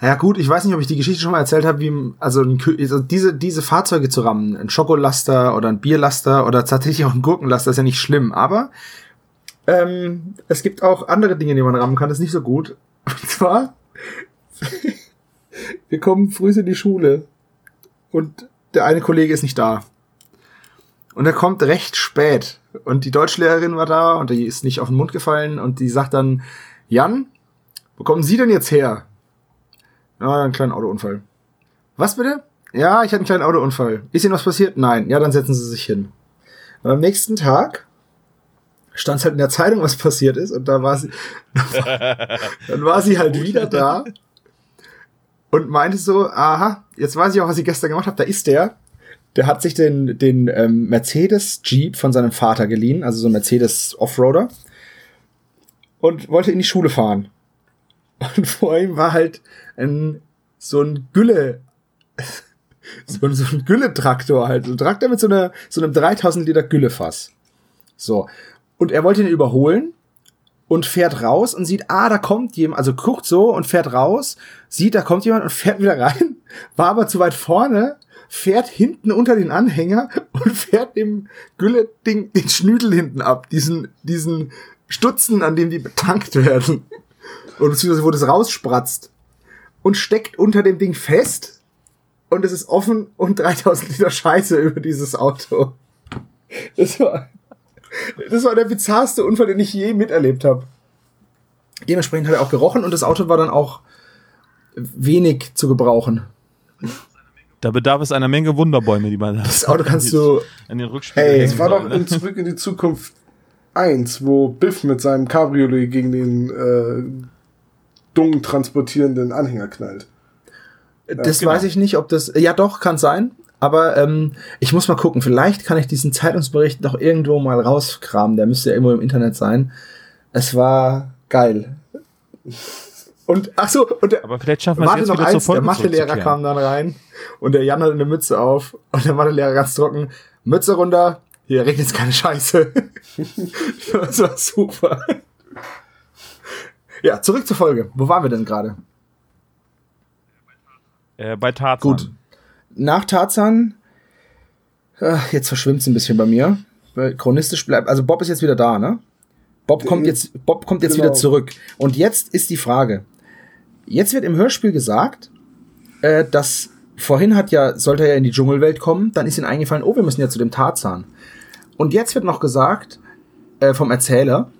Ja gut, ich weiß nicht, ob ich die Geschichte schon mal erzählt habe, wie also, ein, also diese diese Fahrzeuge zu rammen, ein Schokolaster oder ein Bierlaster oder tatsächlich auch ein Gurkenlaster ist ja nicht schlimm, aber ähm, es gibt auch andere Dinge, die man rammen kann, das ist nicht so gut. Und zwar wir kommen früh in die Schule und der eine Kollege ist nicht da. Und er kommt recht spät und die Deutschlehrerin war da und die ist nicht auf den Mund gefallen und die sagt dann Jan, wo kommen Sie denn jetzt her? Ja, einen kleinen Autounfall. Was bitte? Ja, ich hatte einen kleinen Autounfall. Ist Ihnen was passiert? Nein. Ja, dann setzen Sie sich hin. Und am nächsten Tag stand halt in der Zeitung, was passiert ist, und da war sie, dann war sie halt wieder da und meinte so, aha, jetzt weiß ich auch, was ich gestern gemacht habe. Da ist der. Der hat sich den, den ähm, Mercedes Jeep von seinem Vater geliehen, also so ein Mercedes Offroader, und wollte in die Schule fahren. Und vor ihm war halt ein, so ein Gülle, so, so ein Gülletraktor halt. Ein Traktor mit so, einer, so einem 3000 Liter Güllefass. So. Und er wollte ihn überholen und fährt raus und sieht, ah, da kommt jemand, also guckt so und fährt raus, sieht, da kommt jemand und fährt wieder rein, war aber zu weit vorne, fährt hinten unter den Anhänger und fährt dem Gülle-Ding den Schnüdel hinten ab, diesen, diesen Stutzen, an dem die betankt werden. Oder beziehungsweise wo das rauspratzt. Und steckt unter dem Ding fest. Und es ist offen und 3000 Liter Scheiße über dieses Auto. Das war, das war der bizarrste Unfall, den ich je miterlebt habe. Dementsprechend hat er auch gerochen und das Auto war dann auch wenig zu gebrauchen. Da bedarf es einer Menge Wunderbäume, die man Das Auto kannst du, an den Rückspiegel Hey, Es war doch ne? in Zurück in die Zukunft 1, wo Biff mit seinem Cabriolet gegen den äh, Dung transportierenden Anhänger knallt. das genau. weiß ich nicht, ob das, ja doch, kann sein. Aber ähm, ich muss mal gucken, vielleicht kann ich diesen Zeitungsbericht noch irgendwo mal rauskramen. Der müsste ja irgendwo im Internet sein. Es war geil. Und ach so, und der, Aber vielleicht schaffen wir es Warte noch eins, der Mathelehrer kam dann rein und der Jan hatte eine Mütze auf und der Mathelehrer ganz trocken, Mütze runter, hier regnet keine Scheiße. das war super. Ja, zurück zur Folge. Wo waren wir denn gerade? Äh, bei Tarzan. Gut. Nach Tarzan, äh, jetzt verschwimmt es ein bisschen bei mir, weil chronistisch bleibt, also Bob ist jetzt wieder da, ne? Bob kommt Äh, jetzt, Bob kommt jetzt genau. wieder zurück. Und jetzt ist die Frage. Jetzt wird im Hörspiel gesagt, äh, dass vorhin hat ja, sollte er ja in die Dschungelwelt kommen, dann ist ihm eingefallen, oh, wir müssen ja zu dem Tarzan. Und jetzt wird noch gesagt, äh, vom Erzähler,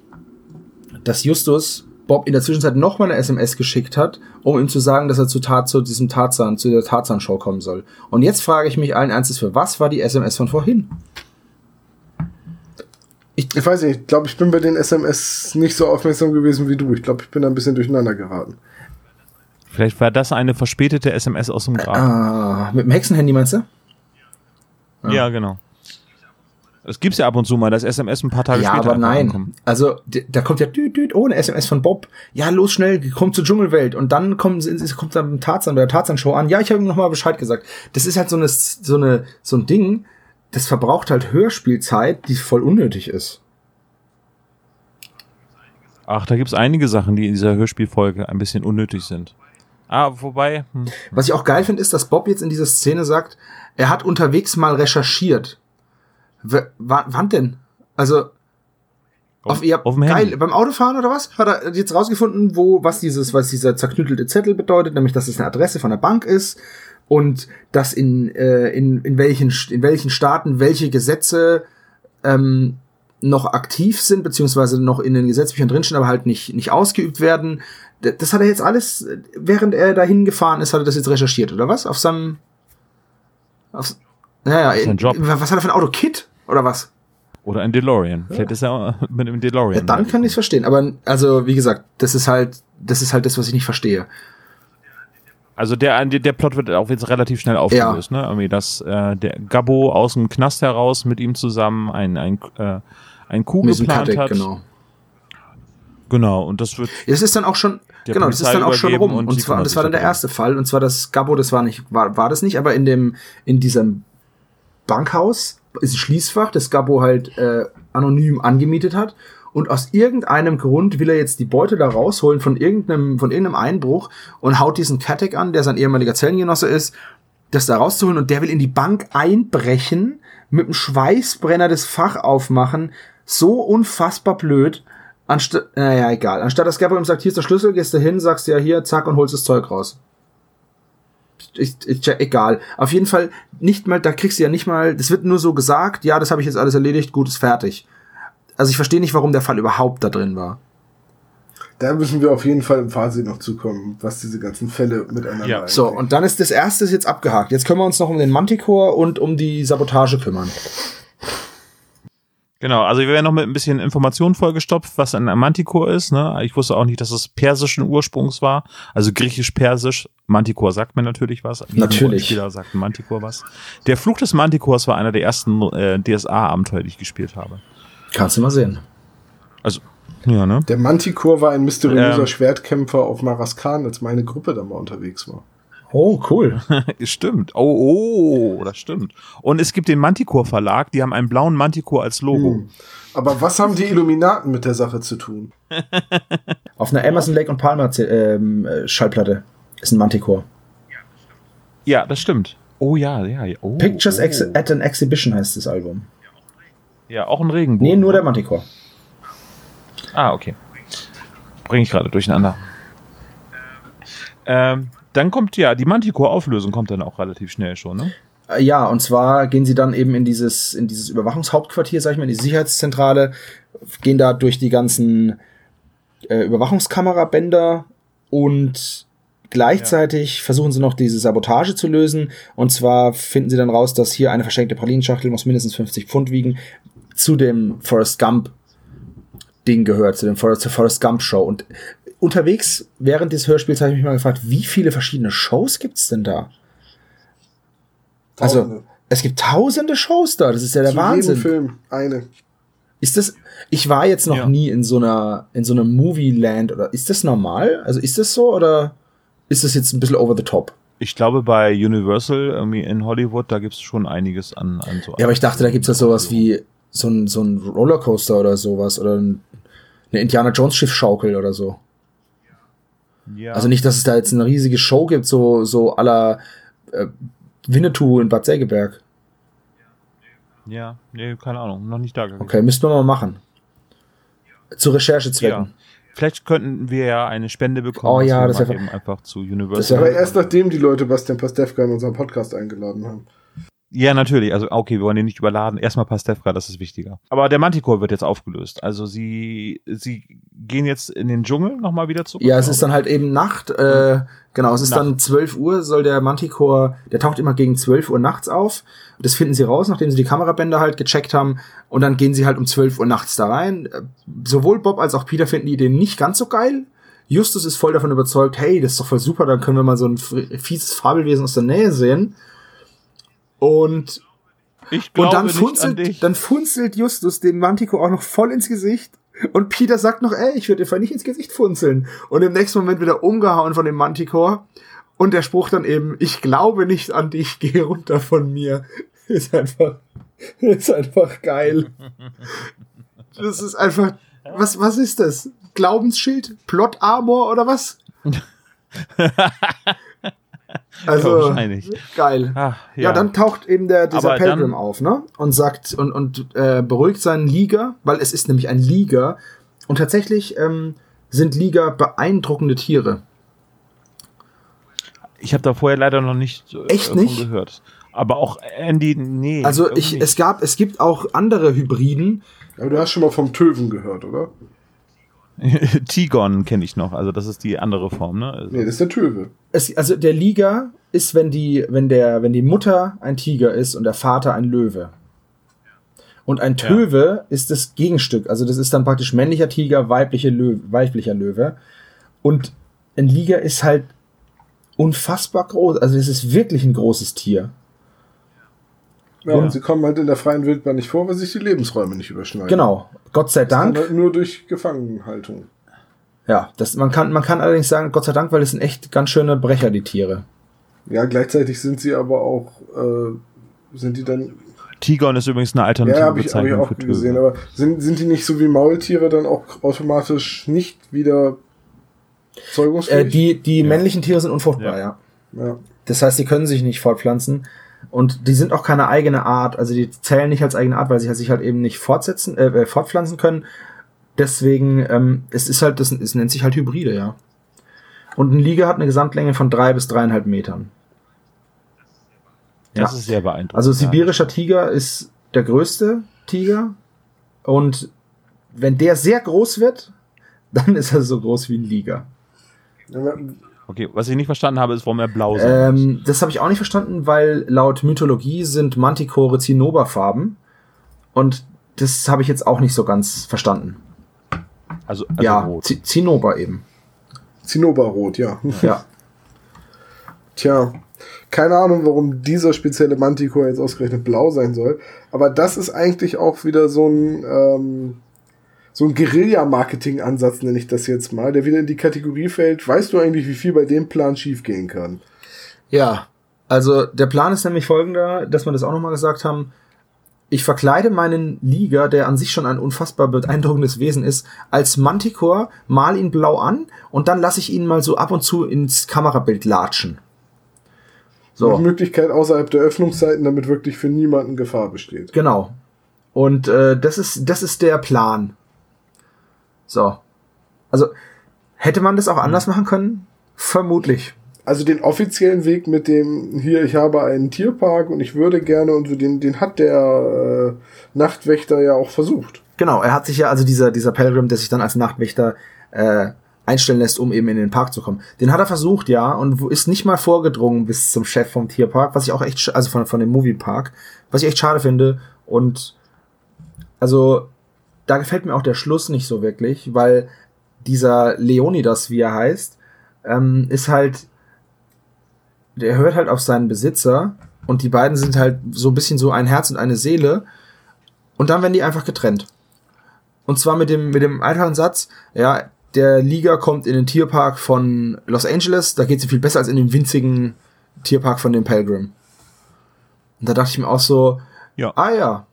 dass Justus Bob in der Zwischenzeit noch mal eine SMS geschickt hat, um ihm zu sagen, dass er zu, Tat, zu diesem Tarzan, zu der Tarzan-Show kommen soll. Und jetzt frage ich mich allen Ernstes, für was war die SMS von vorhin? Ich, ich weiß nicht, ich glaube, ich bin bei den SMS nicht so aufmerksam gewesen wie du. Ich glaube, ich bin da ein bisschen durcheinander geraten. Vielleicht war das eine verspätete SMS aus dem Grab. Ah, mit dem Hexenhandy meinst du? Ja, genau. Es gibt's ja ab und zu mal, dass SMS ein paar Tage Ja, später aber einfach nein. ankommen. Also, da kommt ja düt, düt, ohne SMS von Bob. Ja, los schnell, kommt zur Dschungelwelt. Und dann kommt, es kommt dann Tarzan bei der Tarzan-Show an. Ja, ich habe ihm nochmal Bescheid gesagt. Das ist halt so eine, so eine, so ein Ding, das verbraucht halt Hörspielzeit, die voll unnötig ist. Ach, da gibt's einige Sachen, die in dieser Hörspielfolge ein bisschen unnötig sind. Ah, wobei, hm, Was ich auch geil finde, ist, dass Bob jetzt in dieser Szene sagt, er hat unterwegs mal recherchiert. W wann denn? Also, auf, ihr auf dem geil, Handy. beim Autofahren oder was? Hat er jetzt rausgefunden, wo, was dieses, was dieser zerknüttelte Zettel bedeutet, nämlich, dass es eine Adresse von der Bank ist und dass in, äh, in, in welchen, in welchen Staaten welche Gesetze, ähm, noch aktiv sind, beziehungsweise noch in den Gesetzbüchern drinstehen, aber halt nicht, nicht ausgeübt werden. Das hat er jetzt alles, äh, während er dahin gefahren ist, hat er das jetzt recherchiert, oder was? Auf seinem, auf, naja, Job. was hat er für ein Auto? Kit? Oder was? oder ein DeLorean. Vielleicht ist er mit dem DeLorean. Ja, dann kann ich es verstehen. Aber, also, wie gesagt, das ist halt, das ist halt das, was ich nicht verstehe. Also der, der, Plot wird auch jetzt relativ schnell aufgelöst, ne? Irgendwie, dass äh, der Gabbo aus dem Knast heraus mit ihm zusammen ein, ein, äh, ein diesem geplant Katek, hat. genau. Genau, und das wird Das ist dann auch schon, genau, das ist Polizei dann auch schon rum. und Und, zwar, das war dann der erste Fall. Und zwar das Gabo, das war nicht, war, war das nicht, aber in dem, in diesem Bankhaus ist ein Schließfach, das Gabo halt äh, anonym angemietet hat. Und aus irgendeinem Grund will er jetzt die Beute da rausholen von irgendeinem, von irgendeinem Einbruch und haut diesen Katek an, der sein ehemaliger Zellengenosse ist, das da rauszuholen und der will in die Bank einbrechen, mit dem Schweißbrenner das Fach aufmachen. So unfassbar blöd. Anstatt, naja, egal. Anstatt dass Gabriel ihm sagt, hier ist der Schlüssel, gehst du hin, sagst ja hier, zack, und holst das Zeug raus. Ich, ich, egal. Auf jeden Fall nicht mal, da kriegst du ja nicht mal, das wird nur so gesagt, ja, das habe ich jetzt alles erledigt, gut, ist fertig. Also ich verstehe nicht, warum der Fall überhaupt da drin war. Da müssen wir auf jeden Fall im Fazit noch zukommen, was diese ganzen Fälle miteinander Ja. So, und dann ist das erste ist jetzt abgehakt. Jetzt können wir uns noch um den Manticore und um die Sabotage kümmern. Genau, also wir werden noch mit ein bisschen Informationen vollgestopft, was ein Manticore ist. Ne? Ich wusste auch nicht, dass es persischen Ursprungs war, also griechisch-persisch. Manticore sagt mir natürlich was. Natürlich. Spieler sagt ein Manticore was. Der Fluch des Manticores war einer der ersten äh, DSA-Abenteuer, die ich gespielt habe. Kannst du mal sehen. Also, ja, ne? Der Manticore war ein mysteriöser Ähm. Schwertkämpfer auf Maraskan, als meine Gruppe da mal unterwegs war. Oh, cool. stimmt. Oh, oh, das stimmt. Und es gibt den Manticore Verlag, die haben einen blauen Manticore als Logo. Hm. Aber was haben die Illuminaten mit der Sache zu tun? Auf einer Amazon Lake und Palmer ähm, äh, Schallplatte ist ein Manticore. Ja, das stimmt. Oh ja, ja, ja. Oh, Pictures oh. Ex at an Exhibition heißt das Album. Ja, auch ein Regenbogen. Nee, nur der Manticore. Ah, okay. Bringe ich gerade durcheinander. Ähm, dann kommt ja, die Manticore-Auflösung kommt dann auch relativ schnell schon, ne? Äh, Ja, und zwar gehen sie dann eben in dieses, in dieses Überwachungshauptquartier, sag ich mal, in die Sicherheitszentrale, gehen da durch die ganzen äh, Überwachungskamerabänder und gleichzeitig versuchen sie noch diese Sabotage zu lösen. Und zwar finden sie dann raus, dass hier eine verschenkte Pralinschachtel muss mindestens 50 Pfund wiegen, zu dem Forrest Gump Ding gehört, zu dem Forrest, zur Forrest Gump Show. Und unterwegs während des Hörspiels habe ich mich mal gefragt, wie viele verschiedene Shows gibt's denn da? Also, Tausende. es gibt tausende Shows da, das ist ja der Zu Wahnsinn. jedem Film eine. Ist das, ich war jetzt noch Ja. nie in so einer, in so einem Movie-Land oder ist das normal? Also ist das so oder ist das jetzt ein bisschen over the top? Ich glaube, bei Universal irgendwie in Hollywood, da gibt es schon einiges an, an so. Ja, aber ich dachte, da gibt's ja sowas wie so ein, so ein Rollercoaster oder sowas oder ein, eine Indiana Jones Schiffschaukel oder so. Ja. Also nicht, dass es da jetzt eine riesige Show gibt, so, so aller äh, Winnetou in Bad Sägeberg. Ja, nee, keine Ahnung, noch nicht da gewesen. Okay, müssten wir mal machen. Zu Recherchezwecken. Ja. Vielleicht könnten wir ja eine Spende bekommen. Oh ja, das mal wär- eben einfach zu das Universal. wär- Aber erst nachdem die Leute Bastian Pastewka in unseren Podcast eingeladen haben. Ja, natürlich. Also, okay, wir wollen den nicht überladen. Erstmal Pastefka, das ist wichtiger. Aber der Manticore wird jetzt aufgelöst. Also, sie, sie gehen jetzt in den Dschungel nochmal wieder zurück. Ja, es ist dann halt eben Nacht. Äh, genau, es ist Nacht. dann 12 Uhr, soll der Manticore, der taucht immer gegen 12 Uhr nachts auf. Das finden sie raus, nachdem sie die Kamerabänder halt gecheckt haben. Und dann gehen sie halt um 12 Uhr nachts da rein. Äh, Sowohl Bob als auch Peter finden die Idee nicht ganz so geil. Justus ist voll davon überzeugt, hey, das ist doch voll super, dann können wir mal so ein fieses Fabelwesen aus der Nähe sehen. Und und dann funzelt, dann funzelt Justus den Mantico auch noch voll ins Gesicht. Und Peter sagt noch, ey, ich würde dir voll nicht ins Gesicht funzeln. Und im nächsten Moment wieder umgehauen von dem Manticore. Und der Spruch dann eben, ich glaube nicht an dich, geh runter von mir. Ist einfach, ist einfach geil. Das ist einfach, was, was ist das? Glaubensschild? Plot Armor oder was? Also, Wahrscheinlich. geil. Ach, Ja. dann taucht eben der, dieser Aber Pelgrim dann- auf, ne? Und sagt und, und äh, beruhigt seinen Liga, weil es ist nämlich ein Liga. Und tatsächlich ähm, sind Liga beeindruckende Tiere. Ich habe da vorher leider noch nicht äh, Echt von nicht? gehört. Aber auch Andy, nee. Also ich, nicht. es gab, es gibt auch andere Hybriden. Aber du hast schon mal vom Töven gehört, oder? Tigon kenne ich noch, also das ist die andere Form, ne? Also, Nee, das ist der Töwe. Es, also der Liga ist, wenn die, wenn der, wenn die Mutter ein Tiger ist und der Vater ein Löwe. Und ein Ja. Töwe ist das Gegenstück. Also das ist dann praktisch männlicher Tiger, weibliche Löwe, weiblicher Löwe. Und ein Liga ist halt unfassbar groß. Also es ist wirklich ein großes Tier. Ja, Und- und sie kommen halt in der freien Wildbahn nicht vor, weil sich die Lebensräume nicht überschneiden. Genau. Gott sei Dank. halt nur durch Gefangenhaltung. Ja, das, man kann, man kann allerdings sagen, Gott sei Dank, weil es sind echt ganz schöne Brecher, die Tiere. Ja, gleichzeitig sind sie aber auch, äh, sind die dann, Tigon ist übrigens eine alternative ja, habe ich, hab ich Bezeichnung auch für gesehen, aber sind, sind die nicht so wie Maultiere dann auch automatisch nicht wieder zeugungsfähig? Äh, die, die männlichen Tiere sind unfruchtbar, Ja. ja. ja. Das heißt, sie können sich nicht fortpflanzen. Und die sind auch keine eigene Art. Also die zählen nicht als eigene Art, weil sie sich halt eben nicht fortsetzen, äh, äh, fortpflanzen können. Deswegen, ähm, es ist halt, das, es nennt sich halt Hybride, ja. Und ein Liga hat eine Gesamtlänge von drei bis dreieinhalb Metern. Das Ja. ist sehr beeindruckend. Also sibirischer Tiger ist der größte Tiger. Und wenn der sehr groß wird, dann ist er so groß wie ein Liga. Okay, was ich nicht verstanden habe, ist, warum er blau sein muss. Ähm, das habe ich auch nicht verstanden, weil laut Mythologie sind Manticore Zinnoberfarben. Und das habe ich jetzt auch nicht so ganz verstanden. Also, also ja, rot. Z Zinnober eben. Zinnoberrot, ja. Ja. Tja, keine Ahnung, warum dieser spezielle Manticore jetzt ausgerechnet blau sein soll. Aber das ist eigentlich auch wieder so ein, ähm, so ein Guerilla-Marketing-Ansatz, nenne ich das jetzt mal, der wieder in die Kategorie fällt. Weißt du eigentlich, wie viel bei dem Plan schiefgehen kann? Ja. Also der Plan ist nämlich folgender, dass wir das auch nochmal gesagt haben. Ich verkleide meinen Liga, der an sich schon ein unfassbar beeindruckendes Wesen ist, als Manticore, mal ihn blau an und dann lasse ich ihn mal so ab und zu ins Kamerabild latschen. So. Mit Möglichkeit außerhalb der Öffnungszeiten, damit wirklich für niemanden Gefahr besteht. Genau. Und äh, das ist das ist der Plan. So. Also hätte man das auch anders machen können? Vermutlich. Also den offiziellen Weg mit dem, hier, ich habe einen Tierpark und ich würde gerne und so, den, den hat der äh, Nachtwächter ja auch versucht. Genau, er hat sich ja, also dieser, dieser Pelgrim, der sich dann als Nachtwächter äh, einstellen lässt, um eben in den Park zu kommen. Den hat er versucht, ja, und wo- ist nicht mal vorgedrungen bis zum Chef vom Tierpark, was ich auch echt, also von, von dem Moviepark, was ich echt schade finde. Und also, da gefällt mir auch der Schluss nicht so wirklich, weil dieser Leonidas, wie er heißt, ähm, ist halt, der hört halt auf seinen Besitzer und die beiden sind halt so ein bisschen so ein Herz und eine Seele und dann werden die einfach getrennt. Und zwar mit dem, mit dem einfachen Satz, ja, der Liga kommt in den Tierpark von Los Angeles, da geht sie viel besser als in den winzigen Tierpark von dem Pilgrim. Und da dachte ich mir auch so, Ja. ah ja,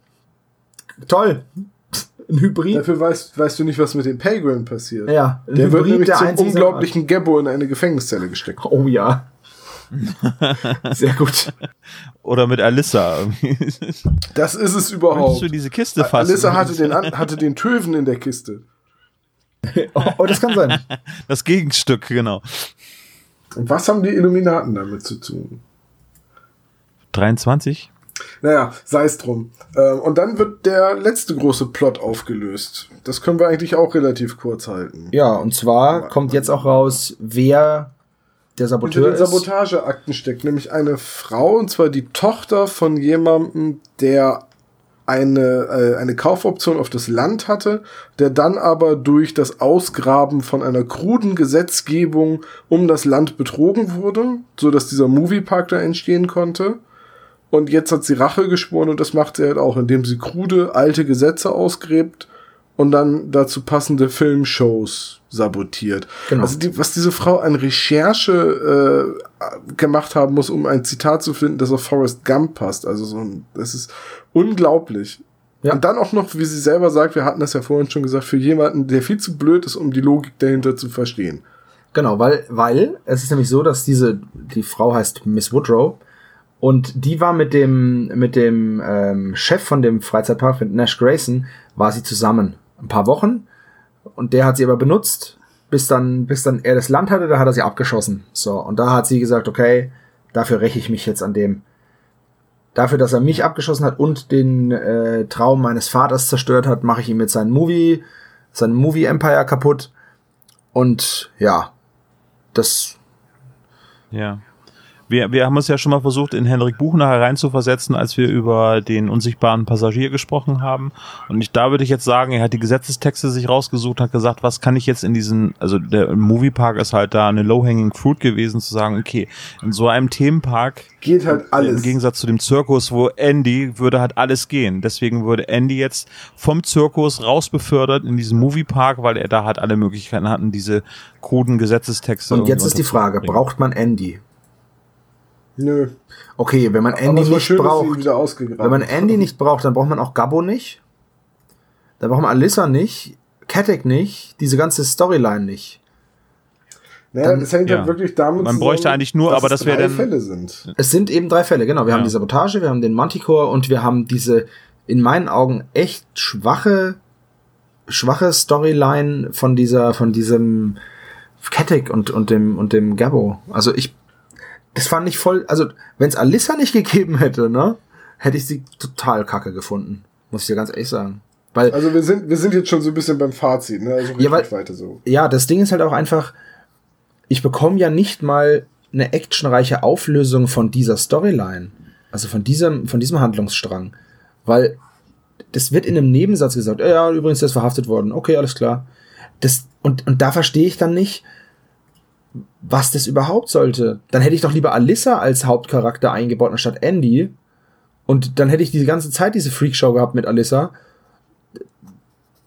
toll, ein Hybrid. Dafür weißt, weißt du nicht, was mit dem Pilgrim passiert. Ja, ein Der wird nämlich zum einzige- unglaublichen Gabbo in eine Gefängniszelle gesteckt. Oh ja. Sehr gut. Oder mit Alyssa. Das ist es Möchtest überhaupt. du diese Kiste fassen? Alyssa hatte den, hatte den Töven in der Kiste. Oh, oh, das kann sein. Das Gegenstück, genau. Und was haben die Illuminaten damit zu tun? 23? Naja, sei es drum. Ähm, und dann wird der letzte große Plot aufgelöst. Das können wir eigentlich auch relativ kurz halten. Ja, und zwar kommt jetzt auch raus, wer der Saboteur Unter den ist. Sabotageakten steckt nämlich eine Frau, und zwar die Tochter von jemandem, der eine, äh, eine Kaufoption auf das Land hatte, der dann aber durch das Ausgraben von einer kruden Gesetzgebung um das Land betrogen wurde, so dass dieser Moviepark da entstehen konnte. Und jetzt hat sie Rache geschworen und das macht sie halt auch, indem sie krude alte Gesetze ausgräbt und dann dazu passende Filmshows sabotiert. Genau. Also die, was diese Frau an Recherche äh, gemacht haben muss, um ein Zitat zu finden, das auf Forrest Gump passt. Also so ein, das ist unglaublich. Ja. Und dann auch noch, wie sie selber sagt, wir hatten das ja vorhin schon gesagt, für jemanden, der viel zu blöd ist, um die Logik dahinter zu verstehen. Genau, weil, weil es ist nämlich so, dass diese, die Frau heißt Miss Woodrow und die war mit dem, mit dem ähm, Chef von dem Freizeitpark, mit Nash Grayson, war sie zusammen. Ein paar Wochen. Und der hat sie aber benutzt, bis dann, bis dann er das Land hatte, da hat er sie abgeschossen. So, und da hat sie gesagt, okay, dafür räche ich mich jetzt an dem. Dafür, dass er mich abgeschossen hat und den äh, Traum meines Vaters zerstört hat, mache ich ihm jetzt seinen Movie, sein Movie Empire kaputt. Und ja, das Ja. Wir, wir haben uns ja schon mal versucht, in Henrik Buchner hereinzuversetzen, als wir über den unsichtbaren Passagier gesprochen haben. Und ich, da würde ich jetzt sagen, er hat die Gesetzestexte sich rausgesucht, hat gesagt, was kann ich jetzt in diesen, also der Moviepark ist halt da eine low-hanging fruit gewesen, zu sagen, okay, in so einem Themenpark Geht halt Im alles. Gegensatz zu dem Zirkus, wo Andy würde halt alles gehen. Deswegen wurde Andy jetzt vom Zirkus rausbefördert in diesen Moviepark, weil er da halt alle Möglichkeiten hatten, diese kruden Gesetzestexte. Und jetzt ist die Frage, braucht man Andy? Nö. Okay, wenn man Andy nicht schön, braucht, wenn man haben. Andy nicht braucht, dann braucht man auch Gabbo nicht. Dann braucht man Alyssa nicht, Katek nicht, diese ganze Storyline nicht. Naja, dann- das hängt ja. halt wirklich damit Man bräuchte eigentlich nur, dass aber es das wäre drei dann- Fälle sind. Es sind eben drei Fälle, genau. Wir haben Ja. die Sabotage, wir haben den Manticore und wir haben diese in meinen Augen echt schwache, schwache Storyline von dieser, von diesem Katek und, und dem, und dem Gabbo. Also ich, das fand ich voll, also wenn es Alyssa nicht gegeben hätte, ne, hätte ich sie total kacke gefunden. Muss ich dir ganz ehrlich sagen. Weil, Also wir sind, wir sind jetzt schon so ein bisschen beim Fazit, ne? Also Ja, weil- weiter so. ja, das Ding ist halt auch einfach, ich bekomme ja nicht mal eine actionreiche Auflösung von dieser Storyline. Also von diesem, von diesem Handlungsstrang. Weil das wird in einem Nebensatz gesagt, ja, ja, übrigens, der ist verhaftet worden. Okay, alles klar. Das, und, und da verstehe ich dann nicht, was das überhaupt sollte. Dann hätte ich doch lieber Alyssa als Hauptcharakter eingebaut, anstatt Andy. Und dann hätte ich die ganze Zeit diese Freakshow gehabt mit Alyssa.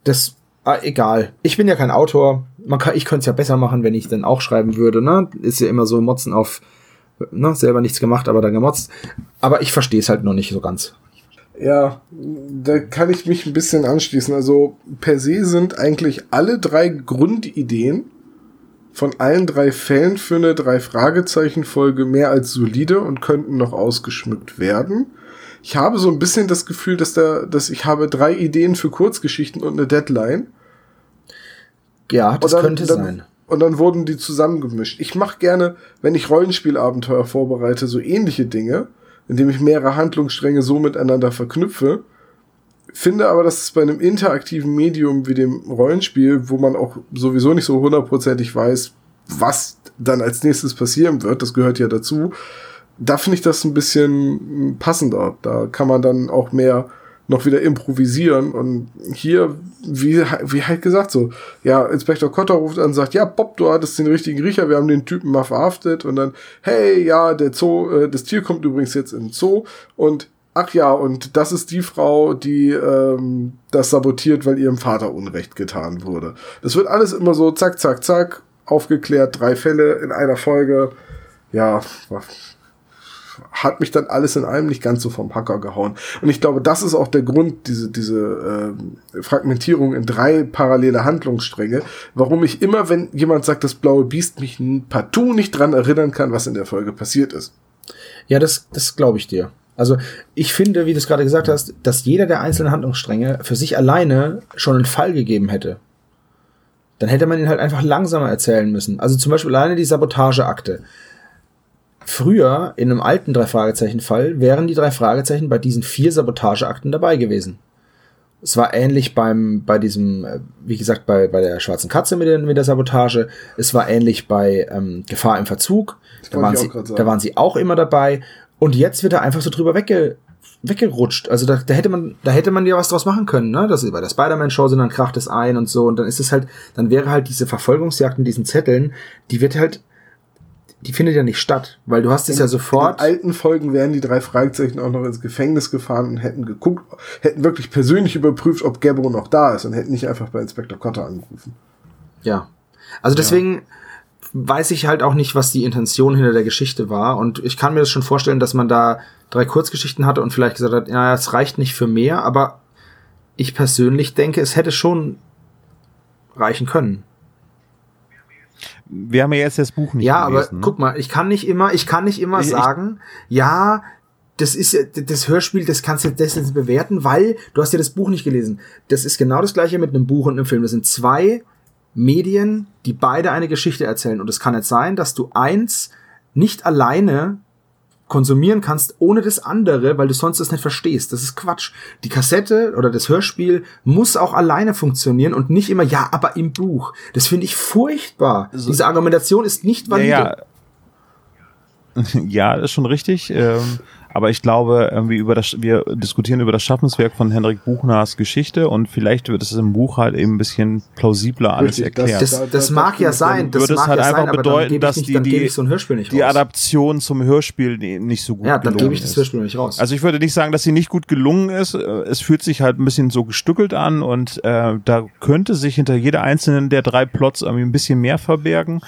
Das, ah, egal. Ich bin ja kein Autor. Man kann, ich könnte es ja besser machen, wenn ich dann auch schreiben würde, ne? Ist ja immer so Motzen auf, ne? Selber nichts gemacht, aber dann gemotzt. Aber ich verstehe es halt noch nicht so ganz. Ja, da kann ich mich ein bisschen anschließen. Also per se sind eigentlich alle drei Grundideen von allen drei Fällen für eine drei Fragezeichen Folge mehr als solide und könnten noch ausgeschmückt werden. Ich habe so ein bisschen das Gefühl, dass da, dass ich habe drei Ideen für Kurzgeschichten und eine Deadline. Ja, das dann- könnte dann, sein. Und dann wurden die zusammengemischt. Ich mache gerne, wenn ich Rollenspielabenteuer vorbereite, so ähnliche Dinge, indem ich mehrere Handlungsstränge so miteinander verknüpfe. Finde aber, dass es bei einem interaktiven Medium wie dem Rollenspiel, wo man auch sowieso nicht so hundertprozentig weiß, was dann als nächstes passieren wird, das gehört ja dazu, da finde ich das ein bisschen passender. Da kann man dann auch mehr noch wieder improvisieren. Und hier, wie, wie halt gesagt, so, ja, Inspektor Kotter ruft an und sagt, ja, Bob, du hattest den richtigen Riecher, wir haben den Typen mal verhaftet. Und dann, hey, ja, der Zoo, äh, das Tier kommt übrigens jetzt den Zoo. Und ach ja, und das ist die Frau, die ähm, das sabotiert, weil ihrem Vater Unrecht getan wurde. Das wird alles immer so zack, zack, zack, aufgeklärt, drei Fälle in einer Folge. Ja, hat mich dann alles in allem nicht ganz so vom Hacker gehauen. Und ich glaube, das ist auch der Grund, diese, diese ähm, Fragmentierung in drei parallele Handlungsstränge, warum ich immer, wenn jemand sagt, das blaue Biest, mich partout nicht dran erinnern kann, was in der Folge passiert ist. Ja, das, das glaube ich dir. Also ich finde, wie du es gerade gesagt hast, dass jeder der einzelnen Handlungsstränge für sich alleine schon einen Fall gegeben hätte. Dann hätte man ihn halt einfach langsamer erzählen müssen. Also zum Beispiel alleine die Sabotageakte. früher in einem alten drei Fragezeichen Fall wären die drei Fragezeichen bei diesen vier Sabotageakten dabei gewesen. Es war ähnlich beim, bei diesem, äh, wie gesagt, bei, bei der schwarzen Katze mit der, mit der Sabotage. Es war ähnlich bei ähm, Gefahr im Verzug. Da waren, sie, da waren sie auch immer dabei. Und jetzt wird er einfach so drüber wegge, weggerutscht. Also da, da hätte man, da hätte man ja was draus machen können, ne? Das bei der Spider-Man-Show sind, dann kracht es ein und so. Und dann ist es halt, dann wäre halt diese Verfolgungsjagd mit diesen Zetteln, die wird halt, die findet ja nicht statt, weil du hast es ja sofort. In den alten Folgen wären die drei Fragezeichen auch noch ins Gefängnis gefahren und hätten geguckt, hätten wirklich persönlich überprüft, ob Gabbo noch da ist und hätten nicht einfach bei Inspektor Cotter angerufen. Ja. Also deswegen weiß ich halt auch nicht, was die Intention hinter der Geschichte war. Und ich kann mir das schon vorstellen, dass man da drei Kurzgeschichten hatte und vielleicht gesagt hat, ja, es reicht nicht für mehr, aber ich persönlich denke, es hätte schon reichen können. Wir haben ja jetzt das Buch nicht ja, gelesen. aber ne? guck mal, ich kann nicht immer, ich kann nicht immer Ich- ich- sagen, ja, das ist das Hörspiel, das kannst du das jetzt bewerten, weil du hast ja das Buch nicht gelesen. Das ist genau das gleiche mit einem Buch und einem Film. Das sind zwei Medien, die beide eine Geschichte erzählen. Und es kann nicht sein, dass du eins nicht alleine konsumieren kannst ohne das andere, weil du sonst das nicht verstehst. Das ist Quatsch. Die Kassette oder das Hörspiel muss auch alleine funktionieren und nicht immer, ja, aber im Buch. Das finde ich furchtbar. Also- Diese Argumentation ist nicht ja, valide. ja. ja, ist schon richtig. Ähm, aber ich glaube, irgendwie über das, wir diskutieren über das Schaffenswerk von Henrik Buchners Geschichte und vielleicht wird es im Buch halt eben ein bisschen plausibler alles Richtig, das- erklärt. Das, Da- das da- mag ja sein, das würde es mag halt ja einfach sein, aber bedeuten, dass ich nicht, die- die- so ein Hörspiel nicht die. Adaption zum Hörspiel nicht so gut ja, dann gelungen gebe ich das ist. Hörspiel nicht raus. Also ich würde nicht sagen, dass sie nicht gut gelungen ist. Es fühlt sich halt ein bisschen so gestückelt an und äh, da könnte sich hinter jeder einzelnen der drei Plots irgendwie ein bisschen mehr verbergen.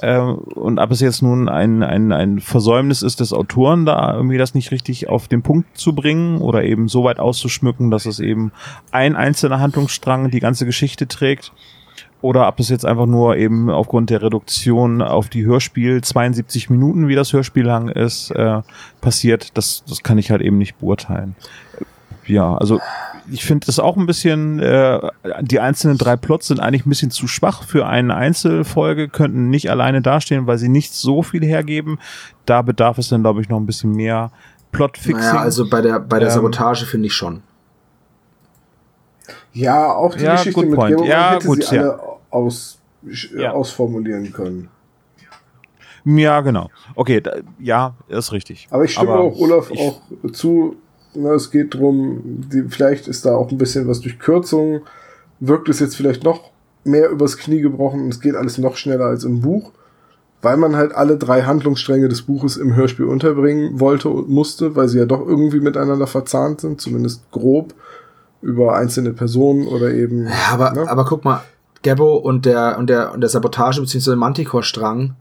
Äh, und ob es jetzt nun ein, ein, ein Versäumnis ist des Autoren, da irgendwie das nicht richtig auf den Punkt zu bringen oder eben so weit auszuschmücken, dass es eben ein einzelner Handlungsstrang die ganze Geschichte trägt. Oder ob es jetzt einfach nur eben aufgrund der Reduktion auf die Hörspiel 72 Minuten, wie das Hörspiel lang ist, äh, passiert, das, das kann ich halt eben nicht beurteilen. Ja, also ich finde es auch ein bisschen, äh, die einzelnen drei Plots sind eigentlich ein bisschen zu schwach für eine Einzelfolge, könnten nicht alleine dastehen, weil sie nicht so viel hergeben. Da bedarf es dann, glaube ich, noch ein bisschen mehr Plotfixing. naja, also bei der, bei der Ähm, Sabotage finde ich schon. Ja, auch die Ja, Geschichte mit point. Ja, hätte gut, sie ja. alle aus, Ja. ausformulieren können. Ja, genau. Okay, da, ja, ist richtig. Aber ich stimme Aber auch Olaf ich- auch zu. Na, es geht drum, die, vielleicht ist da auch ein bisschen was durch Kürzung, wirkt es jetzt vielleicht noch mehr übers Knie gebrochen und es geht alles noch schneller als im Buch, weil man halt alle drei Handlungsstränge des Buches im Hörspiel unterbringen wollte und musste, weil sie ja doch irgendwie miteinander verzahnt sind, zumindest grob über einzelne Personen oder eben. Ja, aber, ne? aber guck mal, Gabbo und der, und der, und der Sabotage bzw. Manticore-Strang,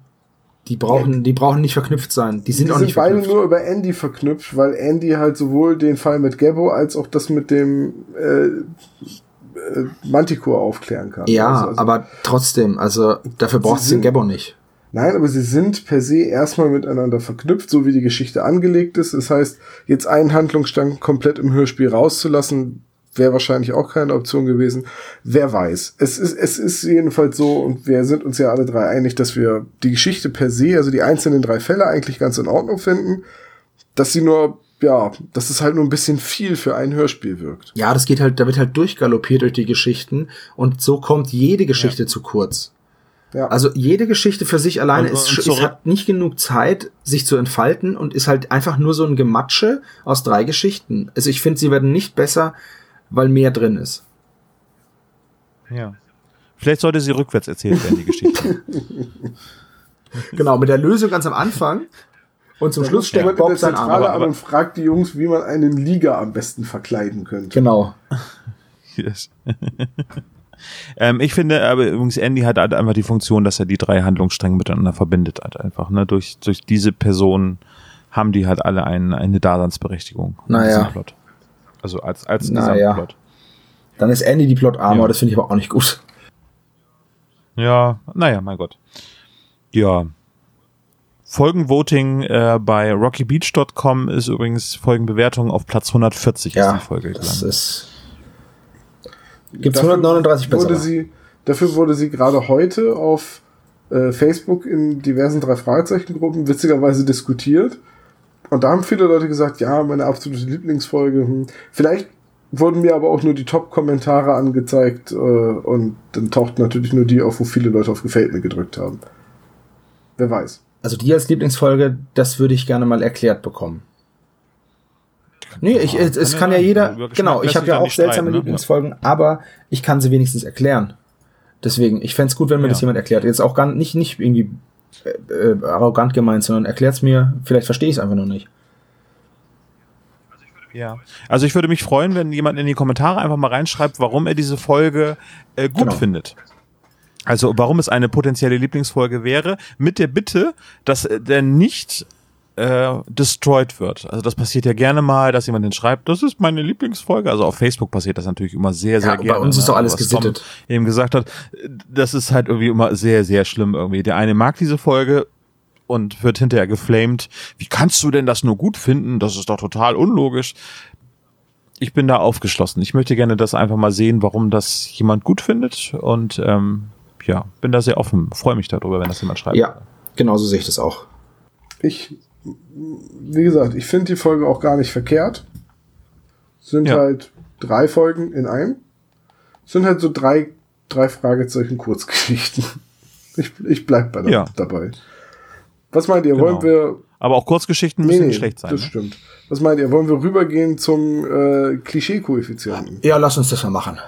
die brauchen, die brauchen nicht verknüpft sein. Die sind die auch sind nicht beide verknüpft. nur über Andy verknüpft, weil Andy halt sowohl den Fall mit Gabbo als auch das mit dem äh, äh, Manticore aufklären kann. ja, Also- also- aber trotzdem, also dafür braucht es den Gabbo nicht. Nein, aber sie sind per se erstmal miteinander verknüpft, so wie die Geschichte angelegt ist. Das heißt, jetzt einen Handlungsstrang komplett im Hörspiel rauszulassen, wäre wahrscheinlich auch keine Option gewesen. Wer weiß. Es ist, es ist jedenfalls so, und wir sind uns ja alle drei einig, dass wir die Geschichte per se, also die einzelnen drei Fälle eigentlich ganz in Ordnung finden, dass sie nur, ja, dass es halt nur ein bisschen viel für ein Hörspiel wirkt. Ja, das geht halt, da wird halt durchgaloppiert durch die Geschichten und so kommt jede Geschichte zu kurz. Ja. Also jede Geschichte für sich alleine Und- ist, und ist hat nicht genug Zeit, sich zu entfalten und ist halt einfach nur so ein Gematsche aus drei Geschichten. Also ich finde, sie werden nicht besser, weil mehr drin ist. Ja. Vielleicht sollte sie rückwärts erzählt werden, die Geschichte. Genau, mit der Lösung ganz am Anfang und zum Schluss steckt in Bob der sein Arm. Aber- an und fragt die Jungs, wie man einen Liga am besten verkleiden könnte. Genau. Yes. Ähm, ich finde aber übrigens, Andy hat halt einfach die Funktion, dass er die drei Handlungsstränge miteinander verbindet halt einfach. Ne? Durch, durch diese Person haben die halt alle ein, eine Daseinsberechtigung. in Naja. Also als, als Naja. Gesamtplot. Dann ist Andy die Plot Armor, Ja. das finde ich aber auch nicht gut. Ja, naja, mein Gott. Ja. Folgenvoting äh, bei rockybeach.com ist übrigens Folgenbewertung auf Platz 140 ist Ja, die Folge das gelandet. ist. Gibt's Dafür 139 wurde bessere? sie, Dafür wurde sie gerade heute auf äh, Facebook in diversen drei Fragezeichen-Gruppen witzigerweise diskutiert. Und da haben viele Leute gesagt, ja, meine absolute Lieblingsfolge. Hm. Vielleicht wurden mir aber auch nur die Top-Kommentare angezeigt äh, und dann taucht natürlich nur die auf, wo viele Leute auf Gefällt mir gedrückt haben. Wer weiß. Also die als Lieblingsfolge, das würde ich gerne mal erklärt bekommen. Nee, ich, es, es kann ja jeder, genau, ich habe ja auch seltsame ne? Lieblingsfolgen, aber ich kann sie wenigstens erklären. Deswegen, ich fände gut, wenn mir ja. das jemand erklärt. Jetzt auch gar nicht, nicht irgendwie äh, äh arrogant gemeint, sondern erklärt's mir, vielleicht verstehe ich es einfach noch nicht. Ja, also ich würde mich freuen, wenn jemand in die Kommentare einfach mal reinschreibt, warum er diese Folge äh, gut genau. findet. Also warum es eine potenzielle Lieblingsfolge wäre, mit der Bitte, dass der nicht äh, destroyed wird. Also das passiert ja gerne mal, dass jemand den schreibt, das ist meine Lieblingsfolge. Also auf Facebook passiert das natürlich immer sehr, sehr ja, gerne. Bei uns ist doch ne? alles gesittet. Tom eben gesagt hat, das ist halt irgendwie immer sehr, sehr schlimm irgendwie. Der eine mag diese Folge und wird hinterher geflamed. Wie kannst du denn das nur gut finden? Das ist doch total unlogisch. Ich bin da aufgeschlossen. Ich möchte gerne das einfach mal sehen, warum das jemand gut findet und ähm, ja, bin da sehr offen. Freue mich darüber, wenn das jemand schreibt. Ja, genauso sehe ich das auch. Ich, wie gesagt, ich finde die Folge auch gar nicht verkehrt. Sind ja. halt drei Folgen in einem. Sind halt so drei, drei Fragezeichen Kurzgeschichten. Ich, ich bleib bei ja. dabei. Was meint ihr? Genau. Wollen wir. Aber auch Kurzgeschichten müssen nee, nicht schlecht sein. Das ne? stimmt. Was meint ihr? Wollen wir rübergehen zum äh, Klischee-Koeffizienten? Ja, lass uns das mal machen.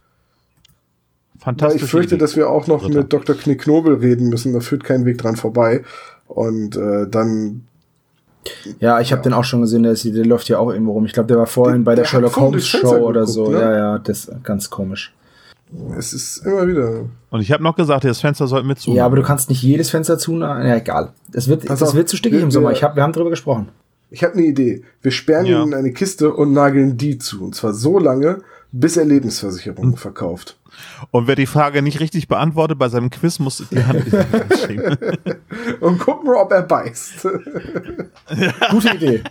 Fantastisch. Ich fürchte, dass wir auch noch Dritter. mit Dr. Knicknobel reden müssen. Da führt kein Weg dran vorbei. Und äh, dann. Ja, ich habe ja. den auch schon gesehen, der, ist, der läuft ja auch irgendwo rum. Ich glaube, der war vorhin der, bei der, der Sherlock Holmes Show oder so. Ne? Ja, ja, das ist ganz komisch. Es ist immer wieder. Und ich habe noch gesagt, das Fenster sollte mit zu. Ja, aber du kannst nicht jedes Fenster zumachen. Ja, egal. Es wird, das wird zu stickig wir, im Sommer. Ich hab, wir haben drüber gesprochen. Ich habe eine Idee. Wir sperren ja. ihn in eine Kiste und nageln die zu. Und zwar so lange, bis er Lebensversicherungen hm. verkauft. Und wer die Frage nicht richtig beantwortet bei seinem Quiz, muss die Hand schieben. Und gucken, ob er beißt. Gute Idee.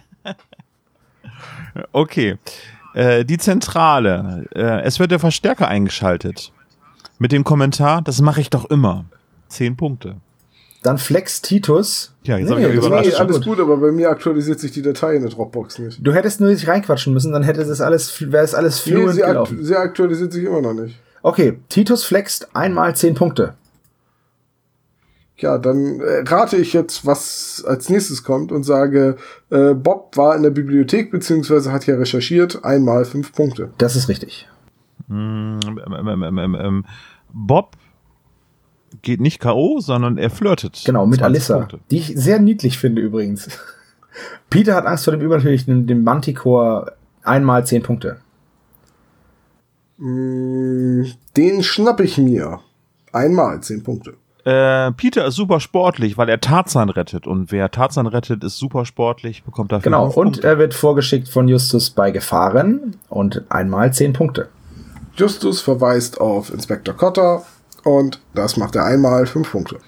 Okay. Äh, die Zentrale. Äh, es wird der Verstärker eingeschaltet. Mit dem Kommentar, das mache ich doch immer. Zehn Punkte. Dann Flex Titus. Ja, jetzt nee, habe ich überrascht. Nee, alles gut, aber bei mir aktualisiert sich die Datei in der Dropbox nicht. Du hättest nur nicht reinquatschen müssen, dann hätte das alles, wäre es alles fluent nee, sie, gelaufen. sie aktualisiert sich immer noch nicht. Okay, Titus flext einmal 10 Punkte. Ja, dann äh, rate ich jetzt, was als nächstes kommt und sage, äh, Bob war in der Bibliothek beziehungsweise hat ja recherchiert, einmal 5 Punkte. Das ist richtig. Mm, ähm, ähm, ähm, Bob geht nicht K.O., sondern er flirtet. Genau, mit Alissa, Punkte. die ich sehr niedlich finde übrigens. Peter hat Angst vor dem Übernatürlichen, dem Manticore, einmal 10 Punkte. Mm, den schnapp ich mir. Einmal, zehn Punkte. Äh, Peter ist super sportlich, weil er Tarzan rettet. Und wer Tarzan rettet, ist super sportlich, bekommt dafür Genau, und er wird vorgeschickt von Justus bei Gefahren und einmal zehn Punkte. Justus verweist auf Inspektor Cotter und das macht er einmal fünf Punkte.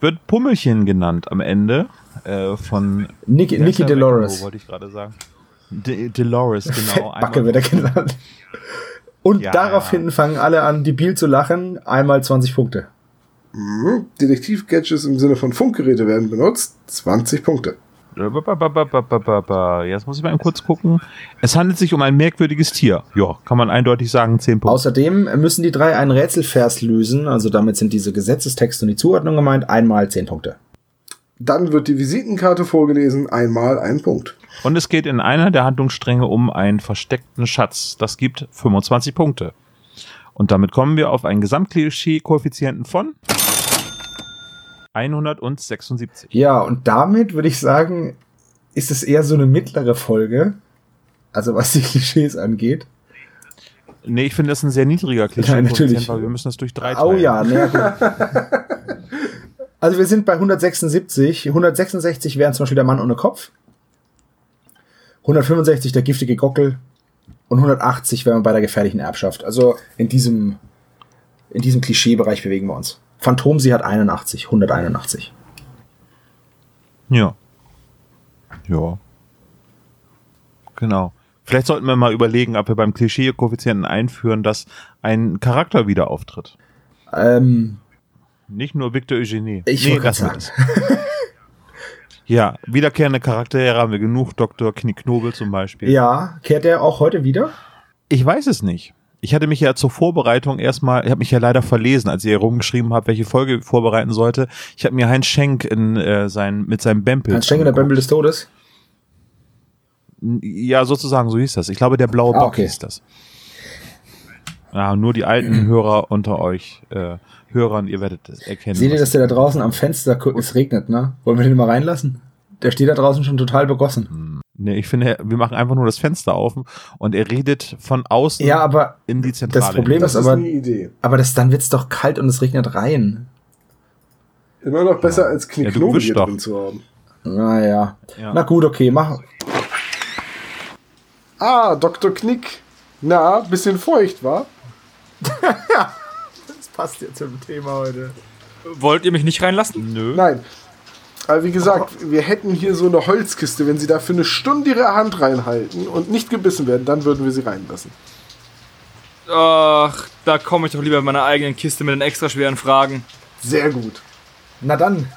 Wird Pummelchen genannt am Ende äh, von Nicky, Nicky Dolores. wollte ich gerade sagen. De Dolores, genau. Backe wird er genannt. Und ja. daraufhin fangen alle an, debil zu lachen. Einmal 20 Punkte. Mhm. Detektiv-Gadgets im Sinne von Funkgeräte werden benutzt. 20 Punkte. Jetzt muss ich mal eben kurz gucken. Es handelt sich um ein merkwürdiges Tier. Ja, kann man eindeutig sagen, 10 Punkte. Außerdem müssen die drei einen Rätselvers lösen. Also damit sind diese Gesetzestexte und die Zuordnung gemeint. Einmal 10 Punkte. Dann wird die Visitenkarte vorgelesen. Einmal ein Punkt. Und es geht in einer der Handlungsstränge um einen versteckten Schatz. Das gibt 25 Punkte. Und damit kommen wir auf einen Gesamtklischee-Koeffizienten von 176. Ja, und damit würde ich sagen, ist es eher so eine mittlere Folge. Also was die Klischees angeht. Nee, ich finde das ein sehr niedriger Klischee. Ja, natürlich. Weil wir müssen das durch drei teilen. Oh ja, ne, Also wir sind bei 176. 166 wären zum Beispiel der Mann ohne Kopf. 165 der giftige Gockel und 180 wären wir bei der gefährlichen Erbschaft. Also in diesem, in diesem Klischeebereich bewegen wir uns. Phantom, sie hat 81, 181. Ja. Ja. Genau. Vielleicht sollten wir mal überlegen, ob wir beim Klischee-Koeffizienten einführen, dass ein Charakter wieder auftritt. Ähm, Nicht nur Victor Eugenie. Ich grad das. Ja, wiederkehrende Charaktere haben wir genug. Dr. Knicknobel zum Beispiel. Ja, kehrt er auch heute wieder? Ich weiß es nicht. Ich hatte mich ja zur Vorbereitung erstmal, ich habe mich ja leider verlesen, als ihr hier rumgeschrieben habt, welche Folge ich vorbereiten sollte. Ich habe mir Heinz Schenk in äh, sein, mit seinem Bempel. Hans Schengen, der Bembel des Todes. Ja, sozusagen, so hieß das. Ich glaube, der blaue Ah, Bock okay. hieß das. Ja, nur die alten Hörer unter euch, äh, Hörern, ihr werdet es erkennen. Seht ihr, dass der da draußen am Fenster guckt? Es regnet, ne? Wollen wir den mal reinlassen? Der steht da draußen schon total begossen. Nee, ich finde, wir machen einfach nur das Fenster auf und er redet von außen Ja, aber, in die Zentrale. das Problem Das ist ist aber, eine Idee. aber das, dann wird's doch kalt und es regnet rein. Immer noch besser als Ja, wischst hier doch. drin zu haben. Naja. Ja. Na gut, okay, mach. Ah, Dr. Knick. Na, bisschen feucht, war? Passt jetzt zum Thema heute. Wollt ihr mich nicht reinlassen? Nö. Nein. Aber wie gesagt, wir hätten hier so eine Holzkiste. Wenn Sie da für eine Stunde Ihre Hand reinhalten und nicht gebissen werden, dann würden wir Sie reinlassen. Ach, da komme ich doch lieber in meiner eigenen Kiste mit den extra schweren Fragen. Sehr gut. Na dann.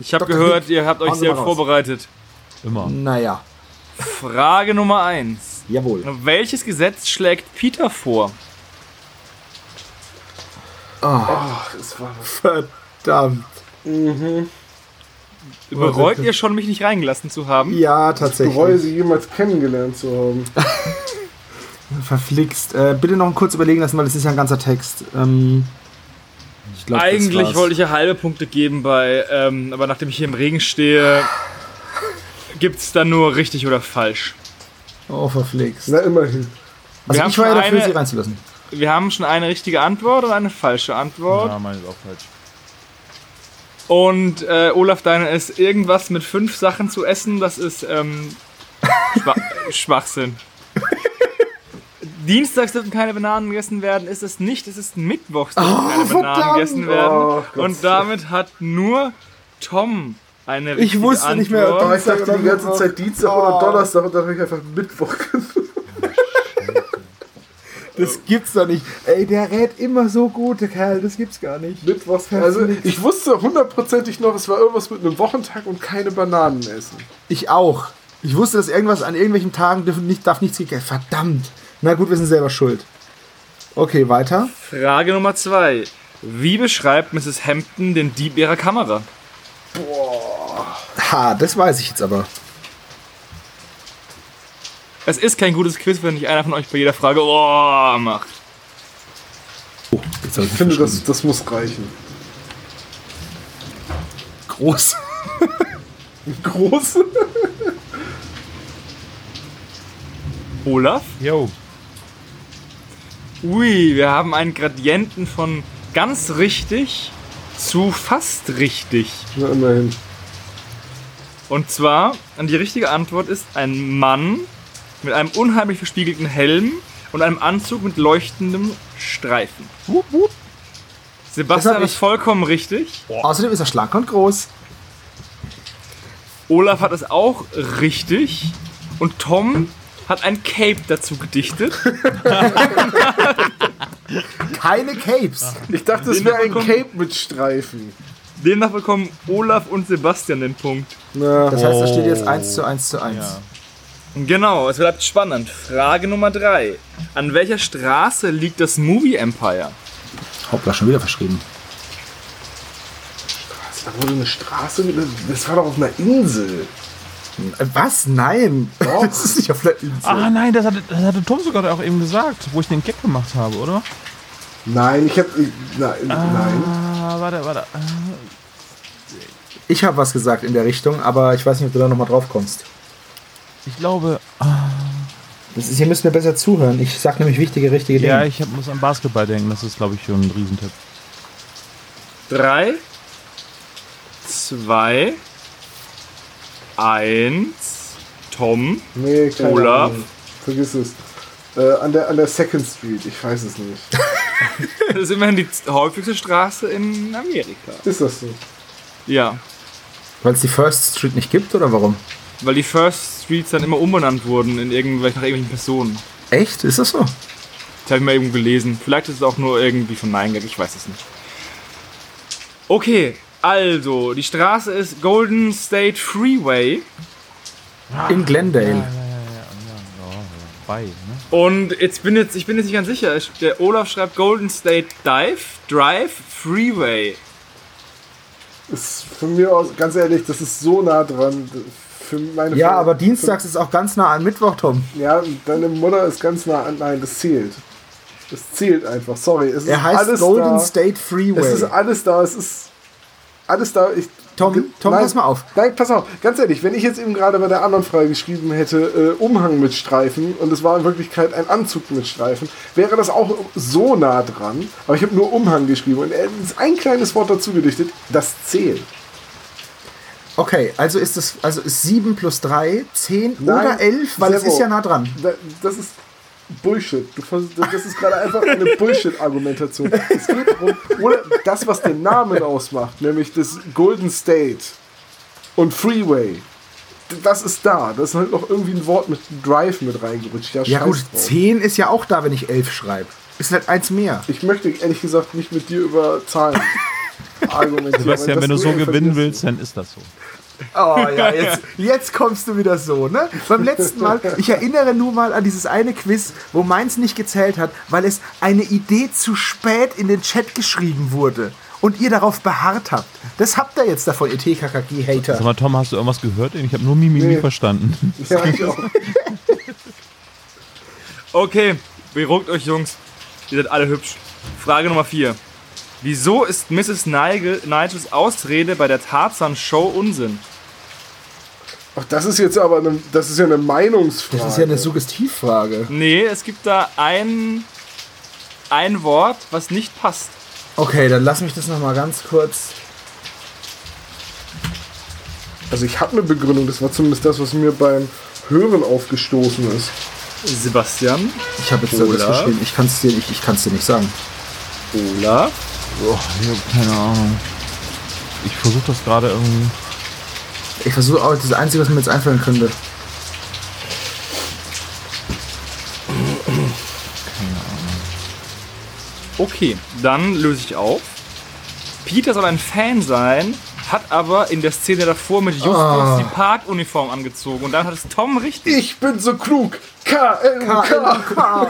Ich habe gehört, ihr habt euch sehr vorbereitet. Immer. Naja. Frage Nummer 1. Jawohl. Welches Gesetz schlägt Peter vor? Ach, es war Verdammt. Bereut ihr schon, mich nicht reingelassen zu haben? Ja, Ich bereue, tatsächlich. Sie jemals kennengelernt zu haben. Verflixt. Äh, bitte noch kurz überlegen lassen, weil das ist ja ein ganzer Text. Ähm, ich glaub, Eigentlich wollte ich ja halbe Punkte geben bei, ähm, aber nachdem ich hier im Regen stehe, gibt's dann nur richtig oder falsch. Oh, verflixt. Na, immerhin. Also ich war ja schon dafür, eine- sie reinzulassen. Wir haben schon eine richtige Antwort und eine falsche Antwort. Ja, meine ist auch falsch. Und äh, Olaf, deine ist irgendwas mit fünf Sachen zu essen, das ist ähm, Schwa Schwachsinn. Dienstags dürfen keine Bananen gegessen werden, ist es nicht, es ist Mittwochs dürfen keine Bananen verdammt! gegessen werden. Oh, und damit hat nur Tom eine richtige Ich wusste nicht mehr, Antwort. Aber ich dachte die ganze Oh. Zeit Dienstag oder Donnerstag und dann habe ich einfach Mittwoch genommen. Das gibt's doch nicht. Ey, der rät immer so gut, der Kerl. Das gibt's gar nicht. Mittwoch. Also ich wusste hundertprozentig noch, es war irgendwas mit einem Wochentag und keine Bananen essen. Ich auch. Ich wusste, dass irgendwas an irgendwelchen Tagen dürfen nicht, darf nichts gegessen Verdammt. Na gut, wir sind selber schuld. Okay, weiter. Frage Nummer zwei. Wie beschreibt Mrs. Hampton den Dieb ihrer Kamera? Ha, das weiß ich jetzt aber. Es ist kein gutes Quiz, wenn nicht einer von euch bei jeder Frage oh, macht. Jetzt hab Ich finde, das, das muss reichen. groß. Groß? Olaf? Jo. Ui, wir haben einen Gradienten von ganz richtig zu fast richtig. Na, immerhin. Und zwar, und die richtige Antwort ist ein Mann mit einem unheimlich verspiegelten Helm und einem Anzug mit leuchtendem Streifen. Wupp. Das Sebastian ist vollkommen richtig. Außerdem ist er schlank und groß. Olaf hat es auch richtig. Und Tom hat ein Cape dazu gedichtet. Keine Capes. Ich dachte, es wäre ein Cape mit Streifen. Demnach bekommen Olaf und Sebastian den Punkt. Na, Das heißt, da steht jetzt 1 zu 1 zu 1. Ja. Genau, es bleibt spannend. Frage Nummer 3. An welcher Straße liegt das Movie Empire? Hoppla, schon wieder verschrieben. da wurde eine Straße. mit- Das war doch auf einer Insel. Äh, Was? Nein. Das ist nicht auf der Insel. Ah nein, das hatte, das hatte Tom sogar auch eben gesagt, wo ich den Gag gemacht habe, oder? Nein, ich hab. Ich, nein, nein. Ah, warte, warte. Ich habe was gesagt in der Richtung, aber ich weiß nicht, ob du da nochmal drauf kommst. Ich glaube, Das ist, ihr müsst mir besser zuhören. Ich sag nämlich wichtige, richtige Dinge. ja, ich hab, muss an Basketball denken. Das ist, glaube ich, schon ein Riesentipp. 3, 2, 1. Tom. Nee, keine Olaf? Ahnung. Vergiss es. Äh, an, der, an der Second Street, ich weiß es nicht. Das ist immerhin die häufigste Straße in Amerika. Ist das so? Ja, Weil es die First Street nicht gibt oder warum? Weil die First Streets dann immer umbenannt wurden in irgendwelche, nach irgendwelchen Personen. Echt? Ist das so? Das habe ich mal eben gelesen. Vielleicht ist es auch nur irgendwie von Nein Gag, ich weiß es nicht. Okay, also, die Straße ist Golden State Freeway. In Glendale. Bei, ne? Und jetzt bin jetzt, ich bin jetzt nicht ganz sicher. Der Olaf schreibt Golden State Dive, Drive, Freeway. Ist von mir aus, ganz ehrlich, das ist so nah dran. Für meine Ja, für- aber dienstags ist auch ganz nah an Mittwoch, Tom. Ja, deine Mutter ist ganz nah an. Nein, das zählt. Das zählt einfach. Sorry. Es ist Er heißt alles Golden da. State Freeway. Es ist alles da. Es ist alles da. Ich, Tom, Tom, nein, pass mal auf. Nein, pass auf. Ganz ehrlich, wenn ich jetzt eben gerade bei der anderen Frage geschrieben hätte, äh, Umhang mit Streifen und es war in Wirklichkeit ein Anzug mit Streifen, wäre das auch so nah dran. Aber ich habe nur Umhang geschrieben und er ist ein kleines Wort dazu gedichtet. Das zählt. Okay, also ist es also ist 7 plus 3, 10 Nein, oder 11, weil es ist ja nah dran. Da- Das ist Bullshit. Das ist gerade einfach eine Bullshit-Argumentation. Es geht darum, oder das, was den Namen ausmacht, nämlich das Golden State und Freeway. Das ist da. Das ist halt noch irgendwie ein Wort mit Drive mit reingerutscht. Ja, Ja gut, drauf. 10 ist ja auch da, wenn ich 11 schreibe. Ist halt eins mehr. Ich möchte ehrlich gesagt nicht mit dir über Zahlen argumentieren. Sebastian, wenn du so gewinnen willst, dann ist das so. Oh ja, jetzt, jetzt kommst du wieder so, ne? Beim letzten Mal, ich erinnere nur mal an dieses eine Quiz, wo meins nicht gezählt hat, weil es eine Idee zu spät in den Chat geschrieben wurde und ihr darauf beharrt habt. Das habt ihr jetzt davon, ihr TKKG-Hater. Sag mal, Tom, hast du irgendwas gehört? Ich habe nur Mimimi Nee. verstanden. Ja, ich auch. Okay, beruhigt euch, Jungs. Ihr seid alle hübsch. Frage Nummer 4. Wieso ist Mrs. Nigel, Nigels Ausrede bei der Tarzan-Show Unsinn? Ach, das ist jetzt aber eine, das ist ja eine Meinungsfrage. Das ist ja eine Suggestivfrage. Nee, es gibt da ein, ein Wort, was nicht passt. Okay, dann lass mich das nochmal ganz kurz. Also ich habe eine Begründung, das war zumindest das, was mir beim Hören aufgestoßen ist. Sebastian, Ich habe jetzt da das Olaf? verstehen. Ich kann es dir, nicht- ich kann's dir nicht sagen. Olaf, Boah, ich habe keine Ahnung. Ich versuche das gerade irgendwie. Ich versuche auch, das Einzige, was mir jetzt einfallen könnte. Okay, dann löse ich auf. Peter soll ein Fan sein, hat aber in der Szene davor mit Justus Ah. die Parkuniform angezogen. Und dann hat es Tom richtig. Ich bin so klug. K-L-K.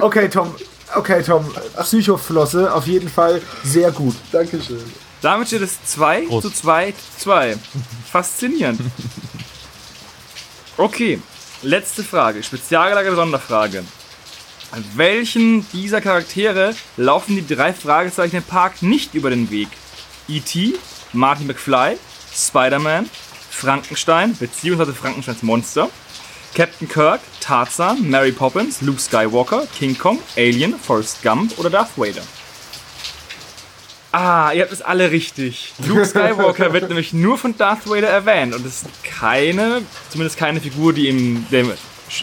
Okay, Tom. Okay, Tom. Psychoflosse, auf jeden Fall sehr gut. Dankeschön. Damit steht es 2 Prost. zu 2 zu 2. Faszinierend. Okay, letzte Frage. Spezialgelagerte Sonderfrage. An welchen dieser Charaktere laufen die drei Fragezeichen im Park nicht über den Weg? E.T., Marty McFly, Spider-Man, Frankenstein bzw. Frankensteins Monster, Captain Kirk, Tarzan, Mary Poppins, Luke Skywalker, King Kong, Alien, Forrest Gump oder Darth Vader? Ah, ihr habt es alle richtig. Luke Skywalker wird nämlich nur von Darth Vader erwähnt und ist keine, zumindest keine Figur, die im, dem,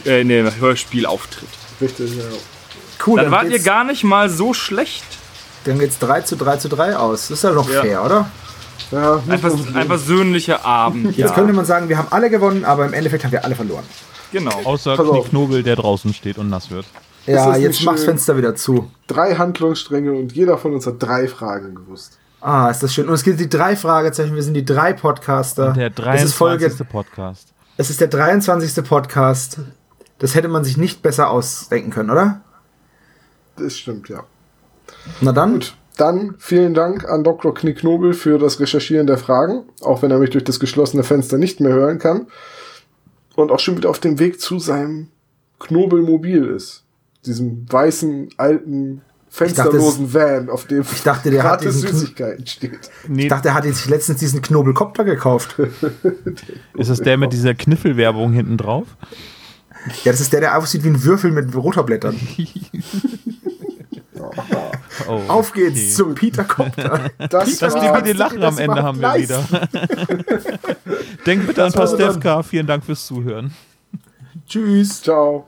äh, in dem Hörspiel auftritt. Richtig, ja. Cool, Dann wart ihr gar nicht mal so schlecht. dann geht's 3 zu 3 zu 3 aus. Das ist ja noch Ja. fair, oder? ja Ein, ein versöhnlicher Abend. Jetzt könnte man sagen, wir haben alle gewonnen, aber im Endeffekt haben wir alle verloren. Genau. Außer Pass auf. Knieknobel, der draußen steht und nass wird. Ja, das nicht jetzt mach's schön? Fenster wieder zu. Drei Handlungsstränge und jeder von uns hat drei Fragen gewusst. Ah, ist das schön. Und es gibt die drei Fragezeichen, wir sind die drei Podcaster. Der es ist Folge, 23. Podcast. es ist der 23. Podcast. Das hätte man sich nicht besser ausdenken können, oder? Das stimmt, ja. Na dann, Gut, dann vielen Dank an Dr. Knicknobel für das Recherchieren der Fragen, auch wenn er mich durch das geschlossene Fenster nicht mehr hören kann. Und auch schon wieder auf dem Weg zu seinem Knobelmobil ist. Diesem weißen, alten, fensterlosen Van, auf dem Ich dachte, der hat diesen Süßigkeiten steht. Nee, ich dachte, er hat sich letztens diesen Knobelkopter gekauft. ist es der mit dieser Kniffelwerbung hinten drauf? Ja, das ist der, der aussieht wie ein Würfel mit roter Blättern. Oh, Auf geht's okay. zum Peter Kopter. Das, Das die Lachen am Ende haben wir wieder. Denkt bitte an so dann. Pastewka. Vielen Dank fürs Zuhören. Tschüss. Ciao.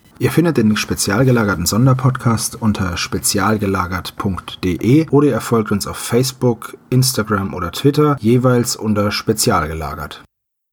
Ihr findet den spezial gelagerten Sonderpodcast unter spezialgelagert.de oder ihr folgt uns auf Facebook, Instagram oder Twitter, jeweils unter spezialgelagert.